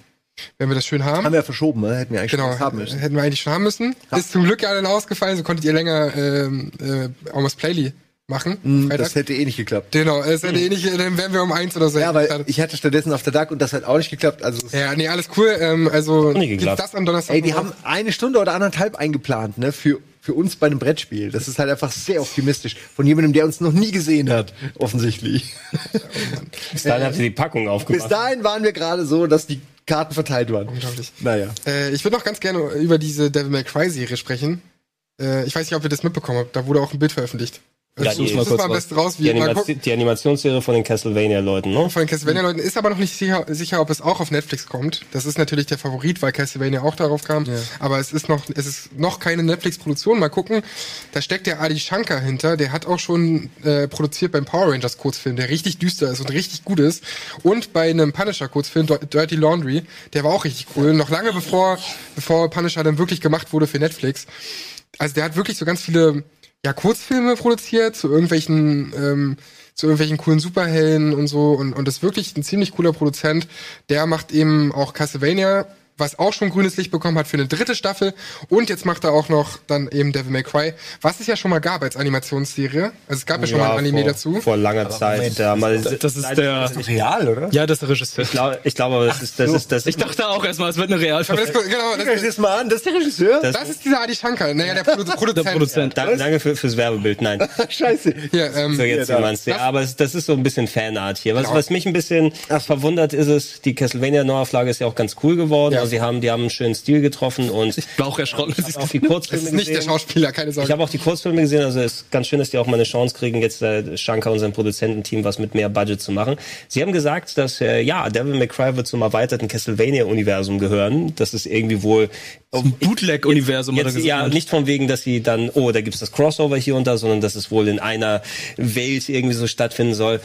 Wenn wir das schön haben. Haben wir ja verschoben, ne? hätten wir eigentlich Genau, schon haben müssen. hätten wir eigentlich schon haben müssen. Ist zum Glück ja dann ausgefallen, so konntet ihr länger ähm, äh, Almost Playly machen. Hm, Freitag. Das hätte eh nicht geklappt. genau, es hätte eh nicht, dann wären wir um eins oder so. Ja, weil ich hatte stattdessen auf der Dark und das hat auch nicht geklappt. Also ja, nee, alles cool. Ähm, also nicht gibt's geklappt. das am Donnerstag? ey, die haben eine Stunde oder anderthalb eingeplant, ne, für für uns bei einem Brettspiel. Das ist halt einfach sehr optimistisch von jemandem, der uns noch nie gesehen hat, offensichtlich. Bis dahin habt ihr die Packung Bis aufgemacht. dahin waren wir gerade so, dass die Karten verteilt waren. Unglaublich. Naja. Äh, ich würde noch ganz gerne über diese Devil May Cry Serie sprechen. Äh, ich weiß nicht, ob ihr das mitbekommen habt. Da wurde auch ein Bild veröffentlicht. Ja, die- das ist mal am besten raus, Die, mal gucken. die Animationsserie von den Castlevania-Leuten, ne? Von den Castlevania-Leuten ist aber noch nicht sicher, sicher, ob es auch auf Netflix kommt. Das ist natürlich der Favorit, weil Castlevania auch darauf kam. Aber es ist noch, es ist noch keine Netflix-Produktion. Mal gucken. Da steckt der Adi Shankar hinter. Der hat auch schon äh, produziert beim Power Rangers Kurzfilm, der richtig düster ist und richtig gut ist. Und bei einem Punisher Kurzfilm, Dirty Laundry, der war auch richtig cool. Noch lange bevor, bevor Punisher dann wirklich gemacht wurde für Netflix. Also der hat wirklich so ganz viele ja, Kurzfilme produziert zu irgendwelchen ähm, zu irgendwelchen coolen Superhelden und so und und ist wirklich ein ziemlich cooler Produzent. Der macht eben auch Castlevania, was auch schon grünes Licht bekommen hat für eine dritte Staffel und jetzt macht er auch noch dann eben Devil May Cry, was es ja schon mal gab als Animationsserie. Also es gab ja schon mal ein Anime vor, dazu. Vor langer Zeit. Ja, mal, Das ist der. Real, oder? Ja, das ist der Regisseur. ich glaube, ich glaube, das ist, das ist, das Ich dachte auch erstmal, es wird eine Aber Realverfilmung. das, genau, Guck euch das, das mal an, das ist der Regisseur. Das- das ist dieser Adi Shankar, naja, der Produ Produzent. [LAUGHS] Der Produzent. Da, danke für, fürs Werbebild. Nein. [LAUGHS] Scheiße. Hier, ähm, So jetzt Ja, da. jemand. Ja, aber es, das ist so ein bisschen Fanart hier. Was, Genau. was mich ein bisschen verwundert ist es, die Castlevania Neuauflage ist ja auch ganz cool geworden. Ja. Also sie haben, die haben einen schönen Stil getroffen und [LAUGHS] Ich war auch erschrocken, ich auch die [LAUGHS] Kurzfilme ist nicht der gesehen. Schauspieler, keine Sorge. Ich habe auch die Kurzfilme gesehen, also es ist ganz schön, dass die auch mal eine Chance kriegen, jetzt äh, Shankar und sein Produzententeam was mit mehr Budget zu machen. Sie haben gesagt, dass äh, ja, Devil May Cry wird zum erweiterten Castlevania-Universum gehören. Das ist irgendwie wohl Zum Bootleg-Universum oder gesagt. ja, nicht von wegen, dass sie dann, oh, da gibt's das Crossover hier und da, sondern dass es wohl in einer Welt irgendwie so stattfinden soll.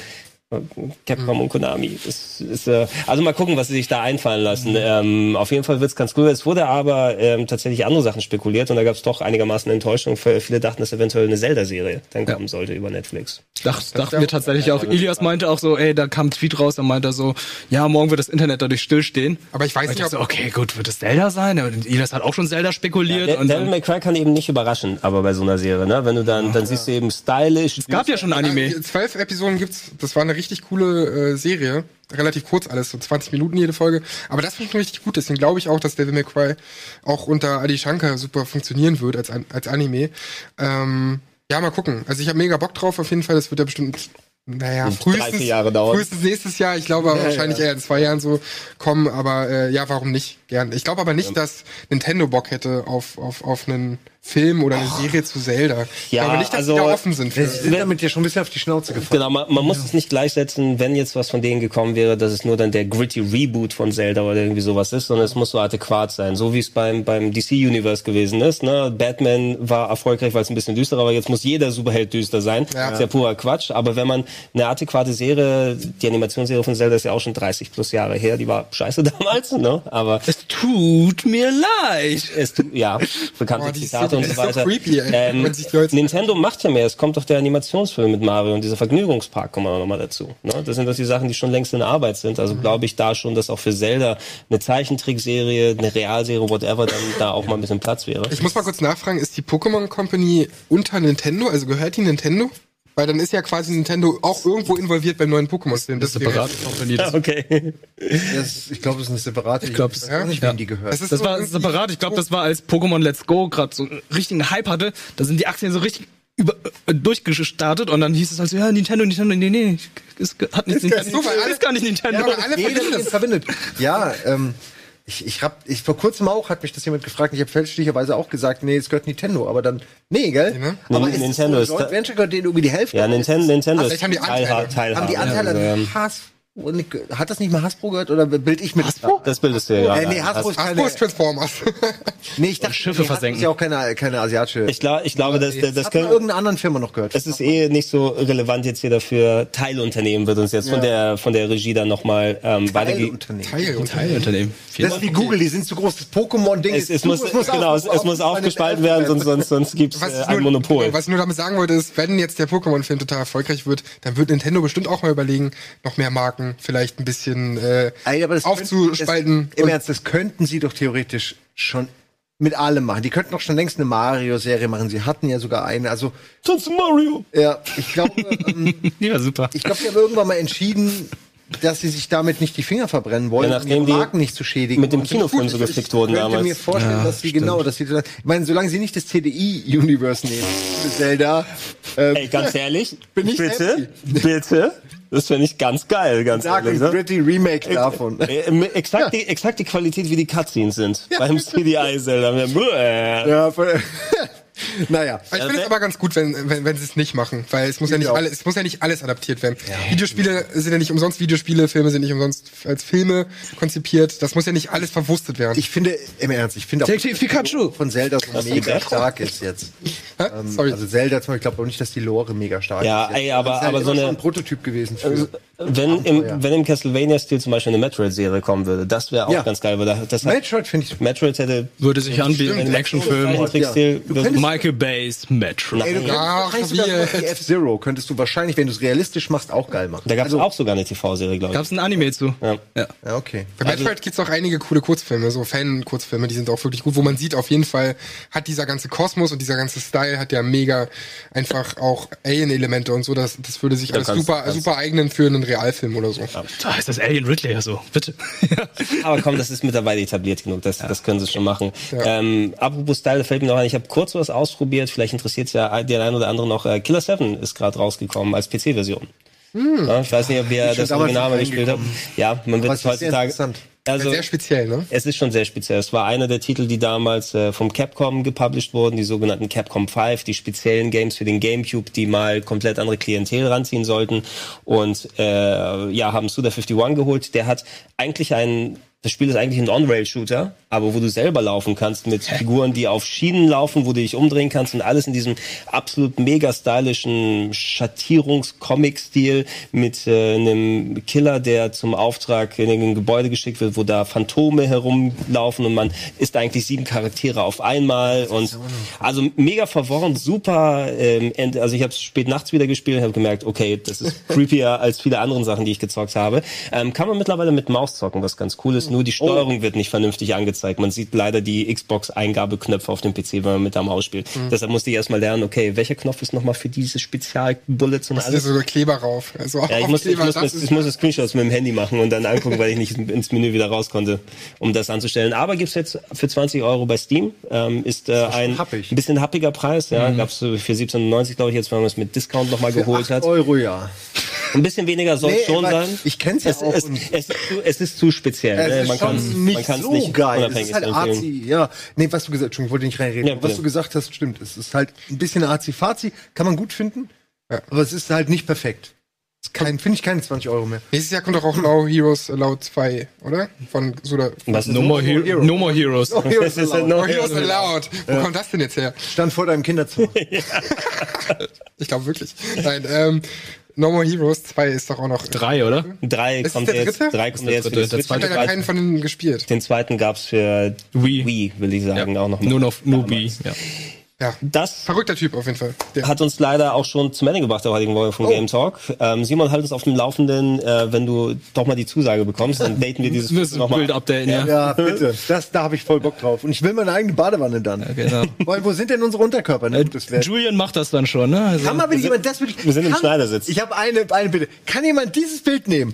Capcom und Konami. Das ist, äh, also mal gucken, was sie sich da einfallen lassen. Ähm, auf jeden Fall wird's ganz cool. Es wurde aber ähm, tatsächlich andere Sachen spekuliert und da gab's doch einigermaßen Enttäuschung. Viele dachten, dass eventuell eine Zelda-Serie dann kommen sollte über Netflix. Dach, dachten wir tatsächlich auch. Ilias meinte auch so, ey, da kam ein Tweet raus, dann meinte er so, ja, morgen wird das Internet dadurch stillstehen. Aber ich weiß Ich nicht, ob so, okay, gut, wird es Zelda sein? Und Ilias hat auch schon Zelda spekuliert. Der, und Devil dann, May Cry kann eben nicht überraschen, aber bei so einer Serie, ne? Wenn du dann, dann siehst du eben stylisch. es gab ja schon ein Ja, Anime. die zwölf Episoden gibt's. Das war eine richtig coole äh, Serie. Relativ kurz alles, so 20 Minuten jede Folge. Aber das finde ich schon richtig gut. Deswegen glaube ich auch, dass Devil May Cry auch unter Adi Shankar super funktionieren wird als, als Anime. Ähm, ja, mal gucken. Also ich habe mega Bock drauf auf jeden Fall. Das wird ja bestimmt, naja, frühestens, frühestens nächstes Jahr. Ich glaube aber wahrscheinlich eher in zwei Jahren so kommen. Aber äh, ja, warum nicht? Gern. Ich glaube aber nicht, dass Nintendo Bock hätte auf, auf, auf einen Film oder eine Serie zu Zelda. Ich Ja, glaube nicht, dass also- die da offen sind. Für. Sie sind damit ja schon ein bisschen auf die Schnauze gefallen. Genau, man, man muss es nicht gleichsetzen, wenn jetzt was von denen gekommen wäre, dass es nur dann der gritty Reboot von Zelda oder irgendwie sowas ist, sondern es muss so adäquat sein, so wie es beim, beim DC-Universe gewesen ist. Ne? Batman war erfolgreich, weil es ein bisschen düsterer war, jetzt muss jeder Superheld düster sein. Ja. Das ist ja purer Quatsch. Aber wenn man eine adäquate Serie, die Animationsserie von Zelda ist ja auch schon 30 plus Jahre her, die war scheiße [LAUGHS] damals, ne? aber Es tut mir leid. es, tut- ja, bekannte Boah, Zitate und so ist so weiter. creepy, ey, ähm, Nintendo macht ja mehr. Es kommt doch der Animationsfilm mit Mario und dieser Vergnügungspark kommen auch nochmal dazu. Ne? Das sind doch die Sachen, die schon längst in Arbeit sind. Mhm. Also glaube ich da schon, dass auch für Zelda eine Zeichentrickserie, eine Realserie, whatever, dann da auch mal ein bisschen Platz wäre. Ich muss mal kurz nachfragen, ist die Pokémon Company unter Nintendo? Also gehört die Nintendo? Weil dann ist ja quasi Nintendo auch irgendwo involviert beim neuen Pokémon-Film. Das wäre- Separate Company. Das, Okay. Das, ich glaube, es ist eine separate. Ich glaub, weiß es- auch nicht, ja. wem die gehört. Das ist das so war separat. Ich glaube, das war als Pokémon Let's Go gerade so einen richtigen Hype hatte. Da sind die Aktien so richtig über, äh, durchgestartet und dann hieß es halt so, ja, Nintendo, Nintendo, nee, nee, ist, hat nicht Ist gar Nintendo. so, ist gar nicht Nintendo. Ja, aber alle das. verbindet. Ja, ähm, ich, ich hab, ich vor kurzem auch hat mich das jemand gefragt. Ich habe fälschlicherweise auch gesagt, nee, es gehört Nintendo, aber dann, nee, gell? ne? Aber ist Nintendo ist Joint Venture gehört denen irgendwie die Hälfte. Ja, ist Nintendo, Nintendo vielleicht ist haben die Anteile. Haben die Anteile Also, an Hasbro? Hat das nicht mal Hasbro gehört oder bild ich mit Hasbro? Das bildest du ja. Äh, nee. Hasbro ist Hasbro keine. ist Transformers. [LAUGHS] Nee, ich dachte, Schiffe nee, Hasbro versenken. ist ja auch keine, keine asiatische. Ich, glaub, ich glaube, das das hat können, irgendeiner anderen Firma noch gehört. Es ist eh nicht so relevant jetzt hier dafür. Teilunternehmen wird uns jetzt von der von der Regie dann nochmal ähm, weitergegeben. Teilunternehmen. Teilunternehmen. Das ist wie Google, die sind zu groß. Das Pokémon-Ding Es, ist es zu- muss, genau, es, es muss aufgespalten werden, sonst, sonst, sonst gibt's Was äh, ein nur, Monopol. was ich nur damit sagen wollte, ist, wenn jetzt der Pokémon-Film total erfolgreich wird, dann wird Nintendo bestimmt auch mal überlegen, noch mehr Marken vielleicht ein bisschen äh, aber das aufzuspalten. Könnten, Im Ernst, das könnten sie doch theoretisch schon mit allem machen. Die könnten doch schon längst eine Mario-Serie machen. Sie hatten ja sogar eine. Also, Sonst Mario. ja, ich glaube, [LAUGHS] ähm, Ja, super. ich glaube, die haben irgendwann mal entschieden, dass sie sich damit nicht die Finger verbrennen wollen, Ja, um die Marken nicht zu schädigen. mit dem Kinofilm so ich gefickt wurden könnte damals. mir vorstellen, Ja, dass sie stimmt. genau, dass sie, ich meine, solange sie nicht das TDI-Universe nehmen, Zelda, ähm, Ey, ganz ehrlich, [LAUGHS] Bin ich bitte, [LAUGHS] bitte, das finde ich ganz geil, ganz sag ehrlich. ein Ne? gritty Remake davon. Äh, äh, exakt, die, exakt die Qualität, wie die Cutscenes sind beim CDI Zelda. Bäh. Ja, voll- [LAUGHS] [LAUGHS] naja. Ich finde es aber ganz gut, wenn, wenn, wenn sie es nicht machen, weil es muss ja nicht alles, es muss ja nicht alles adaptiert werden. Videospiele sind ja nicht umsonst Videospiele, Filme sind nicht umsonst als Filme konzipiert. Das muss ja nicht alles verwurstet werden. Ich finde, im Ernst, ich finde auch, Detective Pikachu. von Zelda so mega stark ist jetzt. Ähm, Sorry. Also Zelda zum Beispiel, ich glaube auch nicht, dass die Lore mega stark Ja, ist. ey, aber- aber so eine- ein Prototyp gewesen für. Wenn im, wenn im Castlevania-Stil zum Beispiel eine Metroid-Serie kommen würde, das wäre auch Ja. ganz geil, weil da- das Metroid finde ich. Metroid hätte Würde sich anbieten, einen Actionfilm. Könntest- Michael Bays Metro. Ey, du könntest Ach, sogar wie? F-Zero könntest du wahrscheinlich, wenn du es realistisch machst, auch geil machen. Da gab es also, auch sogar eine TV-Serie, glaube ich. Gab's ein Anime zu? Ja. Ja. Ja, okay. Bei Metroid gibt's auch einige coole Kurzfilme, so Fan-Kurzfilme, die sind auch wirklich gut, wo man sieht, auf jeden Fall hat dieser ganze Kosmos und dieser ganze Style hat ja mega einfach auch Alien-Elemente und so, das, das würde sich alles kannst- super, kannst- super eignen für einen Realfilm oder so. Da ist das Alien Ridley ja so. Bitte. [LAUGHS] Aber komm, das ist mittlerweile etabliert genug, das, das können sie schon machen. Ähm, apropos Style, da fällt mir noch ein, ich habe kurz was ausprobiert, vielleicht interessiert es ja den einen oder anderen noch. Äh, Killer 7 ist gerade rausgekommen als PC-Version. Ja, ich weiß nicht, ob ihr das Original mal gespielt habt. Ja, man wird es heutzutage. Also, Sehr speziell, ne? es ist schon sehr speziell. Es war einer der Titel, die damals äh, vom Capcom gepublished wurden, die sogenannten Capcom 5, die speziellen Games für den GameCube, die mal komplett andere Klientel ranziehen sollten. Und äh, ja, haben Suda 51 geholt. Der hat eigentlich einen, das Spiel ist eigentlich ein On-Rail-Shooter, aber wo du selber laufen kannst mit Figuren, die auf Schienen laufen, wo du dich umdrehen kannst und alles in diesem absolut mega stylischen Schattierungs-Comic-Stil mit äh, einem Killer, der zum Auftrag in ein Gebäude geschickt wird, wo da Phantome herumlaufen und man ist eigentlich sieben Charaktere auf einmal und also mega verworren, super. Ähm, also ich habe es spät nachts wieder gespielt und habe gemerkt, okay, das ist [LAUGHS] creepier als viele anderen Sachen, die ich gezockt habe. Ähm, kann man mittlerweile mit Maus zocken, was ganz cool ist. Nur die Steuerung wird nicht vernünftig angezeigt. Man sieht leider die Xbox-Eingabeknöpfe auf dem PC, wenn man mit der Maus spielt. Deshalb musste ich erstmal lernen, okay, welcher Knopf ist nochmal für diese Spezial-Bullets und ist alles. so Kleber rauf. Also Ja, ich muss, ich, muss, das ich ist- muss Screenshots mit dem Handy machen und dann angucken, weil ich nicht ins Menü wieder raus konnte, um das anzustellen. Aber gibt's jetzt für 20 Euro bei Steam. Ähm, ist äh, ein, happig. bisschen happiger Preis. Ja, gab's so für 17,90 glaube ich jetzt, wenn man es mit Discount nochmal geholt Acht hat. Euro, ja. Ein bisschen weniger soll Nee, schon sein. ich kenn's ja es, auch Es, und- es, ist zu, es ist zu speziell. Es ne? ist man schon kann's- nicht man so nicht geil. Es ist halt arzi, ja. Nee, was du gesagt, Entschuldigung, ich wollte nicht reinreden. Ja, was du gesagt hast, stimmt. Es ist halt ein bisschen arzi-fazi, kann man gut finden, Ja. aber es ist halt nicht perfekt. Finde ich keine 20 Euro mehr. Nächstes Jahr kommt doch auch No Heroes Allowed 2, oder? Von Suda. Was ist No more, Hero no more Heroes. Das [LAUGHS] ist No no Heroes Allowed. Wo kommt das denn jetzt her? Stand vor deinem Kinderzimmer. [LAUGHS] Ich glaube wirklich. Nein, ähm, No More Heroes 2 ist doch auch noch. Drei, oder? Drei Ist kommt der jetzt, dritte? drei kommt der jetzt dritte. Der Switch. Ich habe zweite Den keinen von denen gespielt. Den zweiten gab's für Wii. Wii, will ich sagen, auch noch mal. Nur noch nur B. Ja. Ja. Das Verrückter Typ auf jeden Fall. Der. hat uns leider auch schon zum Ende gebracht der heutigen Woche Oh. von Game Talk. Ähm, Simon, halt uns auf dem Laufenden, äh, wenn du doch mal die Zusage bekommst, dann daten wir dieses [LAUGHS] Das nochmal. Bild updaten, ja. Ja, bitte. Das, da habe ich voll Bock drauf. Und ich will meine eigene Badewanne dann. Genau. [LAUGHS] Weil, wo sind denn unsere Unterkörper? Ne? Das wär, Julian macht das dann schon, ne? Also, kann mal bitte jemand das wirklich. wir sind im kann, Schneidersitz. Ich habe eine, eine Bitte. Kann jemand dieses Bild nehmen?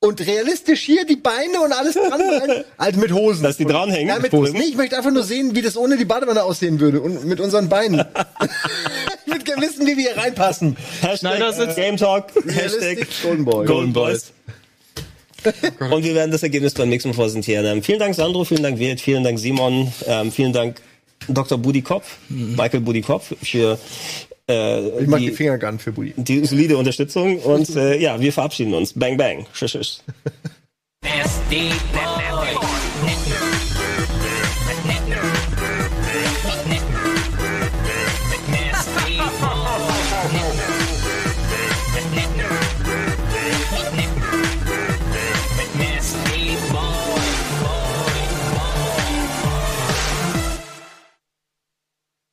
Und realistisch hier die Beine und alles dran sein? [LAUGHS] Also mit Hosen. Dass die dranhängen? Ja, mit Hosen? Nee, ich möchte einfach nur sehen, wie das ohne die Badewanne aussehen würde. Und mit unseren Beinen. [LAUGHS] ich würde gerne wissen, wie wir hier reinpassen. Hashtag Schneidersitz. Game Talk, Hashtag Golden Boy. Golden Boys. Und wir werden das Ergebnis beim nächsten Mal präsentieren. Ähm, vielen Dank, Sandro, vielen Dank, Wirt, vielen Dank, Simon, ähm, vielen Dank, Dr. Budikopf, Michael Budikopf, für äh, Ich mag die die, Fingergun für Buddy. die solide Unterstützung. Und äh, ja, wir verabschieden uns. Bang, bang. Tschüss, tschüss. [LAUGHS]